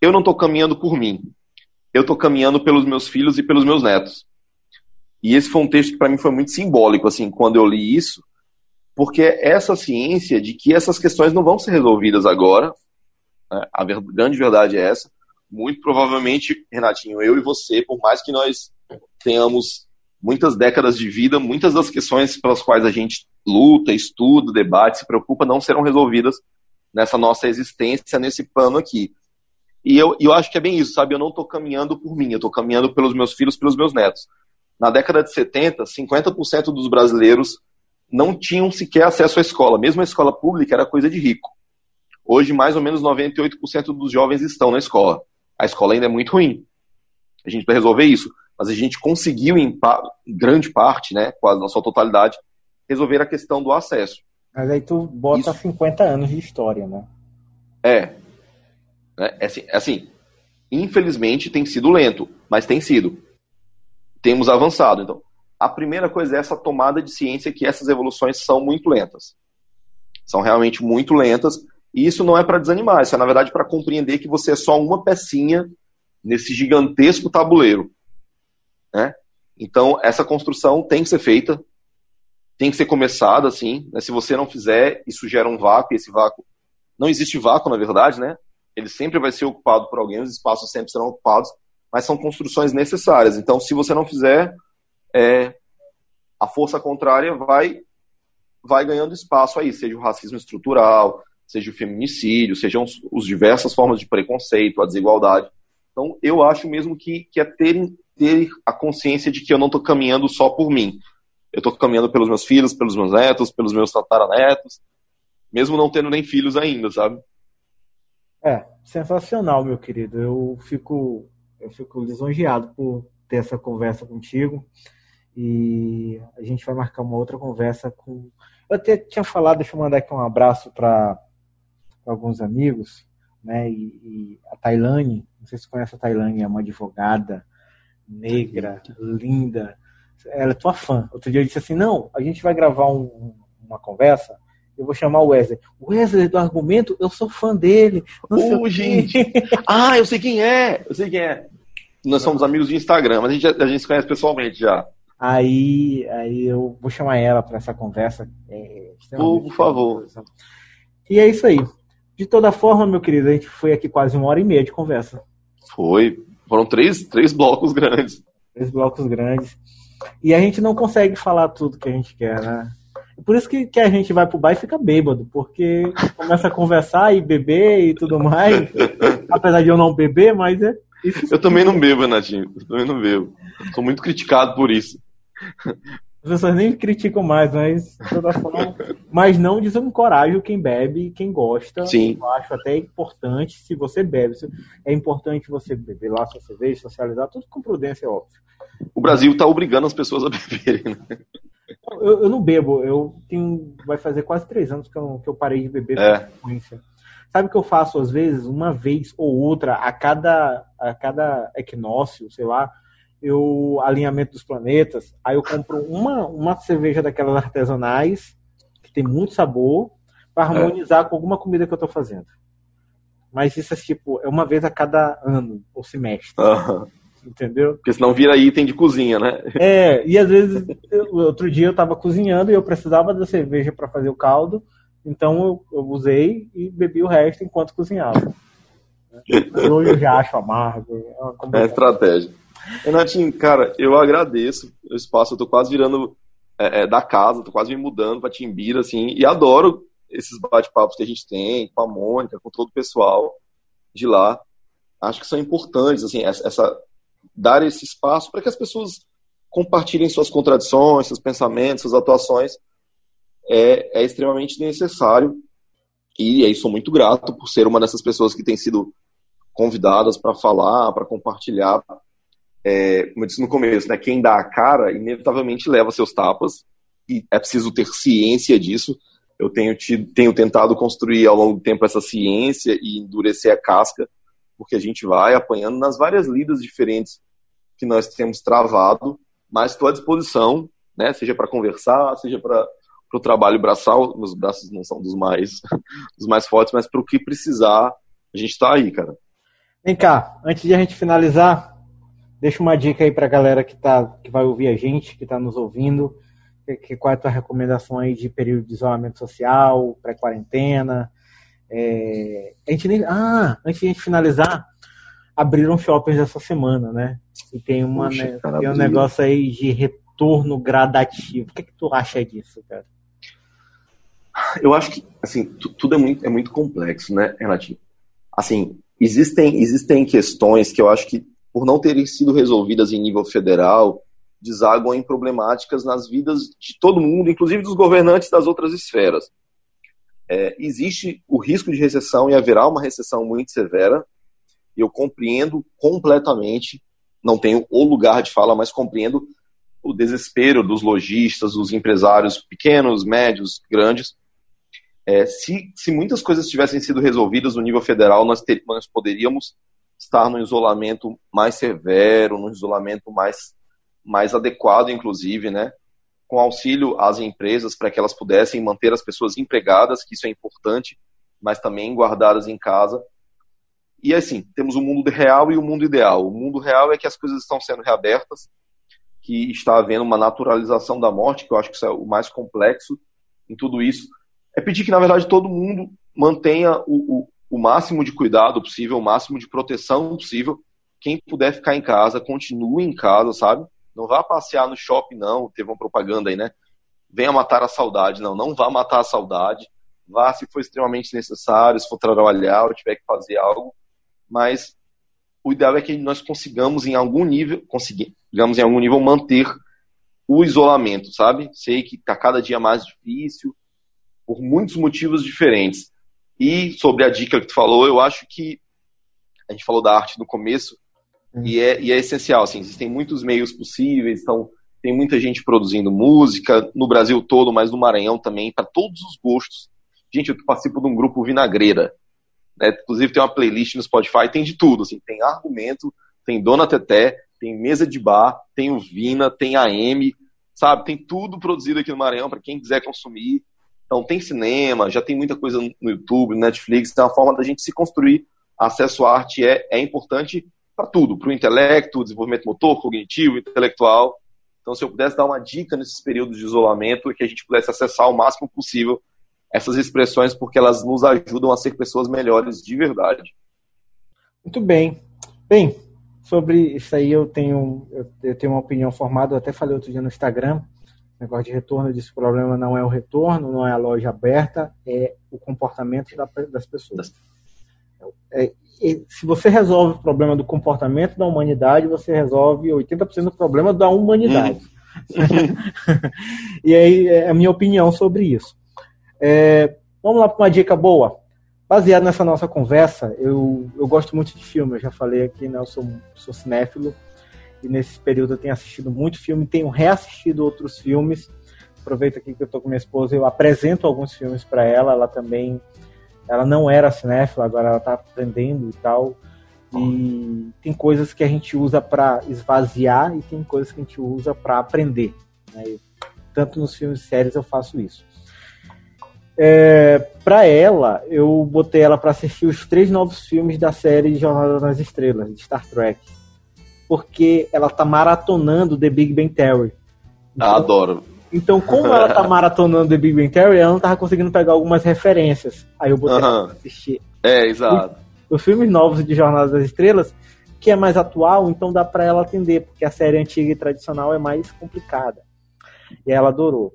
eu não estou caminhando por mim. Eu estou caminhando pelos meus filhos e pelos meus netos. E esse foi um texto que para mim foi muito simbólico, assim, quando eu li isso, porque essa ciência de que essas questões não vão ser resolvidas agora, né? a ver, grande verdade é essa, muito provavelmente, Renatinho, eu e você, por mais que nós tenhamos muitas décadas de vida, muitas das questões pelas quais a gente luta, estuda, debate, se preocupa, não serão resolvidas nessa nossa existência, nesse plano aqui. E eu, eu acho que é bem isso, sabe? Eu não estou caminhando por mim, eu estou caminhando pelos meus filhos, pelos meus netos. Na década de 70, 50% dos brasileiros não tinham sequer acesso à escola. Mesmo a escola pública era coisa de rico. Hoje, mais ou menos 98% dos jovens estão na escola. A escola ainda é muito ruim. A gente vai resolver isso. Mas a gente conseguiu, em, grande parte, né, quase na sua totalidade, resolver a questão do acesso. Mas aí tu bota isso. 50 anos de história, né? É. É, é assim, é assim, infelizmente tem sido lento, mas tem sido temos avançado. Então, a primeira coisa é essa tomada de ciência que essas evoluções são muito lentas. São realmente muito lentas. E isso não é para desanimar, isso é, na verdade, para compreender que você é só uma pecinha nesse gigantesco tabuleiro. Né? Então, essa construção tem que ser feita, tem que ser começada, assim. Né? Se você não fizer, isso gera um vácuo, esse vácuo. Não existe vácuo, na verdade, né? Ele sempre vai ser ocupado por alguém, os espaços sempre serão ocupados mas são construções necessárias. Então, se você não fizer, é, a força contrária vai, vai ganhando espaço aí, seja o racismo estrutural, seja o feminicídio, sejam os, os diversas formas de preconceito, a desigualdade. Então, eu acho mesmo que, que é ter, ter a consciência de que eu não estou caminhando só por mim. Eu estou caminhando pelos meus filhos, pelos meus netos, pelos meus tataranetos, mesmo não tendo nem filhos ainda, sabe? É, sensacional, meu querido. Eu fico eu fico lisonjeado por ter essa conversa contigo E a gente vai marcar uma outra conversa com. Eu até tinha falado, deixa eu mandar aqui um abraço para alguns amigos, né? E, e, a Tailane, não sei se você conhece a Tailane, é uma advogada negra, linda. Ela é tua fã. Outro dia eu disse assim: não, a gente vai gravar um, uma conversa eu vou chamar o Wesley. Wesley do argumento, eu sou fã dele. Ô, oh, gente! ah, eu sei quem é! Eu sei quem é. Nós somos amigos de Instagram, mas a gente, a gente se conhece pessoalmente já. Aí, aí eu vou chamar ela para essa conversa. É, por, por favor. E é isso aí. De toda forma, meu querido, a gente foi aqui quase uma hora e meia de conversa. Foi. Foram três, três blocos grandes. Três blocos grandes. E a gente não consegue falar tudo que a gente quer, né? Por isso que, que a gente vai pro bar e fica bêbado, porque começa a conversar e beber e tudo mais. apesar de eu não beber, mas é. eu também não bebo, Natinho. Eu também não bebo. Sou muito criticado por isso. As pessoas nem criticam mais, mas toda forma. Mas não desencorajo quem bebe e quem gosta. Sim. Eu acho até importante, se você bebe, é importante você beber lá sua cerveja, socializar, tudo com prudência, é óbvio. O Brasil está obrigando as pessoas a beberem, né? Eu, eu, não bebo, eu tenho. Vai fazer quase três anos que eu, que eu parei de beber é. com frequência. Sabe o que eu faço às vezes? Uma vez ou outra, a cada, a cada equinócio, sei lá, eu alinhamento dos planetas, aí eu compro uma, uma cerveja daquelas artesanais, que tem muito sabor, para é. harmonizar é. com alguma comida que eu estou fazendo. Mas isso é tipo, é uma vez a cada ano ou semestre. Uhum entendeu? Porque senão vira item de cozinha, né? É, e às vezes, eu, outro dia eu estava cozinhando e eu precisava da cerveja para fazer o caldo, então eu, eu, usei e bebi o resto enquanto cozinhava. Hoje eu já acho amargo. É, é estratégia. Renatinho, cara, eu agradeço o espaço, eu tô quase virando é, é, da casa, tô quase me mudando pra Timbira, assim, e adoro esses bate-papos que a gente tem com a Mônica, com todo o pessoal de lá. Acho que são importantes, assim, essa, dar esse espaço para que as pessoas compartilhem suas contradições, seus pensamentos, suas atuações, é, é extremamente necessário. E aí sou muito grato por ser uma dessas pessoas que tem sido convidadas para falar, para compartilhar. É, como eu disse no começo, né, quem dá a cara inevitavelmente leva seus tapas e é preciso ter ciência disso. Eu tenho, tido, tenho tentado construir ao longo do tempo essa ciência e endurecer a casca, porque a gente vai apanhando nas várias lidas diferentes que nós temos travado, mas estou à disposição, né, seja para conversar, seja para o trabalho braçal, meus braços não são dos mais, dos mais fortes, mas para o que precisar, a gente está aí, cara. Vem cá, antes de a gente finalizar, deixa uma dica aí para a galera que, tá, que vai ouvir a gente, que está nos ouvindo, que, que, qual é a tua recomendação aí de período de isolamento social, pré-quarentena, é, a gente nem, ah, antes de a gente finalizar, abriram shoppings essa semana, né? E tem, uma, né, tem um negócio aí de retorno gradativo. O que, é que tu acha disso, cara? Eu acho que, assim, tudo é muito, é muito complexo, né, Renatinho? Assim, existem, existem questões que eu acho que, por não terem sido resolvidas em nível federal, desaguam em problemáticas nas vidas de todo mundo, inclusive dos governantes das outras esferas. É, existe o risco de recessão e haverá uma recessão muito severa, eu compreendo completamente, não tenho o lugar de fala, mas compreendo o desespero dos lojistas, dos empresários pequenos, médios, grandes. É, se, se muitas coisas tivessem sido resolvidas no nível federal, nós, ter, nós poderíamos estar no isolamento mais severo, no isolamento mais, mais adequado, inclusive, né? Com auxílio às empresas para que elas pudessem manter as pessoas empregadas, que isso é importante, mas também guardadas em casa, e assim, temos o mundo real e o mundo ideal. O mundo real é que as coisas estão sendo reabertas, que está havendo uma naturalização da morte, que eu acho que isso é o mais complexo em tudo isso. É pedir que, na verdade, todo mundo mantenha o, o, o máximo de cuidado possível, o máximo de proteção possível. Quem puder ficar em casa, continue em casa, sabe? Não vá passear no shopping, não. Teve uma propaganda aí, né? Venha matar a saudade. Não, não vá matar a saudade. Vá se for extremamente necessário, se for trabalhar ou tiver que fazer algo mas o ideal é que nós consigamos em algum nível, consigamos em algum nível manter o isolamento, sabe? Sei que está cada dia mais difícil por muitos motivos diferentes. E sobre a dica que tu falou, eu acho que a gente falou da arte no começo. E, é, e é essencial. Assim, existem muitos meios possíveis, então tem muita gente produzindo música no Brasil todo, mas no Maranhão também, para todos os gostos. Gente, eu participo de um grupo Vinagreira. Né? Inclusive tem uma playlist no Spotify, tem de tudo. Assim, tem argumento, tem Dona Teté, tem mesa de bar, tem o Vina, tem a M, sabe? Tem tudo produzido aqui no Maranhão para quem quiser consumir. Então tem cinema, já tem muita coisa no YouTube, Netflix, é uma forma da gente se construir. Acesso à arte é, é importante para tudo, para o intelecto, desenvolvimento motor, cognitivo, intelectual. Então, se eu pudesse dar uma dica nesses períodos de isolamento, é que a gente pudesse acessar o máximo possível essas expressões, porque elas nos ajudam a ser pessoas melhores de verdade. Muito bem. Bem, sobre isso aí eu tenho, eu tenho uma opinião formada, eu até falei outro dia no Instagram, negócio de retorno, eu disse que o problema não é o retorno, não é a loja aberta, é o comportamento das pessoas. É, se você resolve o problema do comportamento da humanidade, você resolve 80% do problema da humanidade. Hum. e aí é a minha opinião sobre isso. É, vamos lá para uma dica boa. Baseado nessa nossa conversa, eu, eu gosto muito de filme, eu já falei aqui, né, eu sou, sou cinéfilo, e nesse período eu tenho assistido muito filme, tenho reassistido outros filmes. Aproveito aqui que eu estou com minha esposa, eu apresento alguns filmes para ela, ela também, ela não era cinéfila, agora ela está aprendendo e tal. E tem coisas que a gente usa para esvaziar e tem coisas que a gente usa para aprender. Né? Tanto nos filmes e séries eu faço isso. É, para ela, eu botei ela para assistir os três novos filmes da série Jornada nas Estrelas, de Star Trek. Porque ela tá maratonando The Big Bang Theory. Então, Adoro. Então, como ela tá maratonando The Big Bang Theory, ela não tava conseguindo pegar algumas referências. Aí eu botei uh ela pra assistir. É, exato. Os, os filmes novos de Jornada das Estrelas, que é mais atual, então dá para ela atender, porque a série antiga e tradicional é mais complicada. E ela adorou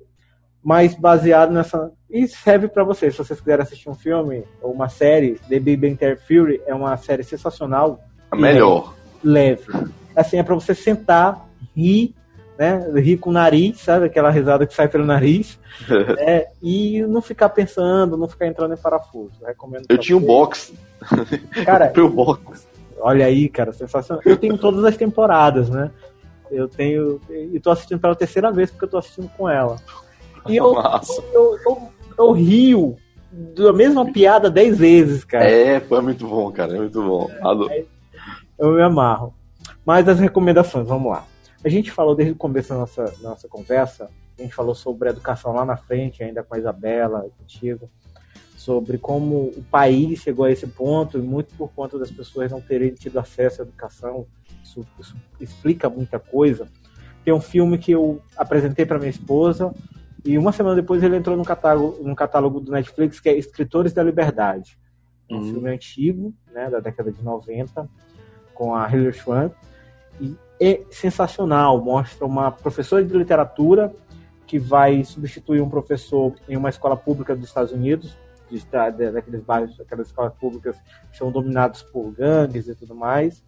mas baseado nessa. E serve para vocês, se vocês quiserem assistir um filme ou uma série, The Big Bang Theory Fury é uma série sensacional. A melhor. Leve. Assim, é para você sentar, rir, né? Rir com o nariz, sabe? Aquela risada que sai pelo nariz. é, e não ficar pensando, não ficar entrando em parafuso. Eu recomendo. Eu tinha um box. Cara, eu box. Olha aí, cara, sensacional. Eu tenho todas as temporadas, né? Eu tenho. E tô assistindo pela terceira vez porque eu tô assistindo com ela. E eu, eu, eu, eu, rio da mesma piada dez vezes, cara. É, foi muito bom, cara. É muito bom. É, eu me amarro. Mas as recomendações, vamos lá. A gente falou desde o começo da nossa, da nossa conversa, a gente falou sobre educação lá na frente, ainda com a Isabela, contigo, sobre como o país chegou a esse ponto, e muito por conta das pessoas não terem tido acesso à educação. Isso, isso explica muita coisa. Tem um filme que eu apresentei para minha esposa, e uma semana depois ele entrou no catálogo, no catálogo do Netflix, que é Escritores da Liberdade. Um uhum. filme antigo, né, da década de 90, com a Hilary Swank. E é sensacional. Mostra uma professora de literatura que vai substituir um professor em uma escola pública dos Estados Unidos, de, daqueles bairros, aquelas escolas públicas que são dominadas por gangues e tudo mais.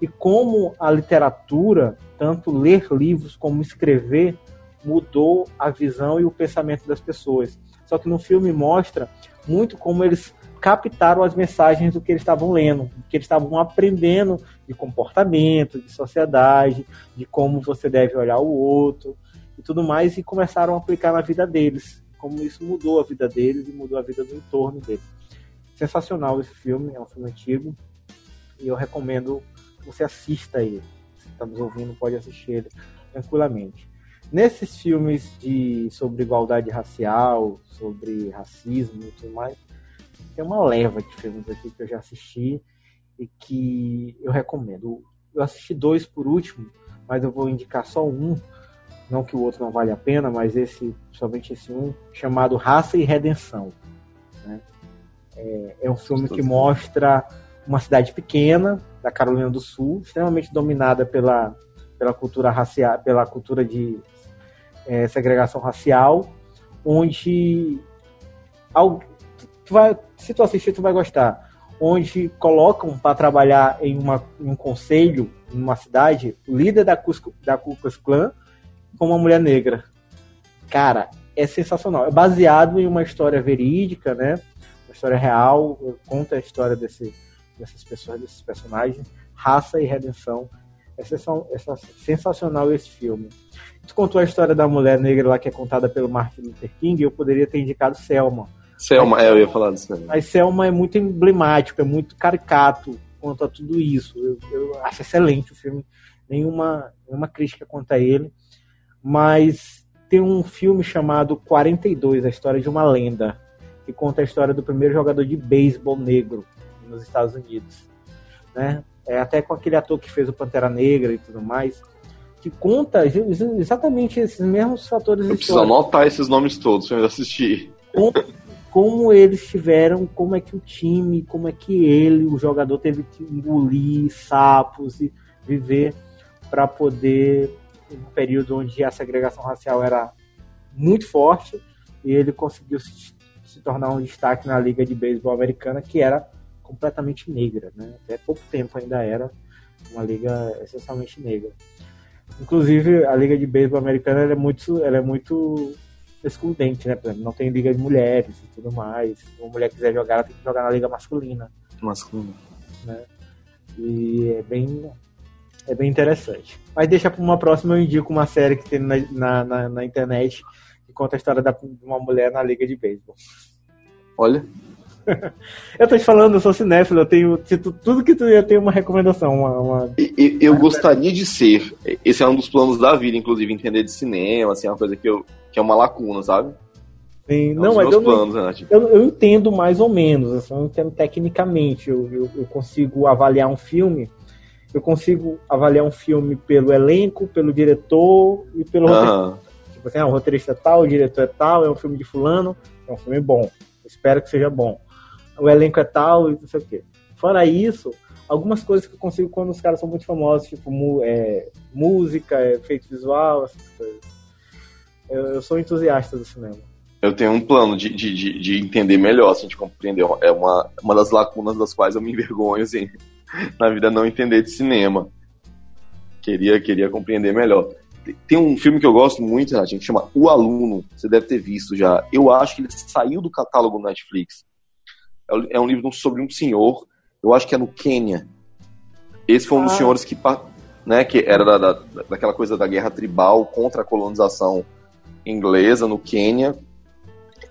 E como a literatura, tanto ler livros como escrever, mudou a visão e o pensamento das pessoas. Só que no filme mostra muito como eles captaram as mensagens do que eles estavam lendo, do que eles estavam aprendendo de comportamento, de sociedade, de como você deve olhar o outro e tudo mais, e começaram a aplicar na vida deles, como isso mudou a vida deles e mudou a vida do entorno deles. Sensacional esse filme, é um filme antigo, e eu recomendo que você assista ele. Se está nos ouvindo, pode assistir ele tranquilamente nesses filmes de, sobre igualdade racial, sobre racismo e tudo mais, tem uma leva de filmes aqui que eu já assisti e que eu recomendo. Eu assisti dois por último, mas eu vou indicar só um. Não que o outro não vale a pena, mas esse, somente esse um, chamado Raça e Redenção. Né? É, é um filme que mostra uma cidade pequena da Carolina do Sul, extremamente dominada pela, pela cultura racial, pela cultura de é, segregação racial, onde tu vai, se tu assistir, tu vai gostar. Onde colocam para trabalhar em, uma, em um conselho, em uma cidade, o líder da, Cusco, da Ku Klux Klan como uma mulher negra. Cara, é sensacional. É baseado em uma história verídica, né? Uma história real. Conta a história desse, dessas pessoas, desses personagens. Raça e redenção. É sensacional esse filme. Tu contou a história da mulher negra lá que é contada pelo Martin Luther King, eu poderia ter indicado Selma. Selma, é, eu ia falar disso. Mas Selma é muito emblemático, é muito caricato quanto a tudo isso. Eu, eu acho excelente o filme, nenhuma, nenhuma crítica quanto a ele. Mas tem um filme chamado 42, a história de uma lenda, que conta a história do primeiro jogador de beisebol negro nos Estados Unidos. Né? É, até com aquele ator que fez o Pantera Negra e tudo mais, que conta exatamente esses mesmos fatores eu preciso anotar esses nomes todos para eu assistir. Como, como eles tiveram, como é que o time, como é que ele, o jogador, teve que engolir sapos e viver para poder, em um período onde a segregação racial era muito forte, e ele conseguiu se, se tornar um destaque na Liga de Beisebol Americana, que era completamente negra, né? Até pouco tempo ainda era uma liga essencialmente negra. Inclusive, a liga de beisebol americana é muito, ela é muito excludente, né? Por exemplo, não tem liga de mulheres e tudo mais. Se uma mulher quiser jogar, ela tem que jogar na liga masculina. Masculina. Né? E é bem, é bem interessante. Mas deixa para uma próxima, eu indico uma série que tem na, na, na, na internet que conta a história da, de uma mulher na liga de beisebol. Olha, eu tô te falando, eu sou cinéfilo, eu tenho. tudo que tu ia ter uma recomendação. Uma, uma... Eu, eu gostaria de ser. Esse é um dos planos da vida, inclusive, entender de cinema, assim, é uma coisa que, eu, que é uma lacuna, sabe? Sim, é não, mas eu, planos, né, tipo... eu, eu, entendo mais ou menos, assim, eu entendo tecnicamente. Eu, eu, eu, consigo avaliar um filme, eu consigo avaliar um filme pelo elenco, pelo diretor e pelo roteirista. Tipo assim, ah, o roteirista é tal, o diretor é tal, é um filme de fulano, é um filme bom. Espero que seja bom o elenco é tal e não sei o quê. Fora isso, algumas coisas que eu consigo quando os caras são muito famosos, tipo é, música, efeito visual, essas coisas. Eu, eu, sou entusiasta do cinema. Eu tenho um plano de, de, de, de entender melhor, assim, de compreender. É uma, uma das lacunas das quais eu me envergonho, assim, na vida não entender de cinema. Queria, queria compreender melhor. Tem um filme que eu gosto muito, a gente chama O Aluno. Você deve ter visto já. Eu acho que ele saiu do catálogo Netflix é um livro sobre um senhor, eu acho que é no Quênia. Esse foi um ah. dos senhores que, né, que era da, da, daquela coisa da guerra tribal contra a colonização inglesa no Quênia.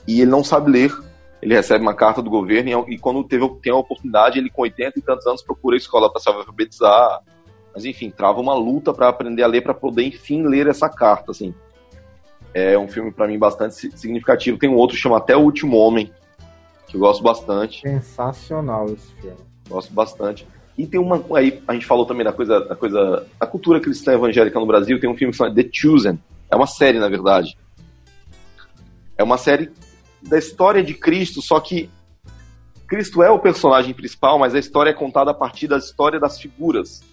E ele não sabe ler. Ele recebe uma carta do governo e, e quando teve, tem a oportunidade, ele com 80 e tantos anos procura a escola para se alfabetizar. Mas enfim, trava uma luta para aprender a ler para poder enfim ler essa carta, assim. É um filme para mim bastante significativo. Tem um outro chama Até o Último Homem, que eu gosto bastante. Sensacional esse filme. Gosto bastante. E tem uma. Aí a gente falou também da coisa, da coisa. A cultura cristã evangélica no Brasil. Tem um filme que chama The Chosen. É uma série, na verdade. É uma série da história de Cristo, só que Cristo é o personagem principal, mas a história é contada a partir da história das figuras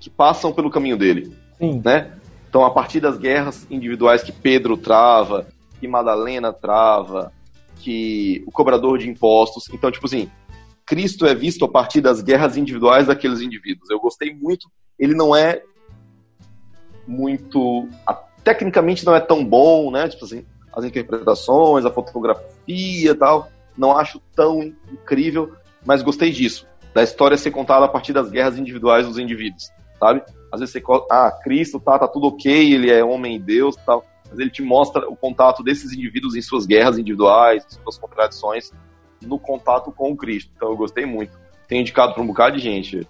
que passam pelo caminho dele. Sim. Né? Então, a partir das guerras individuais que Pedro trava, que Madalena trava, que o cobrador de impostos. Então, tipo assim, Cristo é visto a partir das guerras individuais daqueles indivíduos. Eu gostei muito. Ele não é muito. Tecnicamente não é tão bom, né? Tipo assim, as interpretações, a fotografia e tal. Não acho tão incrível, mas gostei disso. Da história ser contada a partir das guerras individuais dos indivíduos, sabe? Às vezes você. Ah, Cristo, tá, tá tudo ok, ele é homem e Deus tal mas ele te mostra o contato desses indivíduos em suas guerras individuais, em suas contradições, no contato com o Cristo. Então eu gostei muito. Tem indicado para um bocado de gente.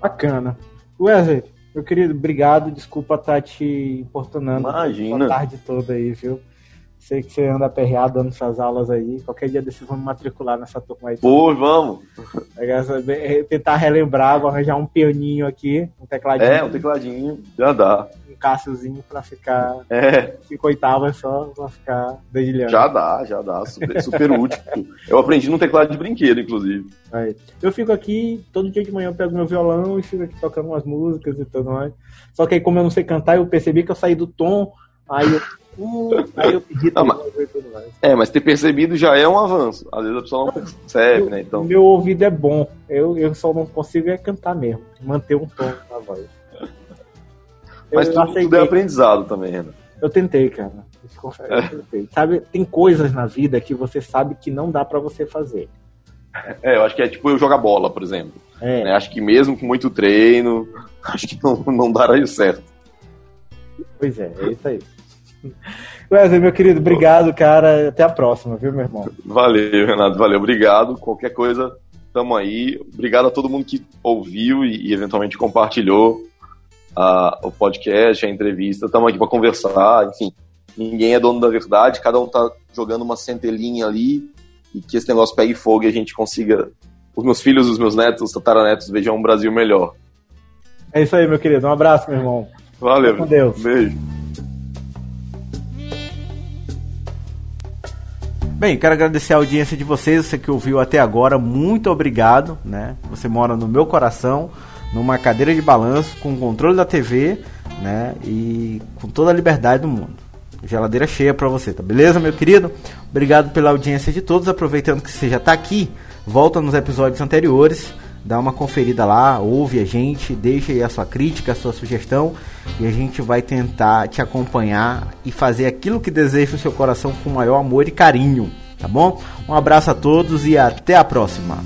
Bacana. Wesley, meu querido, obrigado. Desculpa estar tá te importunando Imagina. a tarde toda aí, viu? Sei que você anda aperreado dando suas aulas aí. Qualquer dia desses vamos matricular nessa turma aí. Pô, vamos! Tentar relembrar, vou arranjar um pianinho aqui, um tecladinho. É, um tecladinho, já dá. Um Cássiozinho pra ficar. É. Cinco oitavas só pra ficar dedilhando. Já dá, já dá. Super, super útil. Eu aprendi no teclado de brinquedo, inclusive. Aí. Eu fico aqui, todo dia de manhã eu pego meu violão e fico aqui tocando umas músicas e tudo mais. Só que aí, como eu não sei cantar, eu percebi que eu saí do tom, aí eu aí eu pedi não, mas, É, mas ter percebido já é um avanço. Às vezes a pessoa não percebe, né? Então... Meu ouvido é bom. Eu, eu só não consigo é cantar mesmo. Manter um tom na voz. Mas eu tudo, tudo, é aprendizado também, Renan. Eu tentei, cara. Eu tentei. Sabe, tem coisas na vida que você sabe que não dá para você fazer. É, eu acho que é tipo eu jogar bola, por exemplo. É. Né? Acho que mesmo com muito treino, acho que não, não dará certo. Pois é, é isso aí. Wesley, meu querido, obrigado, cara. Até a próxima, viu, meu irmão? Valeu, Renato, valeu, obrigado. Qualquer coisa, tamo aí. Obrigado a todo mundo que ouviu e, e eventualmente compartilhou a, o podcast, a entrevista. Estamos aqui para conversar, enfim. Ninguém é dono da verdade, cada um tá jogando uma centelinha ali e que esse negócio pegue fogo e a gente consiga. Os meus filhos, os meus netos, os tataranetos vejam um Brasil melhor. É isso aí, meu querido. Um abraço, meu irmão. Valeu. com Deus. Beijo. Bem, quero agradecer a audiência de vocês, você que ouviu até agora, muito obrigado, né? Você mora no meu coração, numa cadeira de balanço, com o controle da TV, né? E com toda a liberdade do mundo. Geladeira cheia para você, tá beleza, meu querido? Obrigado pela audiência de todos. Aproveitando que você já tá aqui, volta nos episódios anteriores, dá uma conferida lá, ouve a gente, deixa aí a sua crítica, a sua sugestão e a gente vai tentar te acompanhar e fazer aquilo que deseja o seu coração com maior amor e carinho, tá bom? Um abraço a todos e até a próxima.